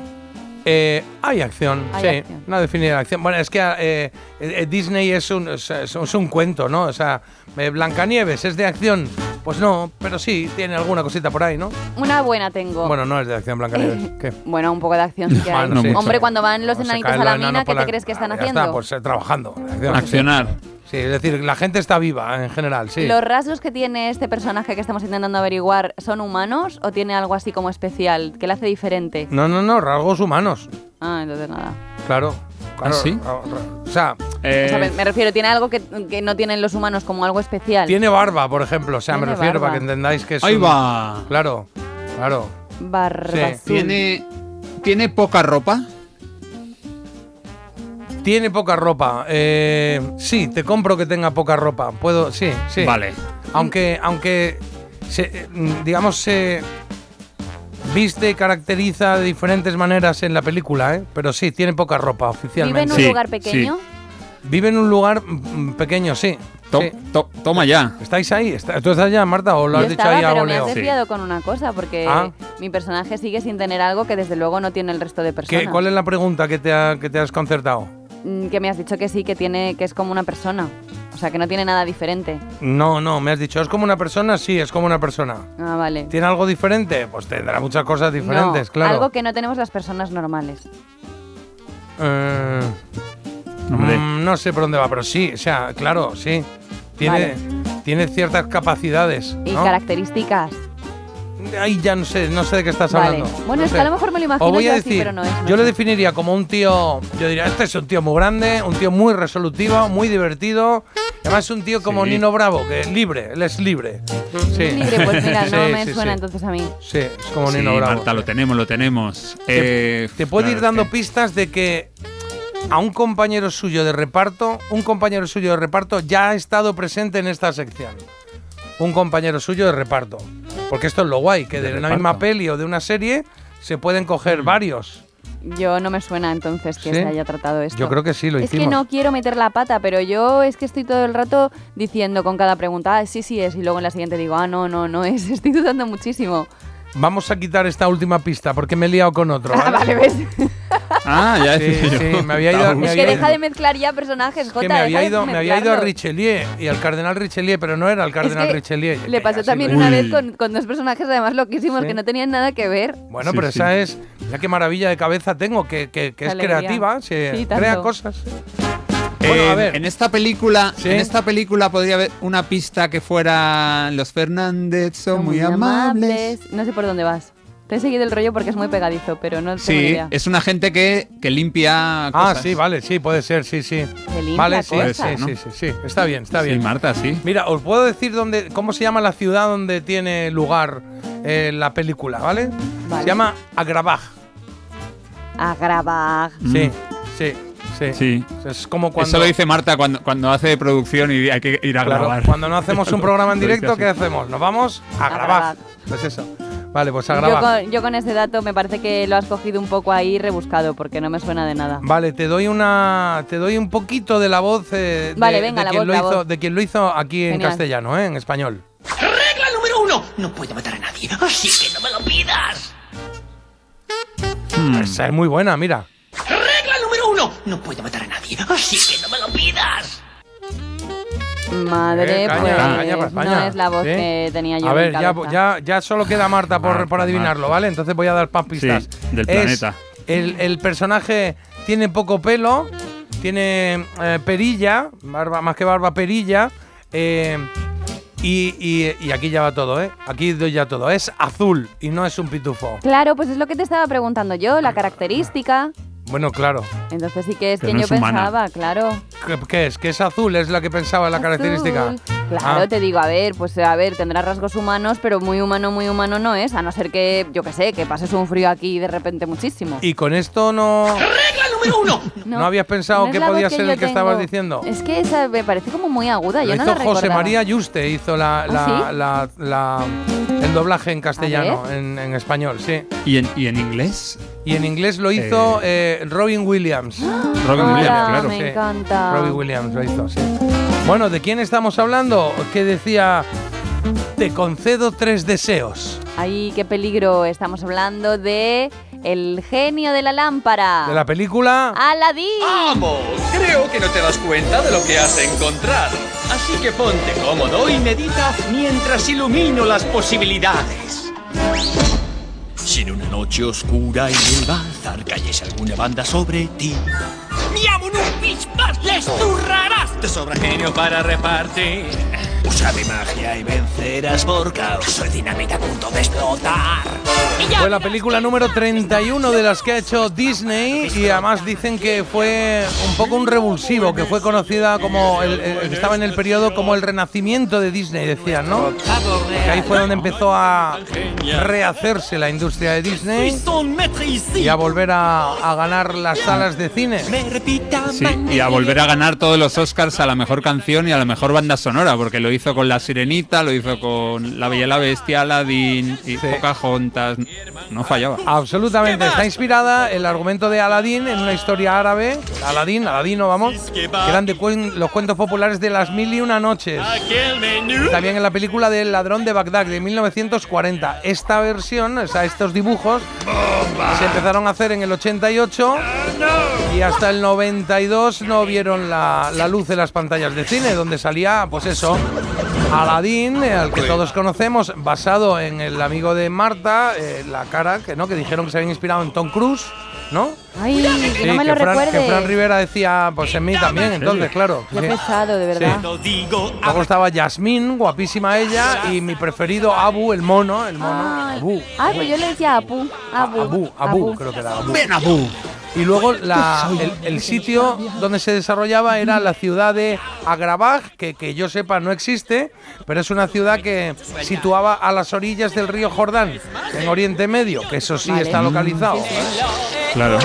Eh, hay acción, Hay sí. acción. Una definida de acción. Bueno, es que eh, eh, Disney es un, es, es un cuento, ¿no? O sea, eh, Blancanieves es de acción. Pues no, pero sí, tiene alguna cosita por ahí, ¿no? Una buena tengo. Bueno, no es de acción Blancanieves. ¿Qué? Bueno, un poco de acción sí que hay. Bueno, sí. Hombre, cuando van los enanitos a la mina, ¿qué te la- crees que están Ah, ya haciendo? Está, pues eh, trabajando. Acción. Accionar. Sí, es decir, la gente está viva en general, sí. ¿Los rasgos que tiene este personaje que estamos intentando averiguar son humanos o tiene algo así como especial que le hace diferente? No, no, no, rasgos humanos. Ah, entonces nada. Claro. Claro ¿Ah, sí? ra- O sea, O sea, me, refiero, tiene algo que, que no tienen los humanos como algo especial. tiene barba, por ejemplo. O sea, me refiero barba. para que entendáis que es. Ahí un- va. Claro, claro. Barba Sí. ¿Tiene, ¿Tiene poca ropa? Tiene poca ropa. Eh, sí, te compro que tenga poca ropa. Puedo, sí, sí. Vale. Aunque, aunque, se, eh, digamos, se viste y caracteriza de diferentes maneras en la película, ¿eh? Pero sí, tiene poca ropa ¿Vive oficialmente. en un Sí, lugar pequeño? Vive en un lugar mm, pequeño, sí. To- Sí. to- toma ya. ¿Estáis ahí? ¿Está- ¿Tú estás ya, Marta, o lo Yo has dicho estaba, ahí a pero me has desviado con una cosa, porque Ah. mi personaje sigue sin tener algo que desde luego no tiene el resto de personas. ¿Qué- ¿Cuál es la pregunta que te, ha- que te has concertado? Mm, Que me has dicho que sí, que tiene, que es como una persona. O sea, que no tiene nada diferente. No, no, me has dicho, ¿es como una persona? Sí, es como una persona. Ah, vale. ¿Tiene algo diferente? Pues tendrá muchas cosas diferentes, No, claro. Algo que no tenemos las personas normales. Eh, mm, no sé por dónde va, pero sí, o sea, claro, sí. Tiene, tiene ciertas capacidades. Y ¿no? características. Ahí ya no sé, no sé de qué estás Vale. hablando. Bueno, No es que a lo mejor me lo imagino voy yo a así, decir, pero no es, no yo lo definiría como un tío, yo diría, este es un tío muy grande, un tío muy resolutivo, muy divertido. Además es un tío como Sí. Nino Bravo, que es libre, él es libre. Sí. Libre, pues mira, no Sí, me sí, suena sí. entonces a mí. Sí, es como Sí, Nino Bravo. Marta, lo tenemos, lo tenemos. Te, Eh, te puede claro, ir dando es que- pistas de que a un compañero suyo de reparto, un compañero suyo de reparto ya ha estado presente en esta sección. Un compañero suyo de reparto. Porque esto es lo guay, que de, De una misma peli o de una serie se pueden coger varios. Yo no me suena entonces que ¿Sí? se haya tratado esto. Yo creo que sí, lo es hicimos. que no quiero meter la pata, pero yo es que estoy todo el rato diciendo con cada pregunta, ah, sí, sí es, y luego en la siguiente digo, ah, no, no, no es. Estoy dudando muchísimo. Vamos a quitar esta última pista porque me he liado con otro. ¿vale? vale, ¿ves? Ah, ya Sí, yo. sí, me había ido- me es había que ido- deja de mezclar ya personajes, Jota. que me había, ido, me había ido a. Richelieu y al cardenal Richelieu, pero no era el cardenal que Richelieu. Le pasó también una Uy. vez con, con dos personajes además loquísimos Sí. que no tenían nada que ver. Bueno, Sí, pero sí. esa es. Ya qué maravilla de cabeza tengo, que, que- es creativa, se Sí, crea tanto. Eh, Bueno, a ver. En esta película, Sí. en esta película podría haber una pista que fuera los Fernández son muy, amables. No sé por dónde vas. Te he seguido el rollo porque es muy pegadizo, pero no tengo ni Sí, idea. es una gente que, que limpia Ah, cosas. sí, vale, sí, puede ser, sí, sí. Que limpia Vale, sí, cosas. sí, ¿no? sí, sí, sí. Está bien, está Sí, bien. Marta, sí. Mira, os puedo decir dónde, cómo se llama la ciudad donde tiene lugar eh, la película, ¿vale? Vale. Se llama Agrabah. A grabar. Sí, sí. Es como cuando. Eso lo dice Marta cuando, cuando hace producción y hay que ir a Claro, grabar. cuando no hacemos un programa en directo. ¿qué hacemos? ¿Nos vamos? A, A grabar. grabar. Pues eso. Vale, pues a Yo grabar. con, yo con ese dato me parece que lo has cogido un poco ahí rebuscado porque no me suena de nada. Vale, te doy una, te doy un poquito de la voz eh, de, Vale, venga, de la quien voz, lo la hizo, voz. de quien lo hizo aquí en castellano, ¿eh? en español. Regla número uno. No puedo matar a nadie, así que no me lo pidas. Hmm. Esa es muy buena, mira. Uno. No puedo matar a nadie, así que no me lo pidas. Madre, Eh, caña, pues caña para España. no es la voz ¿Sí? que tenía yo A en ver, ya, ya, ya solo queda Marta por, Marta, por adivinarlo, ¿vale? Entonces voy a dar más pistas. Sí, del Es- planeta. El, el personaje tiene poco pelo, tiene eh, perilla, barba, más que barba, perilla. eh, y, y- y aquí ya va todo, ¿eh? Aquí doy ya todo. Es azul y no es un pitufo. Claro, pues es lo que te estaba preguntando yo, la característica. Bueno, claro. Entonces sí que es quien no yo es pensaba, claro. ¿Qué, qué es? ¿Que es azul? ¿Es la que pensaba la característica? Azul. Claro, Ah. te digo, a ver, pues a ver, tendrá rasgos humanos, pero muy humano, muy humano no es, a no ser que, yo qué sé, que pases un frío aquí de repente muchísimo. Y con esto no. Regla número uno. ¿No, habías pensado que podía que ser el que estabas diciendo? Es que esa me parece como muy aguda, Lo yo no hizo la José. María Yuste, hizo la, la, ¿Ah, la- la- el doblaje en castellano, en, en español, sí. ¿Y en, y en inglés? Y en inglés lo hizo eh, Robin Williams. Robin Hola, Williams, claro. me Sí. encanta. Robin Williams lo hizo, sí. Bueno, ¿de quién estamos hablando? Que decía, te concedo tres deseos. Ay, qué peligro, estamos hablando de El genio de la lámpara. De la película... Aladín. ¡Vamos! Creo que no te das cuenta de lo que has encontrado. Así que ponte cómodo y medita mientras ilumino las posibilidades. Si en una noche oscura en el bazar cayese alguna banda sobre ti, ¡Miamo en un pispas! ¡Les zurrarás! Te sobra genio para repartir. Usa mi magia y vencerás por caos. Soy dinamita a punto de explotar. Fue la película número 31 de las que ha hecho Disney y además dicen que fue un poco un revulsivo, que fue conocida como, el, el- estaba en el periodo como el renacimiento de Disney, decían, ¿no? Que ahí fue donde empezó a rehacerse la industria de Disney y a volver a, a ganar las salas de cine. Sí, y a volver a ganar todos los Oscars a la mejor canción y a la mejor banda sonora, porque lo hizo con La Sirenita, lo hizo con La Bella la Bestia, Aladdin y Pocahontas. No fallaba. Absolutamente. Está inspirada el argumento de Aladín en una historia árabe. Aladín, Aladino, vamos. Que eran de cuen- los cuentos populares de las mil y una noches. También en la película del ladrón de Bagdad de 1940. Esta versión, o sea, estos dibujos se empezaron a hacer en el 88 y hasta el 92 no vieron la, la luz de las pantallas de cine, donde salía, pues eso, Aladdin, al que todos conocemos, basado en el amigo de Marta, eh, la cara, que no, que dijeron que se habían inspirado en Tom Cruise, ¿no? Ay, que no me que lo Fran, que recuerdes. Fran Rivera decía, pues en mí también, entonces, claro. Qué sí. pesado, de verdad. Luego estaba Yasmín, guapísima ella, y mi preferido Abu, el mono, el mono. Abu. Ay, pues yo le decía Apu. Abu. Abu, Abu, creo que era Abu. Ven, Abu. Y luego la- el, el sitio donde se desarrollaba era la ciudad de Agrabah, que, que yo sepa no existe, pero es una ciudad que situaba a las orillas del río Jordán, en Oriente Medio, que eso sí Vale. está localizado. Claro.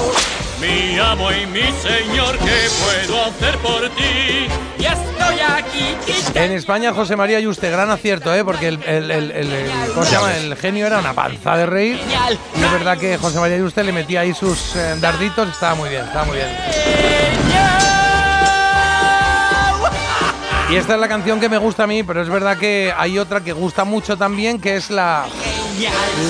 Mi amo y mi señor, ¿qué puedo hacer por ti? Y estoy aquí. En España, José María Yuste, gran acierto, ¿eh? porque el, el- el- el- el- ¿cómo se llama? el genio era una panza de reír. Y es verdad que José María Yuste le metía ahí sus eh, darditos, estaba muy bien, estaba muy bien. Y esta es la canción que me gusta a mí, pero es verdad que hay otra que gusta mucho también, que es la,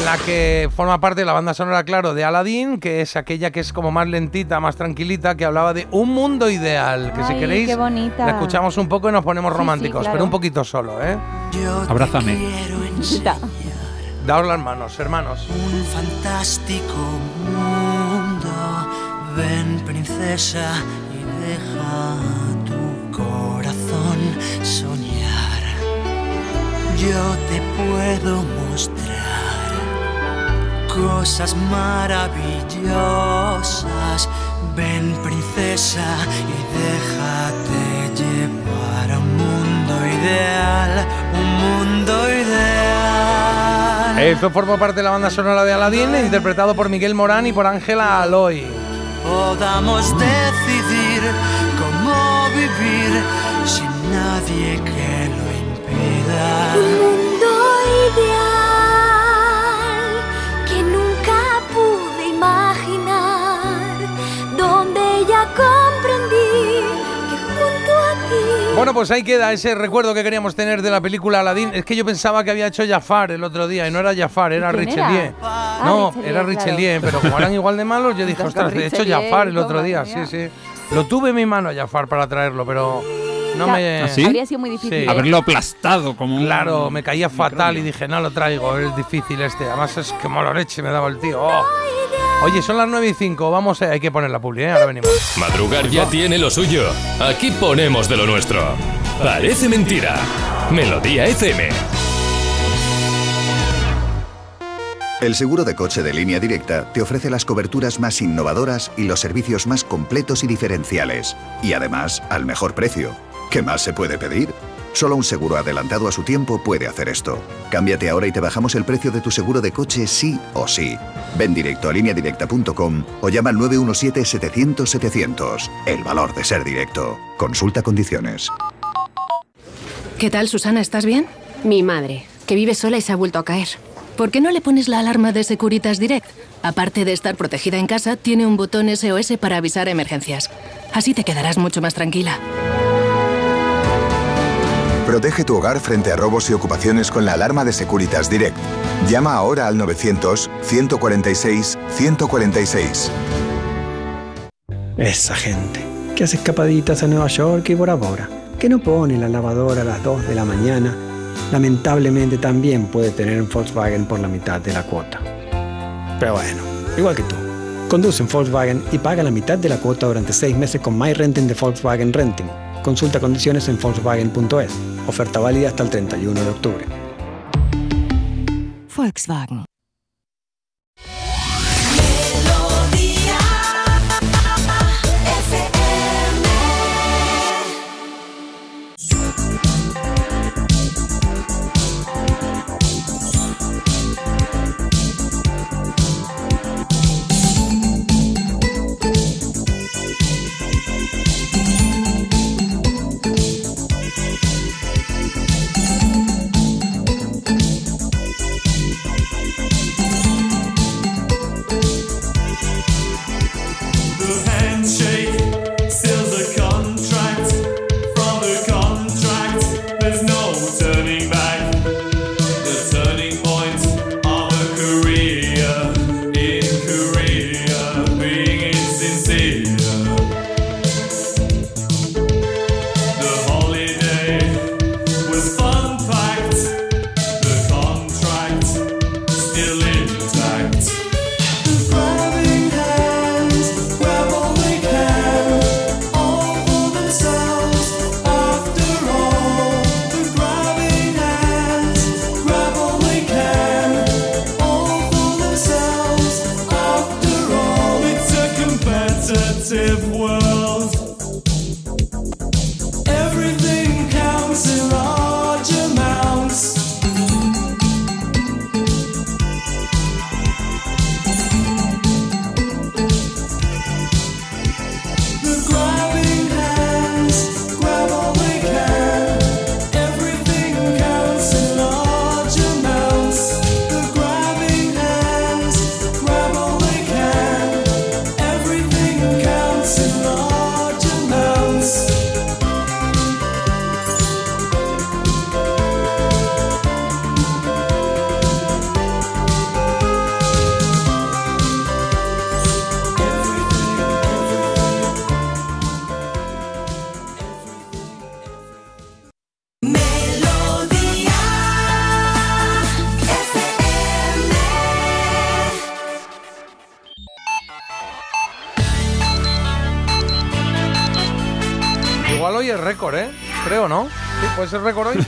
la que forma parte de la banda sonora, claro, de Aladdin, que es aquella que es como más lentita, más tranquilita, que hablaba de un mundo ideal, que si queréis qué bonita. la escuchamos un poco y nos ponemos Sí, sí, románticos, claro. pero un poquito solo, ¿eh? Abrázame. Daos las manos, hermanos. Un fantástico mundo. Ven, princesa, y deja soñar. Yo te puedo mostrar cosas maravillosas. Ven, princesa, y déjate llevar a un mundo ideal. Un mundo ideal. Esto forma parte de la banda sonora de Aladdin, interpretado por Miguel Morán y por Ángela Aloy. podamos decidir cómo vivir sin nadie que lo impida. Un mundo ideal que nunca pude imaginar, donde ya comprendí que junto a ti. Bueno, pues ahí queda ese recuerdo que queríamos tener de la película Aladdin. Es que yo pensaba que había hecho Jafar el otro día y no era Jafar, era. Richelieu. Ah, no, Richelieu, era claro. Richelieu, pero como eran igual de malos, yo dije, ostras, he hecho Jafar el otro día. Sí, sí. Lo tuve en mi mano Jafar para traerlo, pero no me. ¿Ah, sí? Habría sido muy difícil. Sí. ¿eh? Haberlo aplastado como un- Claro, me caía fatal y dije, no lo traigo, es difícil este. Además es que mala leche me daba el tío. Oh. Oye, son las 9 y 5, vamos, eh, hay que poner la publi, ¿eh? ahora venimos. Madrugar ya tiene lo suyo. Aquí ponemos de lo nuestro. Parece mentira. Melodía FM. El seguro de coche de línea directa te ofrece las coberturas más innovadoras y los servicios más completos y diferenciales. Y además, al mejor precio. ¿Qué más se puede pedir? Solo un seguro adelantado a su tiempo puede hacer esto. Cámbiate ahora y te bajamos el precio de tu seguro de coche sí o sí. Ven directo a lineadirecta.com o llama al 917-700-700. El valor de ser directo. Consulta condiciones. ¿Qué tal, Susana? ¿Estás bien? Mi madre, que vive sola y se ha vuelto a caer. ¿Por qué no le pones la alarma de Securitas Direct? Aparte de estar protegida en casa, tiene un botón SOS para avisar emergencias. Así te quedarás mucho más tranquila. Protege tu hogar frente a robos y ocupaciones con la alarma de Securitas Direct. Llama ahora al 900-146-146. Esa gente que hace escapaditas a Nueva York y Bora Bora, que no pone la lavadora a las 2 de la mañana, lamentablemente también puede tener un Volkswagen por la mitad de la cuota. Pero bueno, igual que tú. Conduce un Volkswagen y paga la mitad de la cuota durante 6 meses con My Renting de Volkswagen Renting. Consulta condiciones en Volkswagen.es. Oferta válida hasta el 31 de octubre. Volkswagen.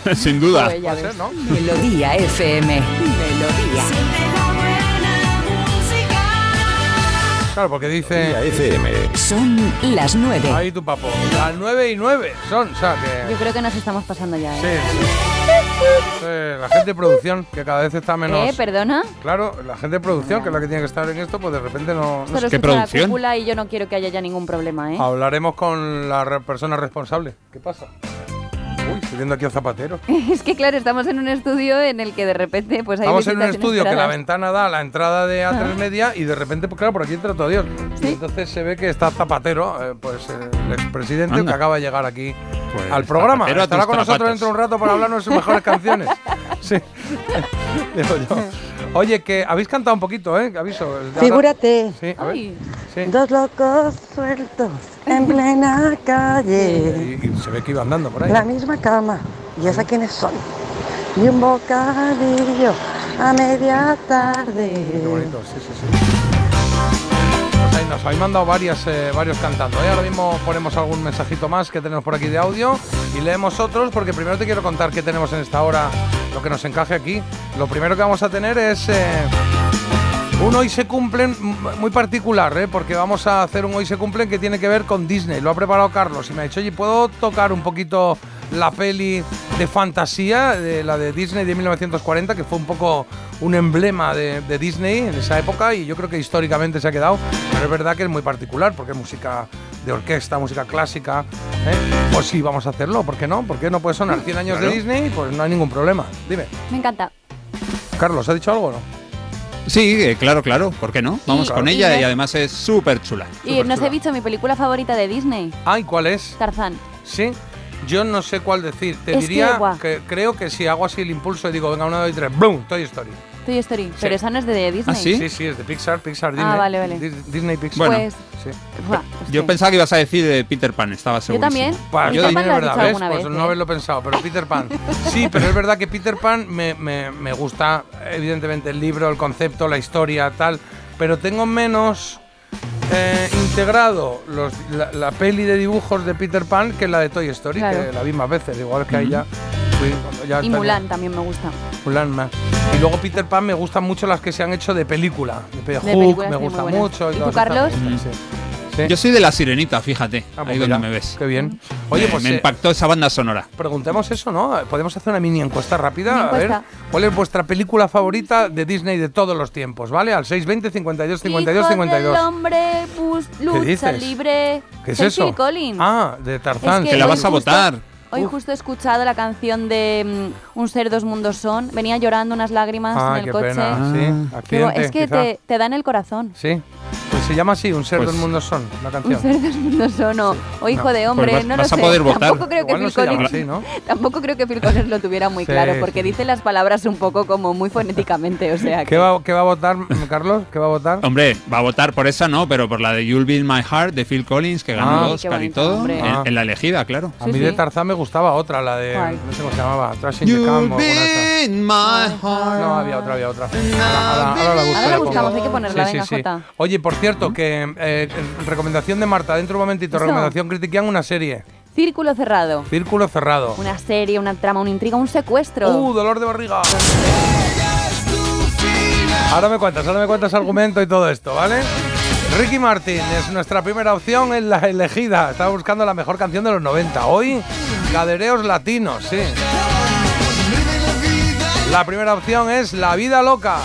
Sin duda. Puede ser, ¿no? Melodía FM. Melodía. Claro, porque dice. FM. Son las 9. Ahí tu papo. Las 9 y 9 son, o sea que. Yo creo que nos estamos pasando ya, ¿eh? Sí, sí. La gente de producción, que cada vez está menos. ¿Eh? ¿Perdona? Claro, la gente de producción, que es la que tiene que estar en esto, pues de repente no. no Solo sé. escucho la y yo no quiero que haya ya ningún problema, ¿eh? Hablaremos con la persona responsable. ¿Qué pasa? Uy, estoy viendo aquí a Zapatero. es que claro, estamos en un estudio en el que de repente pues hay Estamos en un estudio que la ventana da a la entrada de A3 Ah. Media y de repente, pues claro, por aquí entra todo Dios. Y entonces se ve que está Zapatero, eh, pues eh, el expresidente Anda. que acaba de llegar aquí Pues, al programa. Estará con nosotros dentro de un rato para hablarnos de sus mejores canciones. Sí. Digo yo. Oye, que habéis cantado un poquito, ¿eh? Aviso. Figúrate. Sí, a ver. Sí. Dos locos sueltos en plena calle. Y, y se ve que iba andando por ahí. La misma cama. ¿Y esa quiénes son? Y un bocadillo a media tarde. Qué bonito, sí, sí, sí. Pues nos habéis mandado varias, eh, varios cantando. ¿eh? Ahora mismo ponemos algún mensajito más que tenemos por aquí de audio y leemos otros porque primero te quiero contar qué tenemos en esta hora, lo que nos encaje aquí. Lo primero que vamos a tener es eh, un hoy se cumplen muy particular, ¿eh? porque vamos a hacer un hoy se cumplen que tiene que ver con Disney. Lo ha preparado Carlos y me ha dicho, oye, ¿puedo tocar un poquito la peli de fantasía, de la de Disney de 1940, que fue un poco un emblema de Disney en esa época y yo creo que históricamente se ha quedado, pero es verdad que es muy particular porque es música de orquesta, música clásica. ¿eh? Pues sí, vamos a hacerlo, ¿por qué no? ¿Por qué no puede sonar 100 años Claro. de Disney? Pues no hay ningún problema. Dime, Me encanta. Carlos, ¿ha dicho algo o no? Sí, eh, claro, claro. ¿Por qué no? Vamos Y- con y ella y además es súper chula. Y no os he dicho mi película favorita de Disney, Ay, ¿cuál es? Tarzán. Sí, yo no sé cuál decir. Te Es diría que, creo que si hago así el impulso y digo, venga, una, dos y tres, ¡boom! Toy Story. Toy Story. Pero esa no es de Disney. Sí, sí, es de Pixar, Pixar, Disney. Ah, vale, vale. Dis- Disney, Pixar. Bueno. Pues- sí. Buah, Yo pensaba que ibas a decir de Peter Pan, estaba seguro. también. Pues Yo también Pan es lo has verdad, dicho ¿ves? alguna Pues vez, no ¿eh? haberlo pensado, pero Peter Pan. Sí, pero es verdad que Peter Pan me, me- me gusta, evidentemente, el libro, el concepto, la historia, tal, pero tengo menos eh, integrado los- la, la peli de dibujos de Peter Pan que la de Toy Story, Claro. que la vi más veces, igual que ahí ya. Ya Y Mulan también me gusta. Mulan más. Y luego Peter Pan me gustan mucho las que se han hecho de película. De, De Hook me sí, gusta mucho. ¿Y tú, Carlos? gustan, sí. Sí. Yo soy de la sirenita, fíjate. Ah, pues ahí mira, donde me ves. Qué bien. Oye, Me- pues me eh, impactó esa banda sonora. preguntemos eso, ¿no? Podemos hacer una mini encuesta rápida. A ver. ¿cuál es vuestra película favorita de Disney de todos los tiempos? ¿Vale? Al 620 52 52 Hijo 52. del hombre, bus, lucha dices? libre. ¿Qué es eso? Collins. Ah, de Tarzán. Es Que la vas a votar. Hoy justo he escuchado la canción de mm, Un ser, dos mundos son. Venía llorando unas lágrimas Ah, en el qué coche. pena. Sí, Qué bo- accidente, es que te, te da en el corazón. Sí. Pues se llama así, Un ser Pues- del mundo son, la Un canción. ser del mundo sono o hijo No. de hombre, Pues vas- no vas lo a sé. poder votar. Tampoco creo que Igual no Phil Collins, así, ¿no? tampoco creo que Phil Collins lo tuviera muy Sí, claro, sí. porque dice las palabras un poco como muy fonéticamente, o sea ¿Qué que va, qué va a votar, Carlos? ¿Qué va a votar? Hombre, va a votar por esa no, pero por la de You'll Be in My Heart de Phil Collins, que ganó Ah. Qué Oscar y bonito, todo, hombre. en, Ah. en la elegida, claro. A Sí, mí sí. de Tarzán me gustaba otra, la de. ¿Cuál? No sé cómo se llamaba. Trash in the Camp o alguna de esas. in my heart. No, había otra, había otra. Ahora, la buscamos, hay que ponerla, Sí, venga, sí, sí. Jota. Oye, por cierto, que eh, recomendación de Marta, dentro de un momentito, Eso. recomendación critiquían una serie. Círculo cerrado. Círculo cerrado. Una serie, una trama, una intriga, un secuestro. Uh, dolor de barriga. Ahora me cuentas, ahora me cuentas argumento y todo esto, ¿vale? Ricky Martin es nuestra primera opción en la elegida. Estaba buscando la mejor canción de los 90. Hoy, cadereos latinos, sí. La primera opción es La Vida Loca.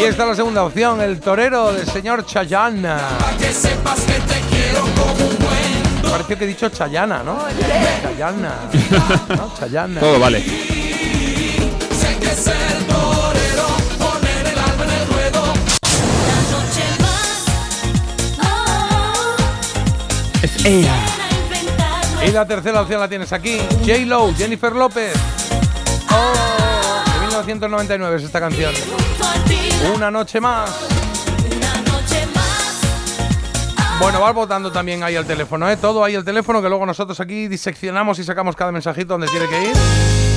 Y esta es la segunda opción, El Torero del señor Chayanne. Pareció que he dicho Chayana, ¿no? Chayana. ¿no? Chayana. Todo vale. Es ella. Y la tercera opción la tienes aquí. J-Lo, Jennifer López. Oh, 1999 es esta canción. Una noche más. Bueno, vas votando también ahí el teléfono, ¿eh? Todo ahí el teléfono, que luego nosotros aquí diseccionamos y sacamos cada mensajito donde tiene que ir.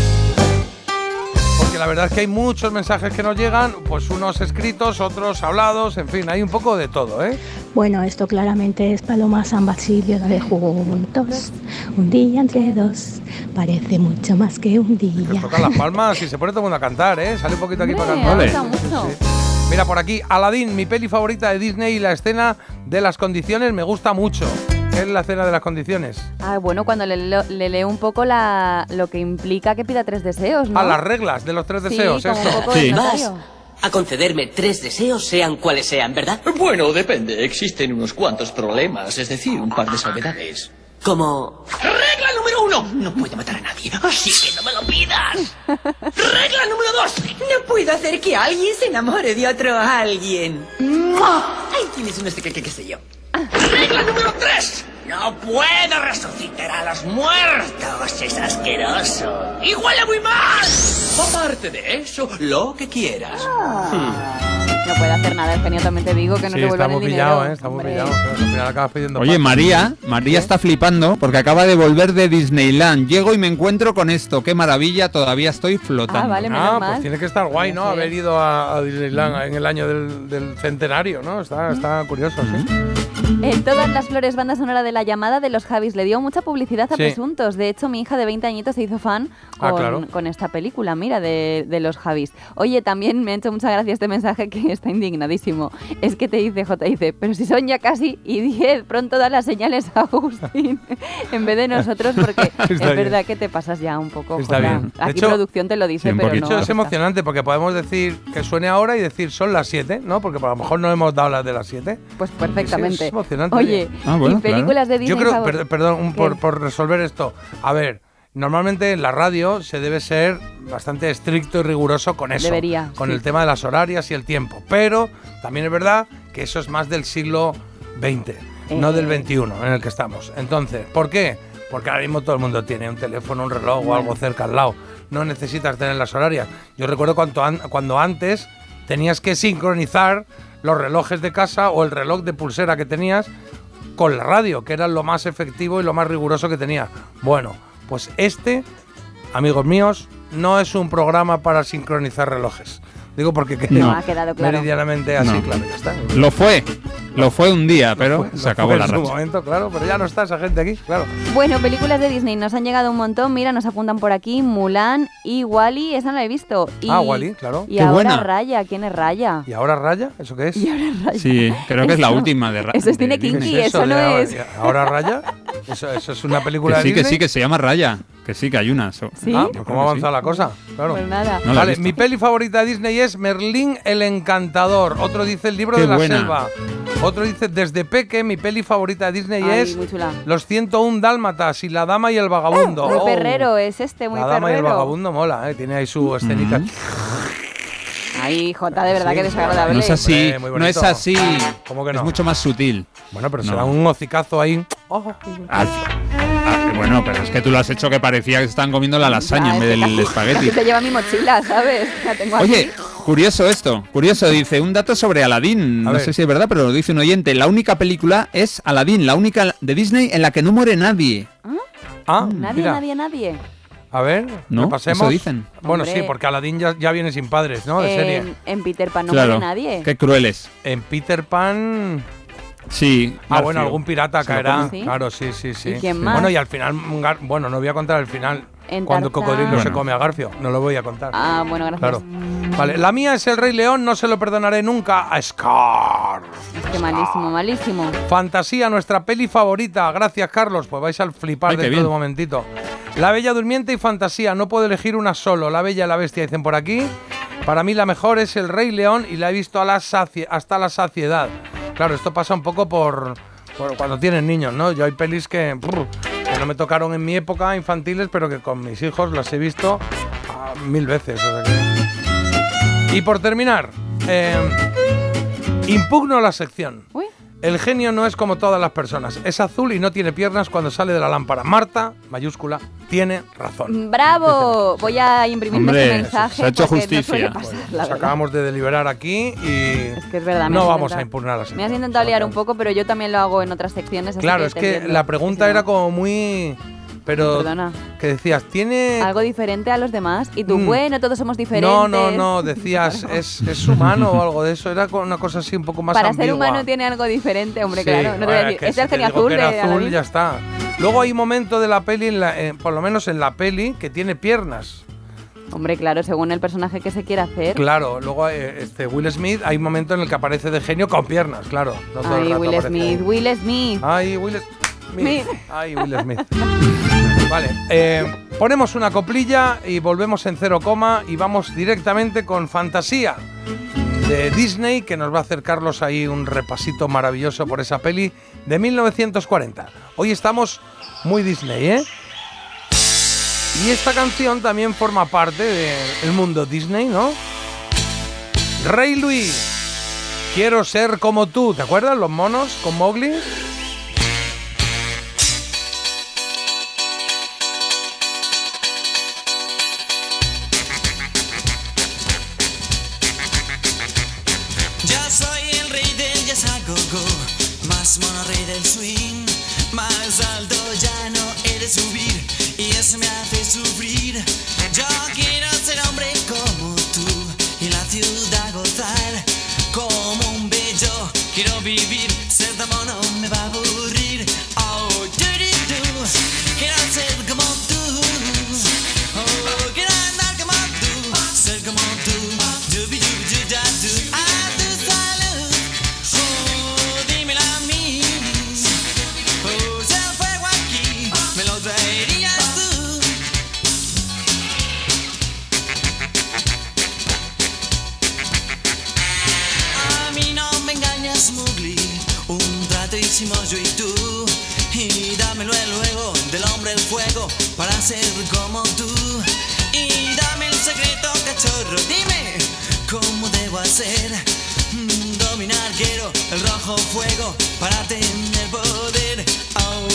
La verdad es que hay muchos mensajes que nos llegan, pues unos escritos, otros hablados, en fin, hay un poco de todo, ¿eh? Bueno, esto claramente es Paloma San Basilio de juntos. Un día entre dos parece mucho más que un día. Tocan las palmas y se pone todo el mundo a cantar, ¿eh? Sale un poquito aquí para cantar. me gusta mucho. Mira, por aquí, Aladdin, mi peli favorita de Disney y la escena de las condiciones me gusta mucho. ¿Qué es la escena de las condiciones? Ah, bueno, cuando le, leo- le leo un poco la, lo que implica que pida tres deseos, ¿no? A las reglas de los tres Sí, deseos, como un esto. poco de Sí. notario. A concederme tres deseos, sean cuales sean, ¿verdad? Bueno, depende. Existen unos cuantos problemas, es decir, un par de salvedades. Como... Regla número uno, no puedo matar a nadie, así que no me lo pidas. Regla número dos, No puedo hacer que alguien se enamore de otro alguien. ¡Mua! ahí tienes un este que, que, qué sé yo. Regla número tres, no puedo resucitar a los muertos, es asqueroso. Y huele muy mal. Aparte de eso, lo que quieras. No puede hacer nada, también te digo que no sí, te vuelvan el muy dinero. pillado, ¿eh? Pillado. Claro, acabas pidiendo Oye. María, María está flipando porque acaba de volver de Disneyland. Llego y me encuentro con esto. Qué maravilla, todavía estoy flotando. Ah, vale, menos Ah, mal. pues tiene que estar guay, ¿no? Sí. Haber ido a, a Disneyland en el año del, del centenario, ¿no? Está, está curioso, sí. En todas las flores, banda sonora de la llamada de los Javis le dio mucha publicidad a Sí. Presuntos. De hecho, mi hija de 20 añitos se hizo fan Ah, con, claro. con esta película, mira, de, de los Javis. Oye, también me ha hecho mucha gracia este mensaje que está indignadísimo. Es que te dice J, dice, pero si son ya casi y 10, pronto da las señales a Agustín en vez de nosotros, porque es bien. verdad que te pasas ya un poco. Está Jota. bien. De Aquí hecho- producción te lo dice, Sí, pero De no. hecho, es emocionante porque podemos decir que suene ahora y decir son las 7, ¿no? Porque a lo mejor no hemos dado las de las 7. Pues perfectamente. Sí, es emocionante. Oye, Ah, bueno, y películas de Disney Yo creo, per- perdón, por, por resolver esto. A ver, normalmente en la radio se debe ser bastante estricto y riguroso con eso. Debería, Con sí. el tema de las horarias y el tiempo. Pero también es verdad que eso es más del siglo XX, no Eh. del XXI en el que estamos. Entonces, ¿por qué? Porque ahora mismo todo el mundo tiene un teléfono, un reloj o algo cerca al lado. No necesitas tener las horarias. Yo recuerdo cuando, an- cuando antes tenías que sincronizar los relojes de casa o el reloj de pulsera que tenías con la radio, que era lo más efectivo y lo más riguroso que tenía. Bueno, pues este, amigos míos, no es un programa para sincronizar relojes. Digo porque quede No. Ha quedado claro. meridianamente así, No. claro, ya está. Lo fue. Lo fue un día, pero Lo se acabó fue la en su racha. momento, claro, pero ya no está esa gente aquí, claro. Bueno, películas de Disney nos han llegado un montón. Mira, nos apuntan por aquí Mulan y Wally, esa no la he visto. Y, Ah, Wall-E, claro. Y Qué ahora buena. Raya, ¿quién es Raya? ¿Y ahora Raya? ¿Eso qué es? Y ahora Raya. Sí, creo que es la Eso- última de Ra- Eso es cine kinky, ¿Qué es eso no es. ¿Ahora Raya? ¿Eso, eso es una película Que sí, de que Disney? sí, que se llama Raya. Que sí, que hay una. so- ¿Sí? Ah, Yo pues creo cómo ha avanzado sí. la cosa, claro. Pues nada. No vale, mi peli favorita de Disney es Merlín el Encantador. Otro dice El libro Qué de la buena. selva. Otro dice Desde Peque, mi peli favorita de Disney Ay, es. Los 101 Dálmatas y La Dama y el Vagabundo. Muy Oh. perrero es este, muy La Dama y el. Vagabundo mola, ¿eh? tiene ahí su escenita. Ay, Jota, de verdad Sí, que desagradable. No es así, Hombre, muy no es así. ¿Cómo que Es no? mucho más sutil. Bueno, pero No. será un hocicazo ahí. Al- ah, bueno, pero es que tú lo has hecho que parecía que estaban comiendo la lasaña en vez del espagueti. te lleva mi mochila, ¿sabes? La tengo aquí. Oye, curioso esto, curioso, dice un dato sobre Aladdin, A no ver. sé si es verdad, pero lo dice un oyente, la única película es Aladdin, la única de Disney en la que no muere nadie. Ah, Nadie, mira. nadie, nadie. A ver, ¿No? repasemos. Eso dicen. Bueno, Hombre. sí, porque Aladdin ya, ya viene sin padres, ¿no? De en, serie. en Peter Pan no claro, muere nadie. qué crueles. En Peter Pan. Sí. Ah, bueno, algún pirata caerá. Claro, sí, sí, sí. ¿Y quién más? Bueno, y al final, bueno, no voy a contar el final. En cuando Tarzán. Cocodrilo se come a Garfio. No lo voy a contar. Ah, bueno, gracias. Claro. Vale, la mía es El Rey León, no se lo perdonaré nunca a Scar. Es que malísimo, malísimo. Fantasía, nuestra peli favorita. Gracias, Carlos. Pues vais al flipar Ay, de bien. un momentito. La Bella Durmiente y Fantasía. No puedo elegir una solo. La Bella y la Bestia dicen por aquí. Para mí la mejor es El Rey León y la he visto a la saci- hasta la saciedad. Claro, esto pasa un poco por cuando tienen niños, ¿no? Yo hay pelis que, no me tocaron en mi época infantiles, pero que con mis hijos las he visto ah, mil veces. Y por terminar, eh, impugno la sección. Uy. El genio no es como todas las personas. Es azul y no tiene piernas cuando sale de la lámpara. Marta, mayúscula, tiene razón. ¡Bravo! Voy a imprimirme Hombre, este mensaje. se ha hecho no justicia. pasar, Nos acabamos de deliberar aquí y Es que es verdad. me no vamos a impugnar la Me has intentado liar un poco, pero yo también lo hago en otras secciones. así Claro, es que la pregunta era como muy... Pero Perdona. que decías, tiene... Algo diferente a los demás. Y tú, Mm. bueno, todos somos diferentes. No, no, no, decías, es, es humano o algo de eso. Era una cosa así un poco más Para ser ambigua. humano tiene algo diferente, hombre, Sí, claro. No te voy a decir, es el genio azul de azul, ya está. Luego hay un momento de la peli, en la- eh, por lo menos en la peli, que tiene piernas. Hombre, claro, según el personaje que se quiera hacer. Claro, luego eh, este Will Smith, hay un momento en el que aparece de genio con piernas, claro. No todo el Ay, rato Will Smith, ahí. Will Smith. Ay, Will Smith. Smith. Ay, Will Smith. vale, eh, ponemos una coplilla y volvemos en cero coma y vamos directamente con Fantasía de Disney, que nos va a hacer Carlos ahí un repasito maravilloso por esa peli de 1940. Hoy estamos muy Disney, ¿eh? Y esta canción también forma parte del mundo Disney, ¿no? Rey Luis, quiero ser como tú. ¿Te acuerdas? Los monos con Mowgli. Me hace sufrir. Y tú. Dámelo luego del hombre el fuego para ser como tú. Y dame el secreto, cachorro. Dime cómo debo hacer. Mm, Dominar quiero el rojo fuego para tener poder. Oh,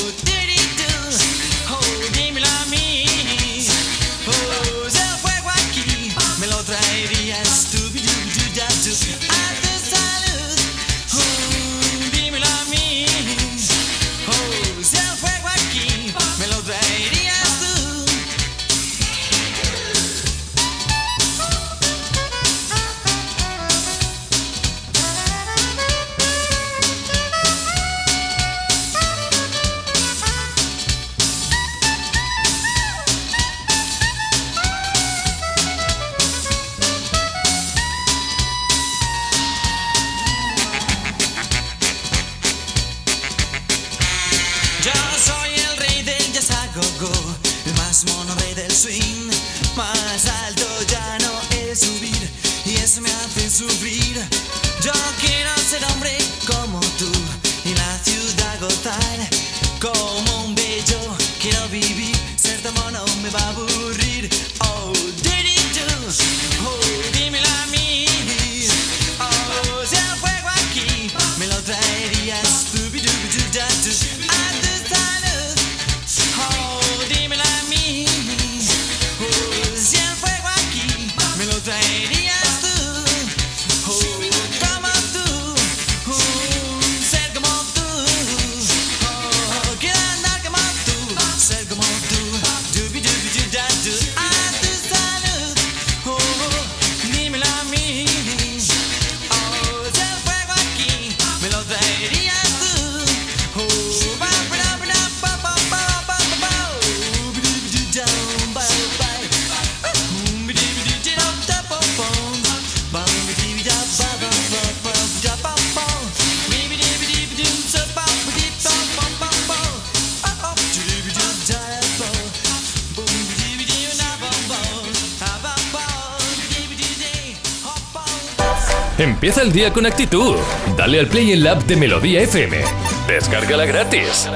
el día con actitud. Dale al play en la app de Melodía FM. Descárgala gratis.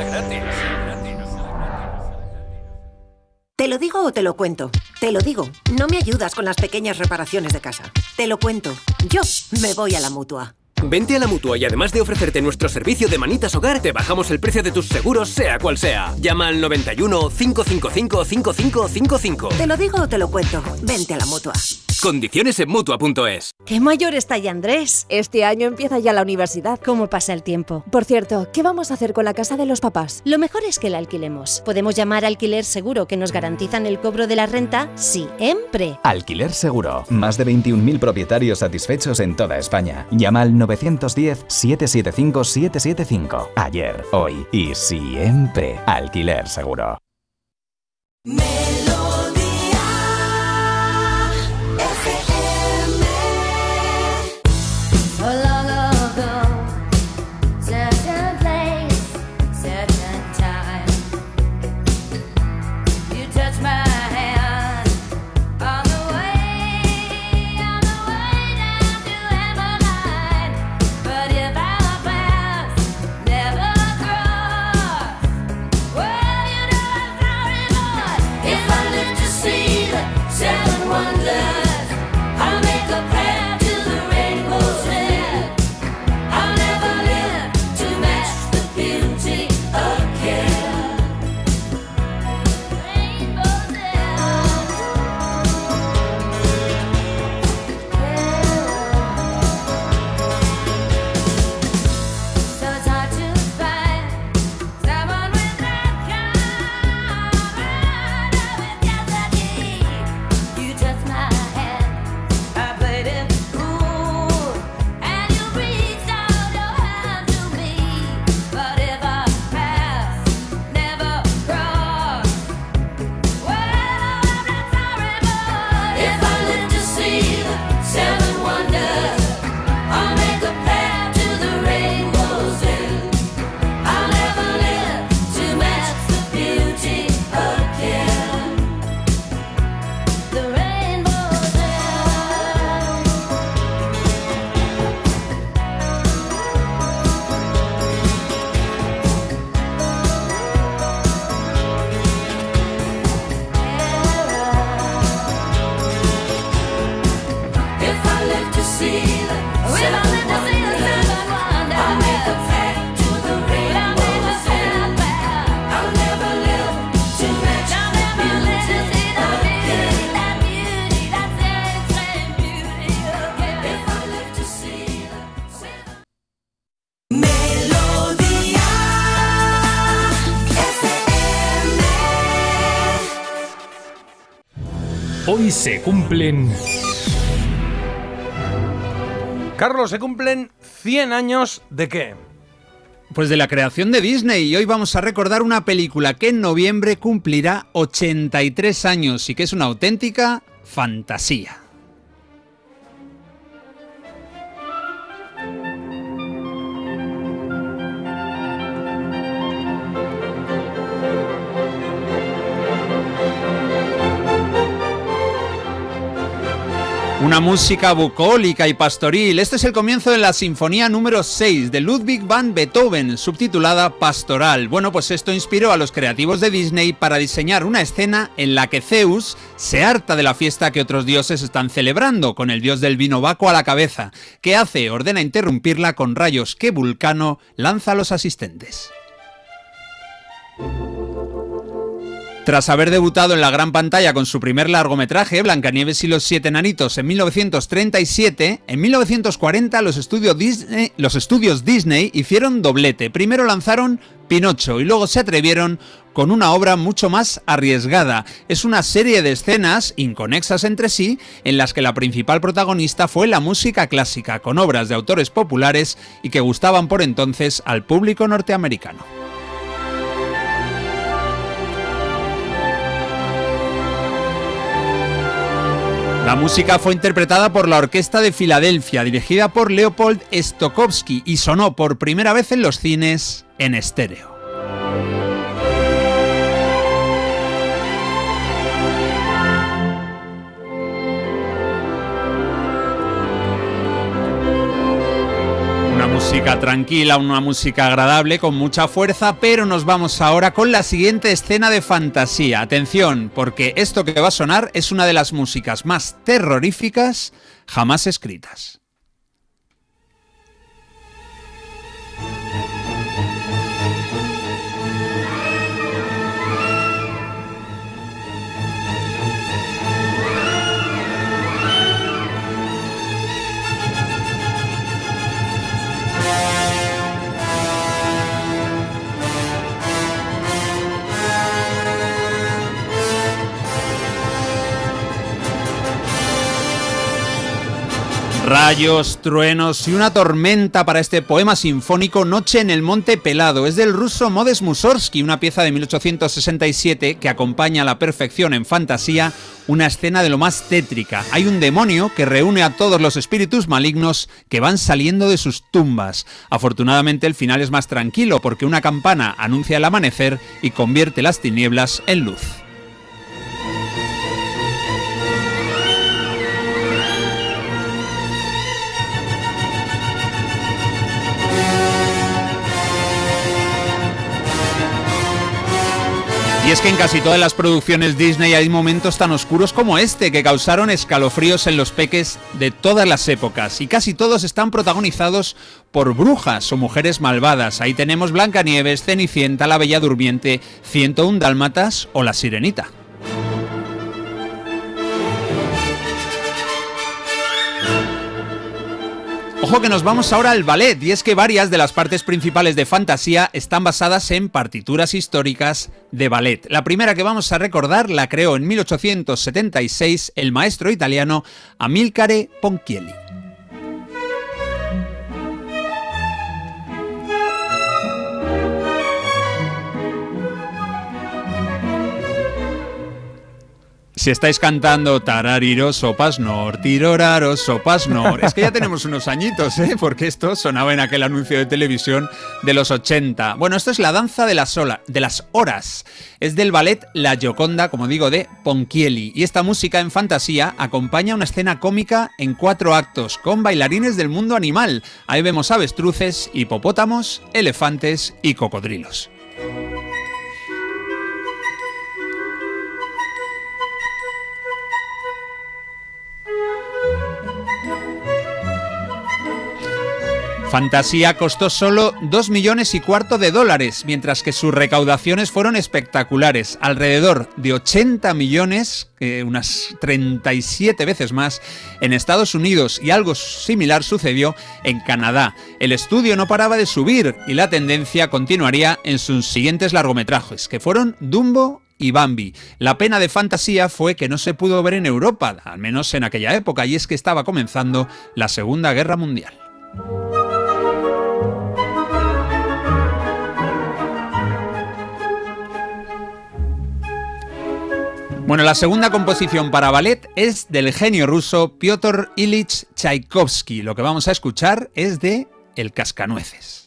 ¿Te lo digo o te lo cuento? Te lo digo. No me ayudas con las pequeñas reparaciones de casa. Te lo cuento. Yo me voy a la mutua. Vente a la mutua y además de ofrecerte nuestro servicio de manitas hogar, te bajamos el precio de tus seguros, sea cual sea. Llama al 91 555 5555. Te lo digo o te lo cuento. Vente a la mutua. Condiciones en mutua.es. ¿Qué mayor está ya Andrés? Este año empieza ya la universidad. ¿Cómo pasa el tiempo? Por cierto, ¿qué vamos a hacer con la casa de los papás? Lo mejor es que la alquilemos. Podemos llamar a alquiler seguro que nos garantizan el cobro de la renta siempre. Alquiler Seguro. Más de 21.000 propietarios satisfechos en toda España. Llama al 910-775-775. Ayer, hoy y siempre. Alquiler Seguro. Hoy se cumplen. Carlos, se cumplen 100 años de qué? Pues de la creación de Disney y hoy vamos a recordar una película que en noviembre cumplirá 83 años y que es una auténtica fantasía. Una música bucólica y pastoril. Este es el comienzo de la sinfonía número 6 de Ludwig van Beethoven, subtitulada Pastoral. Bueno, pues esto inspiró a los creativos de Disney para diseñar una escena en la que Zeus se harta de la fiesta que otros dioses están celebrando, con el dios del vino Baco a la cabeza. ¿Qué hace? Ordena interrumpirla con rayos que Vulcano lanza a los asistentes. Tras haber debutado en la gran pantalla con su primer largometraje, Blancanieves y los siete enanitos, en 1937, en 1940 los Disney, los estudios Disney hicieron doblete. Primero lanzaron Pinocho y luego se atrevieron con una obra mucho más arriesgada. Es una serie de escenas inconexas entre sí en las que la principal protagonista fue la música clásica, con obras de autores populares y que gustaban por entonces al público norteamericano. La música fue interpretada por la Orquesta de Filadelfia, dirigida por Leopold Stokowski, y sonó por primera vez en los cines en estéreo. Música tranquila, una música agradable, con mucha fuerza, pero nos vamos ahora con la siguiente escena de fantasía. Atención, porque esto que va a sonar es una de las músicas más terroríficas jamás escritas. Rayos, truenos y una tormenta para este poema sinfónico Noche en el Monte Pelado. Es del ruso Modes Mussorgsky, una pieza de 1867 que acompaña a la perfección en fantasía una escena de lo más tétrica. Hay un demonio que reúne a todos los espíritus malignos que van saliendo de sus tumbas. Afortunadamente el final es más tranquilo porque una campana anuncia el amanecer y convierte las tinieblas en luz. Es que en casi todas las producciones Disney hay momentos tan oscuros como este que causaron escalofríos en los peques de todas las épocas y casi todos están protagonizados por brujas o mujeres malvadas. Ahí tenemos Blancanieves, Cenicienta, La Bella Durmiente, 101 Dálmatas o La Sirenita. Que nos vamos ahora al ballet, y es que varias de las partes principales de Fantasía están basadas en partituras históricas de ballet. La primera que vamos a recordar la creó en 1876 el maestro italiano Amilcare Ponchielli. Si estáis cantando tarariro sopas nor, tiroraro sopas nor, es que ya tenemos unos añitos, ¿eh? porque esto sonaba en aquel anuncio de televisión de los 80. Bueno, esto es la danza de las, de las horas. Es del ballet La Gioconda, como digo, de Ponchielli. Y esta música en fantasía acompaña una escena cómica en cuatro actos, con bailarines del mundo animal. Ahí vemos avestruces, hipopótamos, elefantes y cocodrilos. Fantasía costó solo 2 millones y cuarto de dólares, mientras que sus recaudaciones fueron espectaculares, alrededor de 80 millones, eh, unas 37 veces más, en Estados Unidos y algo similar sucedió en Canadá. El estudio no paraba de subir y la tendencia continuaría en sus siguientes largometrajes, que fueron Dumbo y Bambi. La pena de fantasía fue que no se pudo ver en Europa, al menos en aquella época, y es que estaba comenzando la Segunda Guerra Mundial. Bueno, la segunda composición para ballet es del genio ruso Piotr Ilich Tchaikovsky. Lo que vamos a escuchar es de El Cascanueces.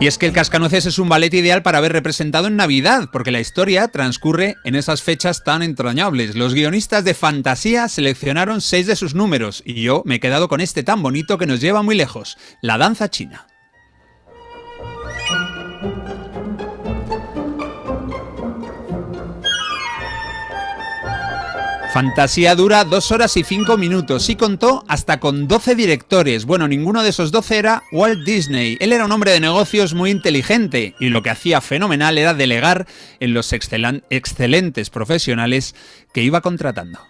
Y es que el Cascanueces es un ballet ideal para ver representado en Navidad, porque la historia transcurre en esas fechas tan entrañables. Los guionistas de fantasía seleccionaron seis de sus números y yo me he quedado con este tan bonito que nos lleva muy lejos, la danza china. Fantasía dura dos horas y cinco minutos y contó hasta con 12 directores. Bueno, ninguno de esos 12 era Walt Disney. Él era un hombre de negocios muy inteligente y lo que hacía fenomenal era delegar en los excelen- excelentes profesionales que iba contratando.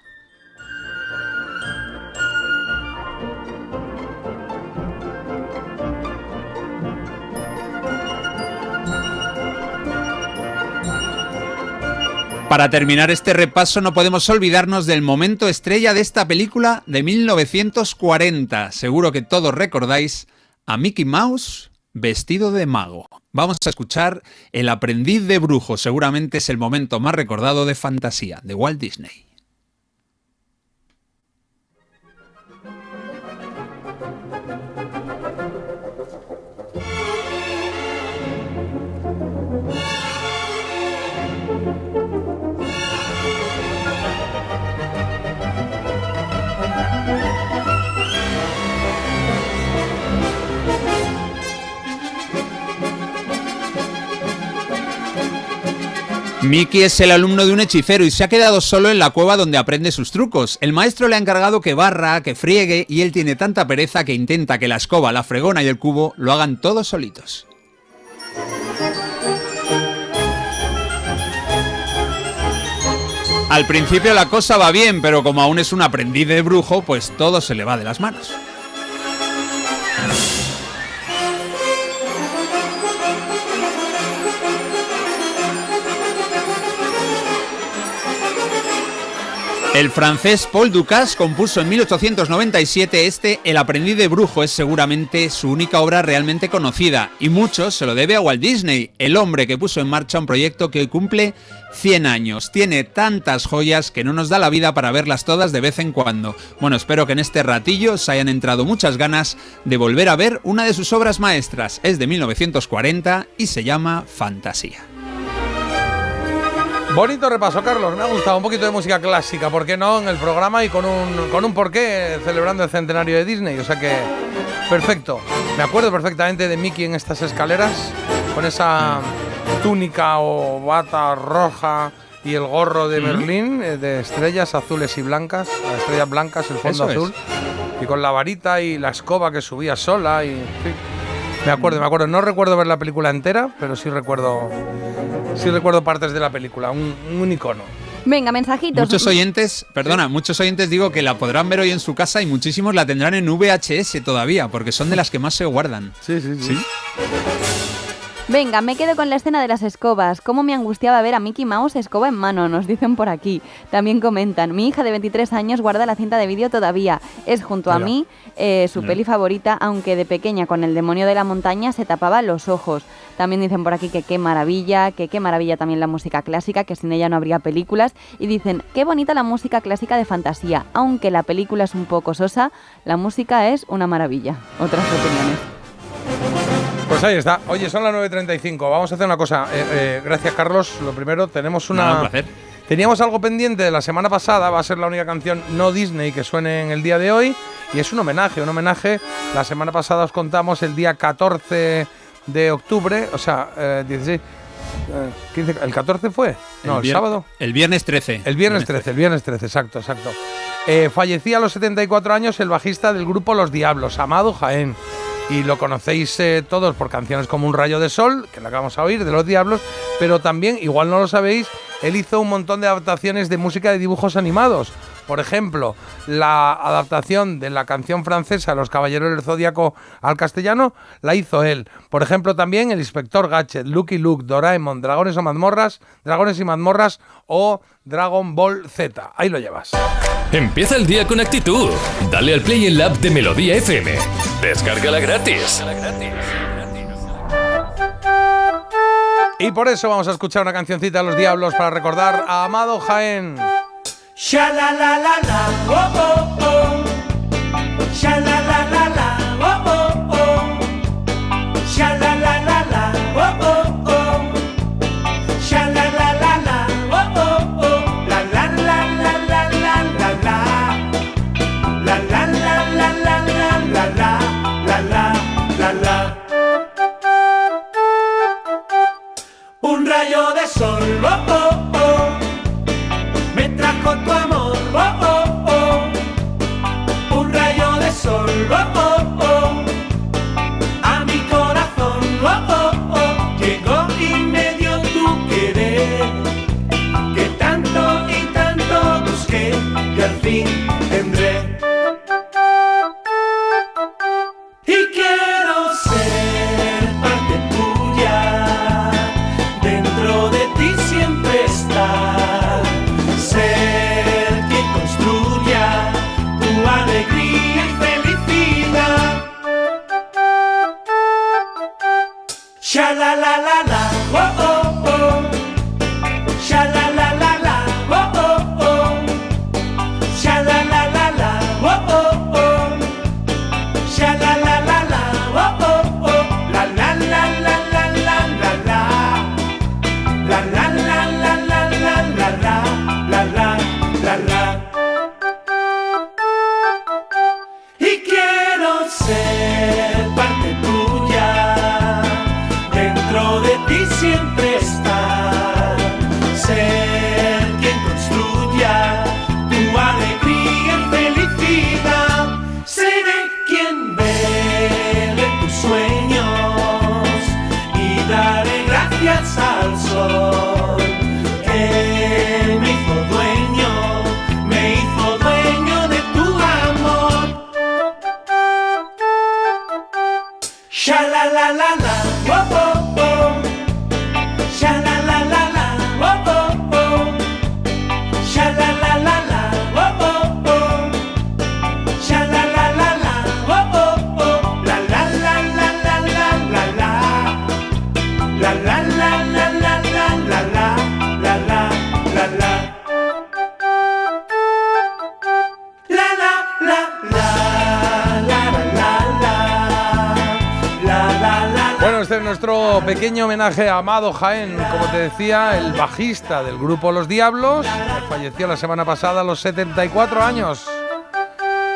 Para terminar este repaso no podemos olvidarnos del momento estrella de esta película de 1940. Seguro que todos recordáis a Mickey Mouse vestido de mago. Vamos a escuchar El aprendiz de brujo. Seguramente es el momento más recordado de fantasía de Walt Disney. Mickey es el alumno de un hechicero y se ha quedado solo en la cueva donde aprende sus trucos. El maestro le ha encargado que barra, que friegue y él tiene tanta pereza que intenta que la escoba, la fregona y el cubo lo hagan todos solitos. Al principio la cosa va bien, pero como aún es un aprendiz de brujo, pues todo se le va de las manos. El francés Paul Dukas compuso en 1897 este El aprendiz de brujo es seguramente su única obra realmente conocida y mucho se lo debe a Walt Disney, el hombre que puso en marcha un proyecto que hoy cumple 100 años. Tiene tantas joyas que no nos da la vida para verlas todas de vez en cuando. Bueno, espero que en este ratillo os hayan entrado muchas ganas de volver a ver una de sus obras maestras. Es de 1940 y se llama Fantasía. Bonito repaso, Carlos. Me ha gustado un poquito de música clásica, ¿por qué no? En el programa y con un, con un porqué celebrando el centenario de Disney. O sea que, perfecto. Me acuerdo perfectamente de Mickey en estas escaleras, con esa túnica o bata roja y el gorro de. Berlín, eh, de estrellas azules y blancas, las estrellas blancas, el fondo Eso es. azul, y con la varita y la escoba que subía sola. y fin. Me acuerdo, me acuerdo. No recuerdo ver la película entera, pero sí recuerdo, sí recuerdo partes de la película. Un, un icono. Venga, mensajitos. Muchos oyentes, perdona, muchos oyentes digo que la podrán ver hoy en su casa y muchísimos la tendrán en VHS todavía, porque son de las que más se guardan. Sí, sí, sí. Venga, me quedo con la escena de las escobas. Cómo me angustiaba ver a Mickey Mouse escoba en mano, nos dicen por aquí. También comentan, mi hija de 23 años guarda la cinta de vídeo todavía. Es junto a mí eh, su Mira. peli favorita, aunque de pequeña con el demonio de la montaña se tapaba los ojos. También dicen por aquí que qué maravilla, que qué maravilla también la música clásica, que sin ella no habría películas. Y dicen, qué bonita la música clásica de fantasía. Aunque la película es un poco sosa, la música es una maravilla. Otras opiniones. Pues ahí está. Oye, son las 9.35. Vamos a hacer una cosa. Eh, eh, gracias, Carlos. Lo primero, tenemos una. Nada, un placer. Teníamos algo pendiente de la semana pasada. Va a ser la única canción no Disney que suene en el día de hoy. Y es un homenaje, un homenaje. La semana pasada os contamos el día 14 de octubre. O sea, eh, 16. eh, 15, ¿El 14 fue? No, el, sábado. El viernes 13. El viernes 13, el viernes 13, exacto, exacto. Eh, fallecía a los 74 años el bajista del grupo Los Diablos, Amado Jaén. Y lo conocéis eh, todos por canciones como Un rayo de sol, que la acabamos a oír, de Los Diablos, pero también, igual no lo sabéis, él hizo un montón de adaptaciones de música de dibujos animados. Por ejemplo, la adaptación de la canción francesa Los Caballeros del Zodíaco al castellano la hizo él. Por ejemplo, también el Inspector Gadget, Lucky Luke, Doraemon, Dragones o Mazmorras, Dragones y Mazmorras o Dragon Ball Z. Ahí lo llevas. Empieza el día con actitud. Dale al play en la app de Melodía FM. Descárgala gratis. Y por eso vamos a escuchar una cancioncita de los Diablos para recordar a Amado Jaén. Sha la la la la, oh oh oh. Sha la la la la, oh oh oh. Sha la la la la, oh oh oh. Sha la la la la, oh oh oh. La la la la la la la la. La la la la la la la la. La la la la. Un rayo de sol, oh oh. up. Homenaje a Amado Jaén, como te decía, el bajista del grupo Los Diablos, que falleció la semana pasada a los 74 años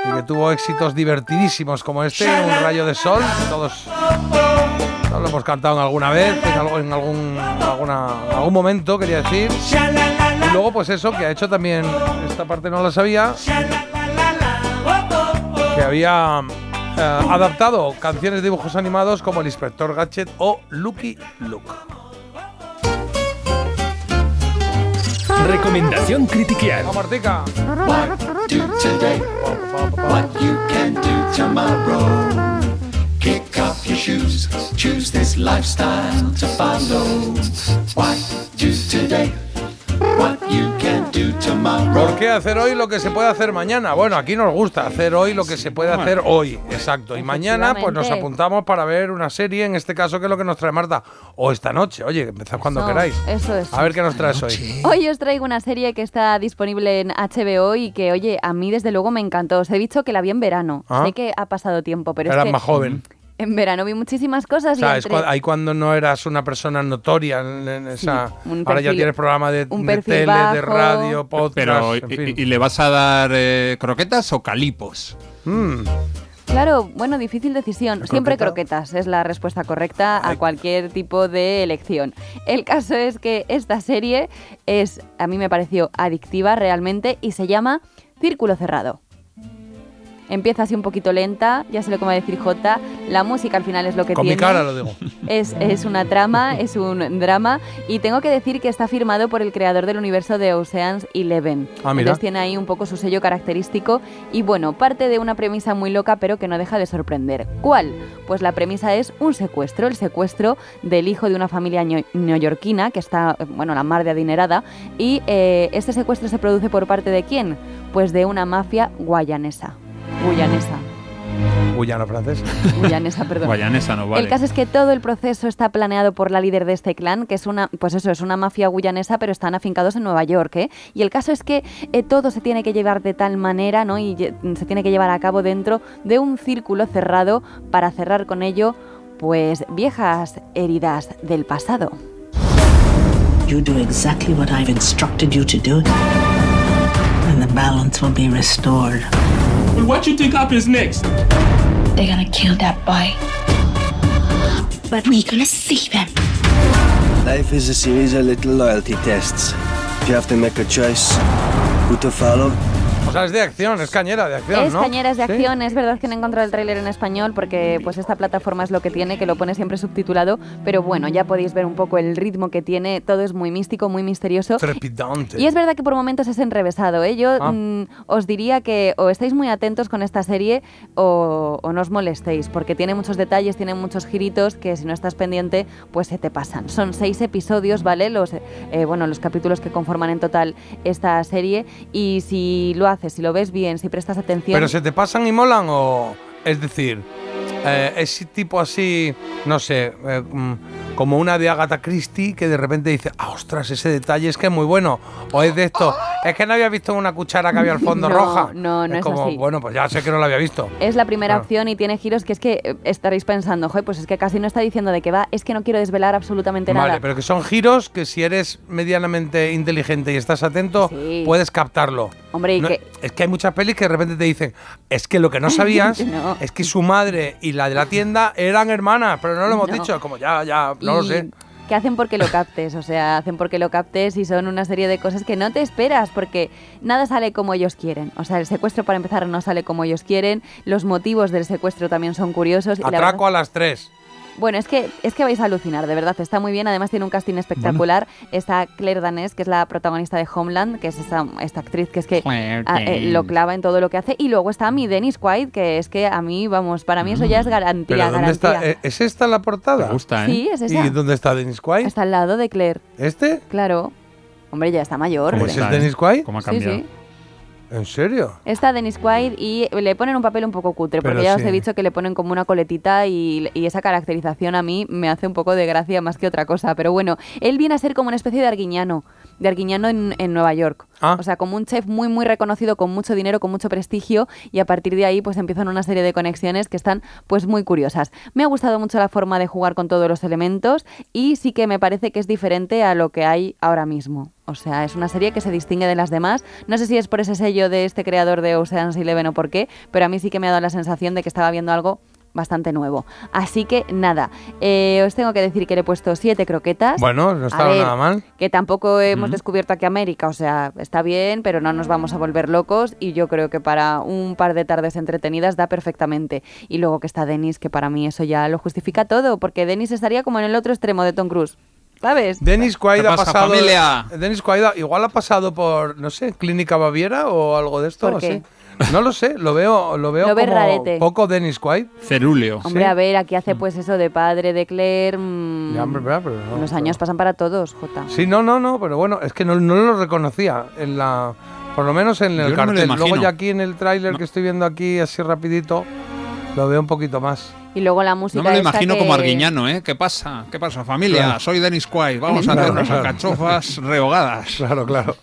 y que tuvo éxitos divertidísimos como este, Un rayo de sol, todos, todos lo hemos cantado en alguna vez, en, algo- en algún, alguna- algún momento, quería decir. Y luego, pues eso, que ha hecho también, esta parte no la sabía, que había adaptado canciones de dibujos animados como El Inspector Gadget o Lucky Luke. Recomendación critiquear. Vamos, Martica. do today what you can do tomorrow. Kick off your shoes, choose this lifestyle to follow. Why do today ¿Por qué hacer hoy lo que se puede hacer mañana? Bueno, aquí nos gusta hacer hoy lo que se puede hacer hoy, exacto. Y mañana pues nos apuntamos para ver una serie, en este caso que es lo que nos trae Marta. O esta noche, oye, empezad cuando Eso, queráis. eso es. A ver qué nos traes hoy. Hoy os traigo una serie que está disponible en HBO y que, oye, a mí desde luego me encantó. Os he dicho que la vi en verano. Ah. Sé que ha pasado tiempo, pero Eras es que más joven. En verano vi muchísimas cosas O y entre- cua- ahí cuando no eras una persona notoria en, en esa. ahora ya tienes programa de, un de tele, de radio, podcast. Pero, en y, fin. y- y le vas a dar eh, croquetas o calipos? Mm. Claro, bueno, difícil decisión. ¿La Siempre croqueta? croquetas es la respuesta correcta a cualquier tipo de elección. El caso es que esta serie es, a mí me pareció adictiva realmente y se llama Círculo Cerrado. Empieza así un poquito lenta, ya sé lo que va a decir Jota. La música al final es lo que Con mi tiene. cara lo digo. Es, es una trama, es un drama y tengo que decir que está firmado por el creador del universo de Oceans Eleven. Ah, mira. Entonces tiene ahí un poco su sello característico y bueno, parte de una premisa muy loca pero que no deja de sorprender. ¿Cuál? Pues la premisa es un secuestro, el secuestro del hijo de una familia neoyorquina que está, bueno, la mar de adinerada y eh, este secuestro se produce por parte de quién? Pues de una mafia guayanesa. Guyanesa. Guyano francés. Guyanesa, perdón. Guayanesa no vale. El caso es que todo el proceso está planeado por la líder de este clan, que es una, pues eso, es una mafia guyanesa, pero están afincados en Nueva York, ¿eh? Y el caso es que eh, todo se tiene que llevar de tal manera, ¿no? Y se tiene que llevar a cabo dentro de un círculo cerrado para cerrar con ello, pues, viejas heridas del pasado. You do exactly what I've instructed you to do, and the balance will be restored. Well, what you think happens next? They're gonna kill that boy. But we're gonna see them. Life is a series of little loyalty tests. You have to make a choice who to follow. O sea, es de acción, es cañera de acción, Es ¿no? cañeras de Sí. acción, es verdad que no he encontrado el tráiler en español porque pues esta plataforma es lo que tiene, que lo pone siempre subtitulado, pero bueno, ya podéis ver un poco el ritmo que tiene, todo es muy místico, muy misterioso. Trepidante. Y es verdad que por momentos es enrevesado. ¿eh? Yo Ah. mm, os diría que o estáis muy atentos con esta serie o, o no os molestéis, porque tiene muchos detalles, tiene muchos giritos que si no estás pendiente, pues se te pasan. Son seis episodios, ¿vale? Los, eh, bueno, los capítulos que conforman en total esta serie. Y si lo si lo ves bien, si prestas atención. ¿Pero se te pasan y molan o...? Es decir, eh, es tipo así, no sé, eh, mm, como una de Agatha Christie que de repente dice, ah, ostras, ese detalle es que es muy bueno. O es de esto, es que no había visto una cuchara que había al fondo No, roja. no, no es como, así. bueno, pues ya sé que no lo había visto. Es la primera Claro. opción y tiene giros que es que eh, estaréis pensando, "Joder, pues es que casi no está diciendo de qué va, es que no quiero desvelar absolutamente Vale, nada. pero que son giros que si eres medianamente inteligente y estás atento, Sí. puedes captarlo. Hombre, y No- que- Es que hay muchas pelis que de repente te dicen, es que lo que no sabías No. es que su madre y la de la tienda eran hermanas, pero no lo hemos dicho, como ya, ya, no lo sé. Que hacen porque lo captes, o sea, hacen porque lo captes y son una serie de cosas que no te esperas porque nada sale como ellos quieren. O sea, el secuestro para empezar no sale como ellos quieren, los motivos del secuestro también son curiosos. y la verdad- Atraco a las tres. Bueno, es que, es que vais a alucinar, de verdad, está muy bien. Además tiene un casting espectacular. Está Claire Danes, que es la protagonista de Homeland, que es esta, esta actriz que es que ah, eh, lo clava en todo lo que hace. Y luego está mi Dennis Quaid, que es que a mí, vamos, para mí eso ya es garantía, Pero ¿dónde garantía. está? ¿E- ¿Es esta la portada? Me gusta, ¿eh? Sí, es esa. ¿Y dónde está Dennis Quaid? Está al lado de Claire, ¿Este? claro. Hombre, ya está mayor. ¿Ese es Dennis Quaid? ¿Cómo ha Sí, cambiado? sí. ¿En serio? Está Dennis Quaid y le ponen un papel un poco cutre, porque ya os he dicho que le ponen como una coletita y, y esa caracterización a mí me hace un poco de gracia más que otra cosa. Pero bueno, él viene a ser como una especie de arguiñano, de arguiñano en, en Nueva York. Ah. O sea, como un chef muy, muy reconocido, con mucho dinero, con mucho prestigio, y a partir de ahí pues empiezan una serie de conexiones que están pues muy curiosas. Me ha gustado mucho la forma de jugar con todos los elementos y sí que me parece que es diferente a lo que hay ahora mismo. O sea, es una serie que se distingue de las demás. No sé si es por ese sello de este creador de Ocean's Eleven o por qué, pero a mí sí que me ha dado la sensación de que estaba viendo algo bastante nuevo. Así que nada, eh, os tengo que decir que le he puesto siete croquetas. Bueno, no estaba nada mal. Que tampoco hemos Mm. descubierto aquí América, o sea, está bien, pero no nos vamos a volver locos y yo creo que para un par de tardes entretenidas da perfectamente. Y luego que está Denis, que para mí eso ya lo justifica todo, porque Denis estaría como en el otro extremo de Tom Cruise. ¿Sabes? Denis Quaid ¿Qué ha pasa, pasado. familia? Denis Quaid ha- igual ha pasado por, no sé, Clínica Baviera o algo de esto. ¿Por no qué? sé. No lo sé, lo veo, lo veo Lo como rarete. poco Denis Quaid. Cerúleo. Hombre, a ver, aquí hace pues eso de padre de Claire. mm, Ya, hombre, pero no, los años pasan para todos, Jota. Sí, no, no, no, pero bueno, es que no, no lo reconocía en la, por lo menos en Yo el no lo cartel. Luego imagino. ya aquí en el tráiler que estoy viendo aquí así rapidito, lo veo un poquito más. Y luego la música. No me lo imagino que- como Arguiñano, ¿eh? ¿Qué pasa? ¿Qué pasa, familia? Claro. Soy Dennis Quaid. Vamos a Claro, hacer unas claro. alcachofas rehogadas. Claro, claro.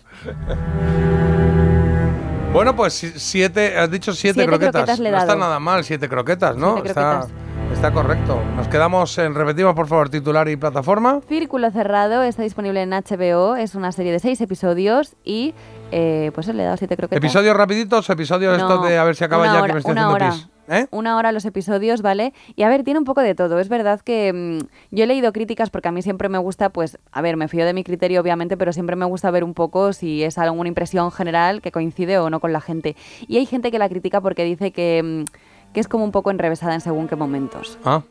Bueno, pues si- siete, has dicho siete, Siete croquetas. croquetas le he no está nada mal, siete croquetas, ¿no? Siete está, croquetas. está correcto. Nos quedamos en, repetimos por favor, titular y plataforma. Círculo Cerrado está disponible en HBO, es una serie de seis episodios y eh, pues le he dado siete croquetas. Episodios rapiditos, episodios No, estos de a ver si acaba ya hora, que me estoy haciendo hora. pis. ¿Eh? Una hora los episodios, ¿vale? Y a ver, tiene un poco de todo. Es verdad que mm, yo he leído críticas porque a mí siempre me gusta, pues, a ver, me fío de mi criterio, obviamente, pero siempre me gusta ver un poco si es alguna impresión general que coincide o no con la gente. Y hay gente que la critica porque dice que, mm, que es como un poco enrevesada en según qué momentos. Ah,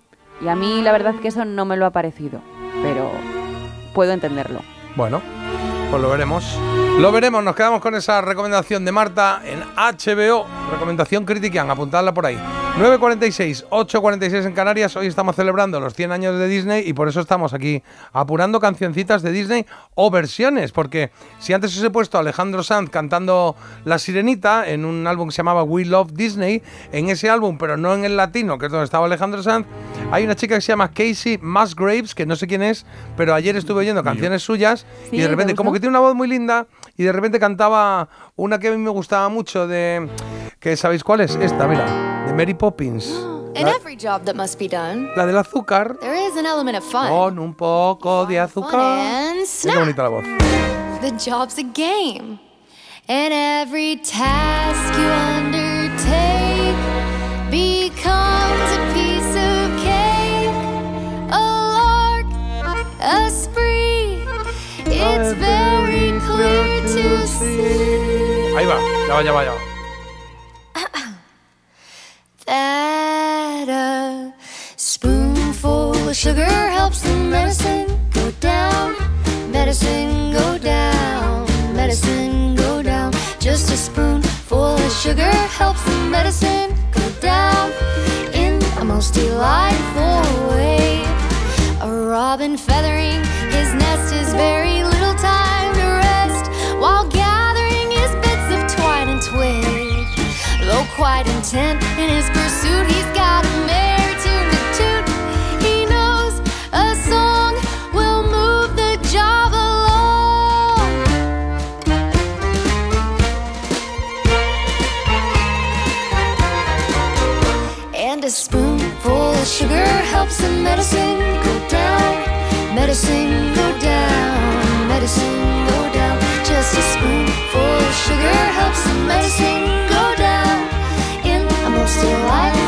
Y a mí la verdad que eso no me lo ha parecido, pero puedo entenderlo. bueno, pues lo veremos. Lo veremos, nos quedamos con esa recomendación de Marta en HBO. Recomendación Critican, apuntadla por ahí. 9.46, 8.46 en Canarias. Hoy estamos celebrando los 100 años de Disney y por eso estamos aquí apurando cancioncitas de Disney o versiones. Porque si antes os he puesto a Alejandro Sanz cantando La Sirenita en un álbum que se llamaba We Love Disney, en ese álbum, pero no en el latino, que es donde estaba Alejandro Sanz, hay una chica que se llama Casey Musgraves, que no sé quién es, pero ayer estuve oyendo canciones suyas Sí, y de ¿te repente, como que tiene una voz muy linda y de repente cantaba una que a mí me gustaba mucho de... que ¿Sabéis cuál es? Esta, mira, de Mary Poppins. In every job that must be done, la del azúcar there is an element of fun. con un poco de azúcar. Qué bonita la voz. the job's a game. And every task you undertake becomes a spree. It's very clear to see. Ahí va, ya va, ya va, ya va. that a spoonful of sugar helps the medicine go down. Medicine go down. Medicine go down. Just a spoonful of sugar helps the medicine go down in a most delightful way. A robin feathering his nest is very little time to rest while gathering his bits of twine and twig. Though quite intent in his pursuit, he's got a merry tune to toot. He knows a song will move the job along. And a spoonful of sugar helps the medicine. Medicine go down. Medicine go down. Just a spoonful of sugar helps the medicine go down in a most delightful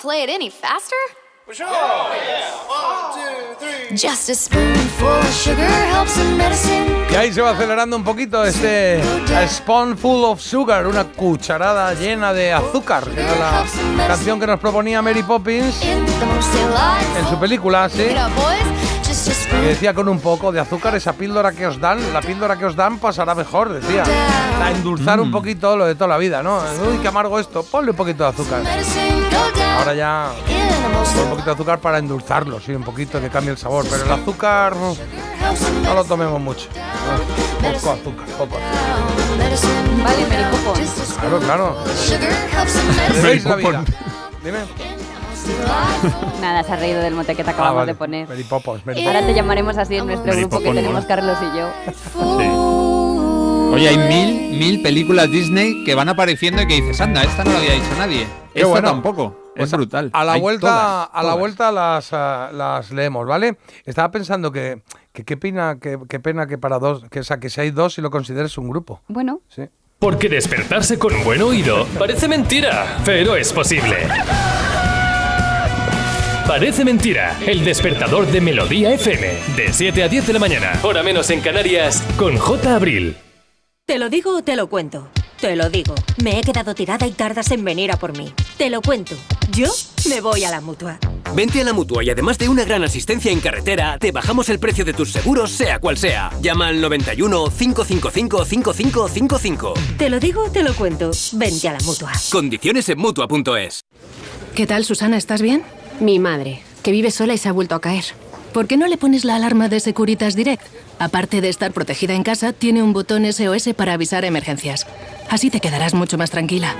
play it any faster? Just a spoonful of sugar helps in medicine. Y ahí se va acelerando un poquito este A Spoonful of Sugar, una cucharada llena de azúcar, que era la canción que nos proponía Mary Poppins The en su película, sí. Y decía con un poco de azúcar esa píldora que os dan, la píldora que os dan pasará mejor, decía. A endulzar un poquito lo de toda la vida, ¿no? Uy, qué amargo esto, ponle un poquito de azúcar. Ahora ya un poquito de azúcar para endulzarlo, sí, un poquito que cambie el sabor, pero el azúcar no, no lo tomemos mucho. No, poco azúcar, poco azúcar. Vale, Mary Claro, claro. Dime. Nada, se ha reído del mote que te acabamos Ah, vale. de poner. Poppins, Mary Ahora te llamaremos así en nuestro grupo que tenemos mola. Carlos y yo. Oye, hay mil, mil películas Disney que van apareciendo y que dices, anda, esta no lo había dicho nadie. Qué Esta bueno. tampoco. Es Pues a- brutal. A la Hay vuelta, todas, a la todas. vuelta las, ah, las leemos, ¿vale? Estaba pensando que que qué pena que qué pena que para dos, que, o sea, que si hay dos y lo consideres un grupo. Bueno. Sí. Porque despertarse con buen oído parece mentira, pero es posible. Parece mentira, el despertador de Melodía FM, de 7 a 10 de la mañana, hora menos en Canarias, con J. Abril. Te lo digo o te lo cuento. Te lo digo. Me he quedado tirada y tardas en venir a por mí. Te lo cuento. Yo me voy a la mutua. Vente a la mutua y además de una gran asistencia en carretera, te bajamos el precio de tus seguros, sea cual sea. Llama al 91 555 5555. Te lo digo o te lo cuento. Vente a la mutua. Condiciones en mutua.es. ¿Qué tal, Susana? ¿Estás bien? Mi madre, que vive sola y se ha vuelto a caer. ¿Por qué no le pones la alarma de Securitas Direct? Aparte de estar protegida en casa, tiene un botón SOS para avisar emergencias. Así te quedarás mucho más tranquila.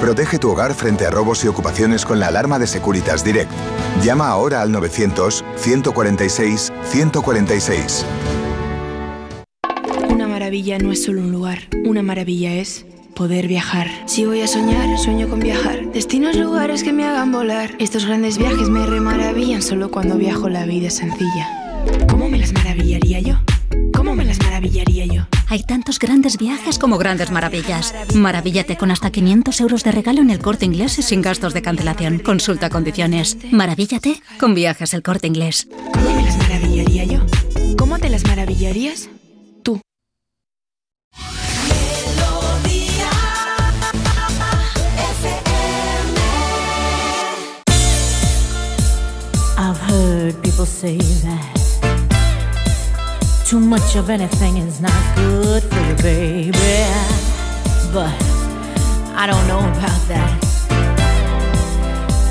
Protege tu hogar frente a robos y ocupaciones con la alarma de Securitas Direct. Llama ahora al 900-146-146. Una maravilla no es solo un lugar, una maravilla es poder viajar. Si voy a soñar, sueño con viajar. Destinos, lugares que me hagan volar. Estos grandes viajes me remaravillan, solo cuando viajo la vida es sencilla. ¿Cómo me las maravillaría yo? ¿Cómo me las maravillaría yo? Hay tantos grandes viajes como grandes maravillas. Maravíllate con hasta 500 euros de regalo en el corte inglés y sin gastos de cancelación. Consulta condiciones. Maravíllate con viajes el corte inglés. ¿Cómo me las maravillaría yo? ¿Cómo te las maravillarías? Heard people say that too much of anything is not good for you, baby. But I don't know about that.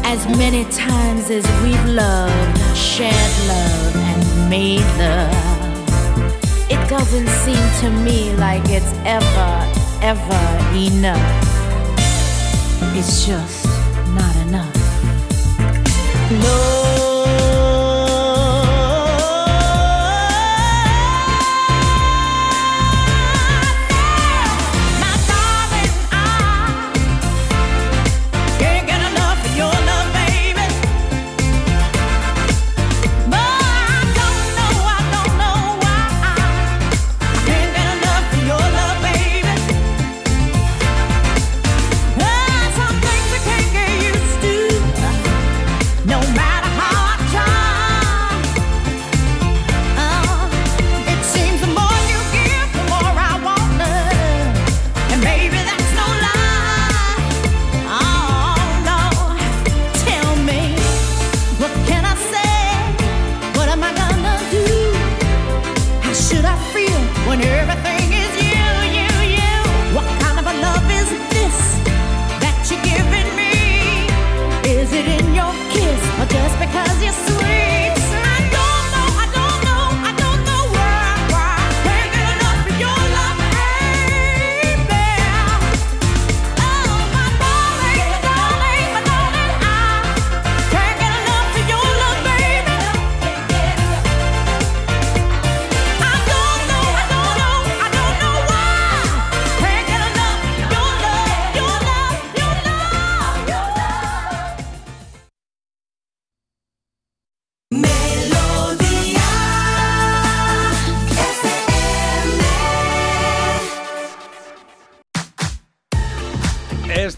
As many times as we've loved, shared love, and made love, it doesn't seem to me like it's ever, ever enough. It's just not enough. Can't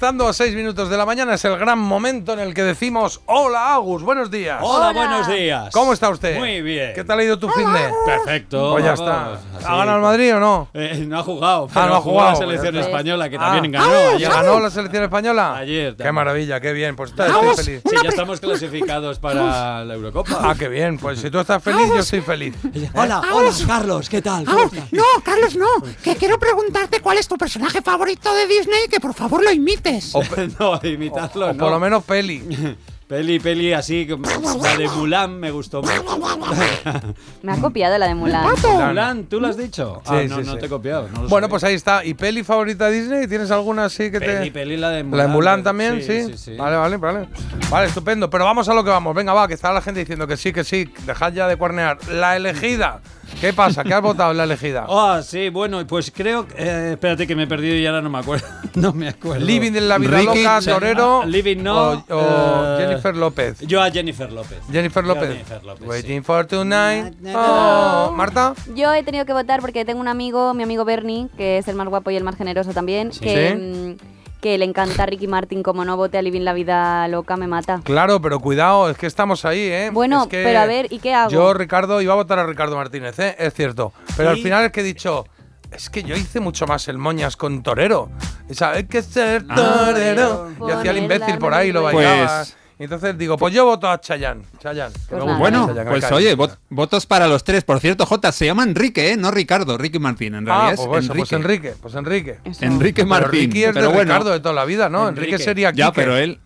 A seis minutos de la mañana es el gran momento en el que decimos Hola Agus, buenos días. Hola, buenos días. ¿Cómo está usted? Muy bien. ¿Qué tal ha ido tu fin de? Perfecto. Pues ya vamos, está. así. ¿Ha ganado el Madrid o no? Eh, no ha jugado, Ah, no ha jugado, la selección pues ya está. española, que Ah. también ganó. Ah, ayer. ¿Ganó la selección española? Ayer. Qué maravilla, qué bien. Pues estoy Vamos, feliz. Sí, ya estamos clasificados para la Eurocopa. Ah, qué bien. Pues si tú estás feliz, yo estoy feliz. Hola, hola, Carlos, ¿qué tal? No, Carlos, no. Que quiero preguntarte cuál es tu personaje favorito de Disney, que por favor lo imites. no, imitarlo, O no. por lo menos peli. Peli, peli así, la de Mulan me gustó mucho. Me ha copiado la de Mulan. Mulan, ¿tú lo has dicho? ah, no, sí, no sí. te he copiado. no Bueno, sabía. pues ahí está. ¿Y peli favorita de Disney? ¿Tienes alguna así que te.? Peli, peli, la de ¿La de Mulan, Mulan también? sí, Sí, sí, sí. Vale, vale, vale. Vale, estupendo. Pero vamos a lo que vamos. Venga, va, que está la gente diciendo que sí, que sí. Dejad ya de cuernear. La elegida. ¿Qué pasa? ¿Qué has votado en la elegida? Ah, sí, bueno, pues creo. eh, espérate que me he perdido y ahora no me acuerdo. no me acuerdo. Living en la vida Ricky, loca, sí, Torero. ah, Living no. O, o eh, Jennifer López. Yo a Jennifer López. Jennifer López. Jennifer López, Waiting for tonight. Oh, Marta. Yo he tenido que votar porque tengo un amigo, mi amigo Bernie, que es el más guapo y el más generoso también, Sí. que, Sí. Que le encanta a Ricky Martin. Como no vote a Living la vida loca, me mata. Claro, pero cuidado, es que estamos ahí, ¿eh? Bueno, Es que pero a ver, ¿y qué hago? Yo, Ricardo, iba a votar a Ricardo Martínez, ¿eh? Es cierto. Pero ¿Sí? al final es que he dicho, es que yo hice mucho más el moñas con Torero. O sea, hay que ser torero. y hacía el imbécil por ahí, lo Pues- bailaba. Y entonces digo, pues yo voto a Chayanne. Chayanne. gusta Bueno, Chayanne, pues oye, vot- votos para los tres. Por cierto, J, se llama Enrique, ¿eh? No Ricardo, Ricky Martín, en realidad Ah, es pues, eso, Enrique. pues Enrique, pues Enrique. Enrique Pero Martín. Ricky es pero de bueno, Ricardo de toda la vida, ¿no? Enrique, Enrique. sería Ya, Quique. pero él.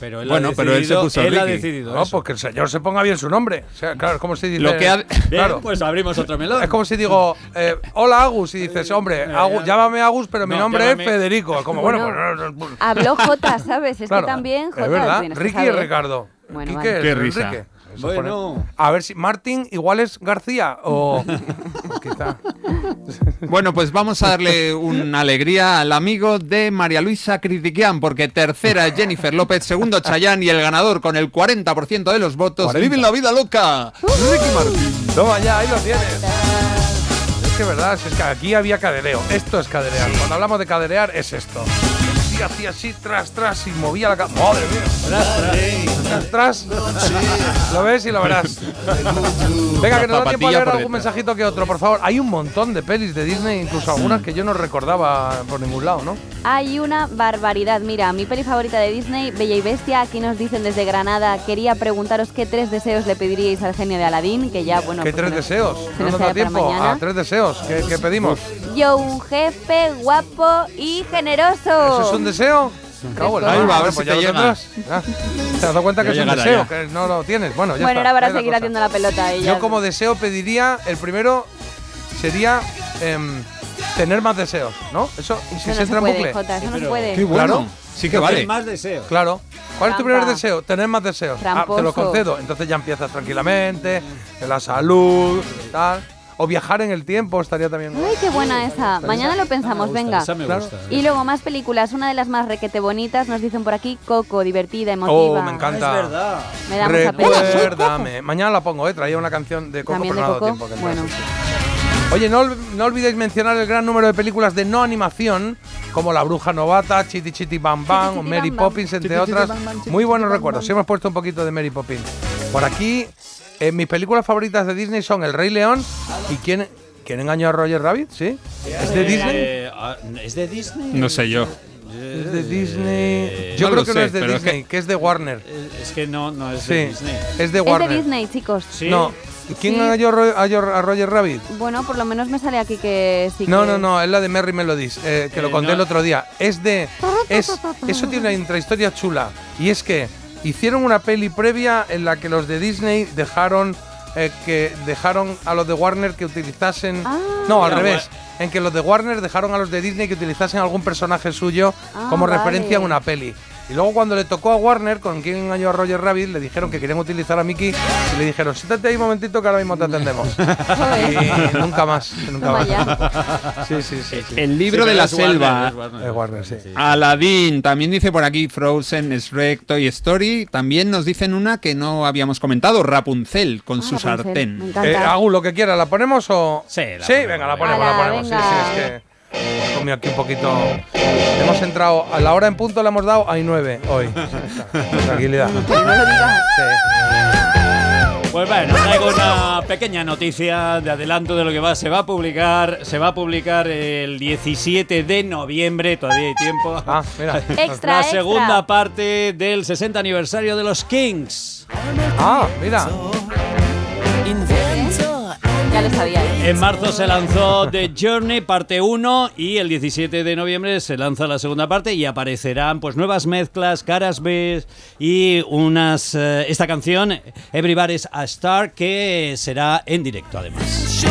Pero él Bueno, ha pero él se decidido- puso él ha decidido No, eso. pues que el señor se ponga bien su nombre. O sea, claro, es como si dice. Lo que ha- Bien, claro. pues abrimos otro melón. Es como si digo, eh, hola Agus, y dices, hombre, Agus, llámame Agus, pero mi No, nombre llámame- es Federico. Como, bueno, Bueno. pues. Habló J, ¿sabes? Es Claro, que también J Es verdad, Ricky y saber. Ricardo. Bueno, Quique vale. es Qué risa. Enrique. Eso Bueno. pone- A ver si Martín igual es García o. Quizá. Bueno, pues vamos a darle una alegría al amigo de María Luisa Critiquian, porque tercera es Jennifer López, segundo Chayanne y el ganador con el 40% de los votos. 40. ¡Viven la vida loca! Ricky Martín. Toma ya, ahí lo tienes. Es que verdad, es que aquí había cadereo. Esto es caderear. Cuando hablamos de caderear, es esto. Y hacía así, tras, tras, y movía la cabeza. ¡Madre mía! Tras, tras. Lo ves y lo verás. Venga, que nos da tiempo a leer algún mensajito que otro, por favor. Hay un montón de pelis de Disney, incluso algunas que yo no recordaba por ningún lado, ¿no? Hay una barbaridad. Mira, mi peli favorita de Disney, Bella y Bestia. Aquí nos dicen desde Granada. Quería preguntaros qué tres deseos le pediríais al genio de Aladín, que ya, bueno. ¿Qué pues tres se nos- deseos? se No nos da tiempo. A tres deseos. ¿Qué, qué pedimos? Yo, un jefe guapo y generoso. ¿Eso es un deseo? Cago la Ahí va, a ver Pues si ya te lo llega. tendrás. Ah, ¿Te has dado cuenta que es un deseo? ya. Que no lo tienes. Bueno, ya bueno, está. ahora para la seguir cosa. haciendo la pelota. Y ya. Yo como deseo pediría, el primero sería em, tener más deseos, ¿no? Eso, y si Eso se no entra se en bucle. Jota, eso no se puede. Qué bueno. Claro. Sí que Tener vale. más deseos. Claro. ¿Cuál es tu Trampa. primer deseo? Tener más deseos. Ah, te lo concedo. Entonces ya empiezas tranquilamente, en la salud, tal. O viajar en el tiempo estaría también. Ay, qué buena esa. Mañana lo pensamos, venga. Esa me Claro. gusta. Y luego más películas. Una de las más requete bonitas nos dicen por aquí Coco, divertida, emotiva. Oh, me encanta. Es verdad. Me da. Recuérdame. Mañana la pongo, ¿eh? Traía una canción de Coco, También pero de no ha dado Coco. tiempo. que Bueno. Oye, no, no olvidéis mencionar el gran número de películas de no animación, como La Bruja Novata, Chiti Chiti Bam Bam, o Chiti Mary Bam. Poppins, entre Chiti otras. Bam Muy buenos recuerdos. Bam. Sí, hemos puesto un poquito de Mary Poppins. Por aquí, eh, mis películas favoritas de Disney son El Rey León y ¿Quién, ¿quién engañó a Roger Rabbit? ¿Sí? ¿Es de Disney? Eh, ah, ¿Es de Disney? No sé yo. ¿Es de Disney? Yo no creo que no es de es Disney, que... es de Warner. Eh, Es que no, no es Sí, de Disney. es de Es Warner. de Disney, chicos. Sí. No. ¿Y ¿Quién Sí. engañó a Ro- a Ro- a Roger Rabbit? Bueno, por lo menos me sale aquí que sí No, que- no, no, es la de Merry Melodies, eh, que lo Eh, conté no. el otro día. Es de. Es, eso tiene una intrahistoria chula. Y es que hicieron una peli previa en la que los de Disney dejaron. eh, que dejaron a los de Warner que utilizasen. Ah. no, al revés. En que los de Warner dejaron a los de Disney que utilizasen algún personaje suyo Ah, como vale. referencia en una peli. Y luego cuando le tocó a Warner, con quien engañó a Roger Rabbit, le dijeron que querían utilizar a Mickey y le dijeron, siéntate ahí un momentito que ahora mismo te atendemos. y nunca más, nunca Toma más. ya. Sí, sí, sí. sí. El libro Sí, de la es Warner, selva. es Warner. Es Warner, sí. Aladdin, también dice por aquí Frozen, Shrek, Toy Story. También nos dicen una que no habíamos comentado, Rapunzel, con Ah, su Rapunzel, sartén. Eh, Agu, lo que quiera, ¿la ponemos o...? Sí, la sí, ponemos. venga, la ponemos, la ponemos. Sí, venga. sí, es que... comido aquí un poquito. Hemos entrado, a la hora en punto le hemos dado, hay nueve hoy. Tranquilidad. Pues bueno, traigo una pequeña noticia de adelanto de lo que va, se va a publicar, se va a publicar el 17 de noviembre, todavía hay tiempo. Ah, mira. Extra, la extra. segunda parte del 60 aniversario de los Kings. Ah, mira. ¿Eh? En marzo se lanzó The Journey parte 1 y el 17 de noviembre se lanza la segunda parte y aparecerán pues nuevas mezclas, caras B y unas eh, esta canción Everybody's a Star que será en directo además.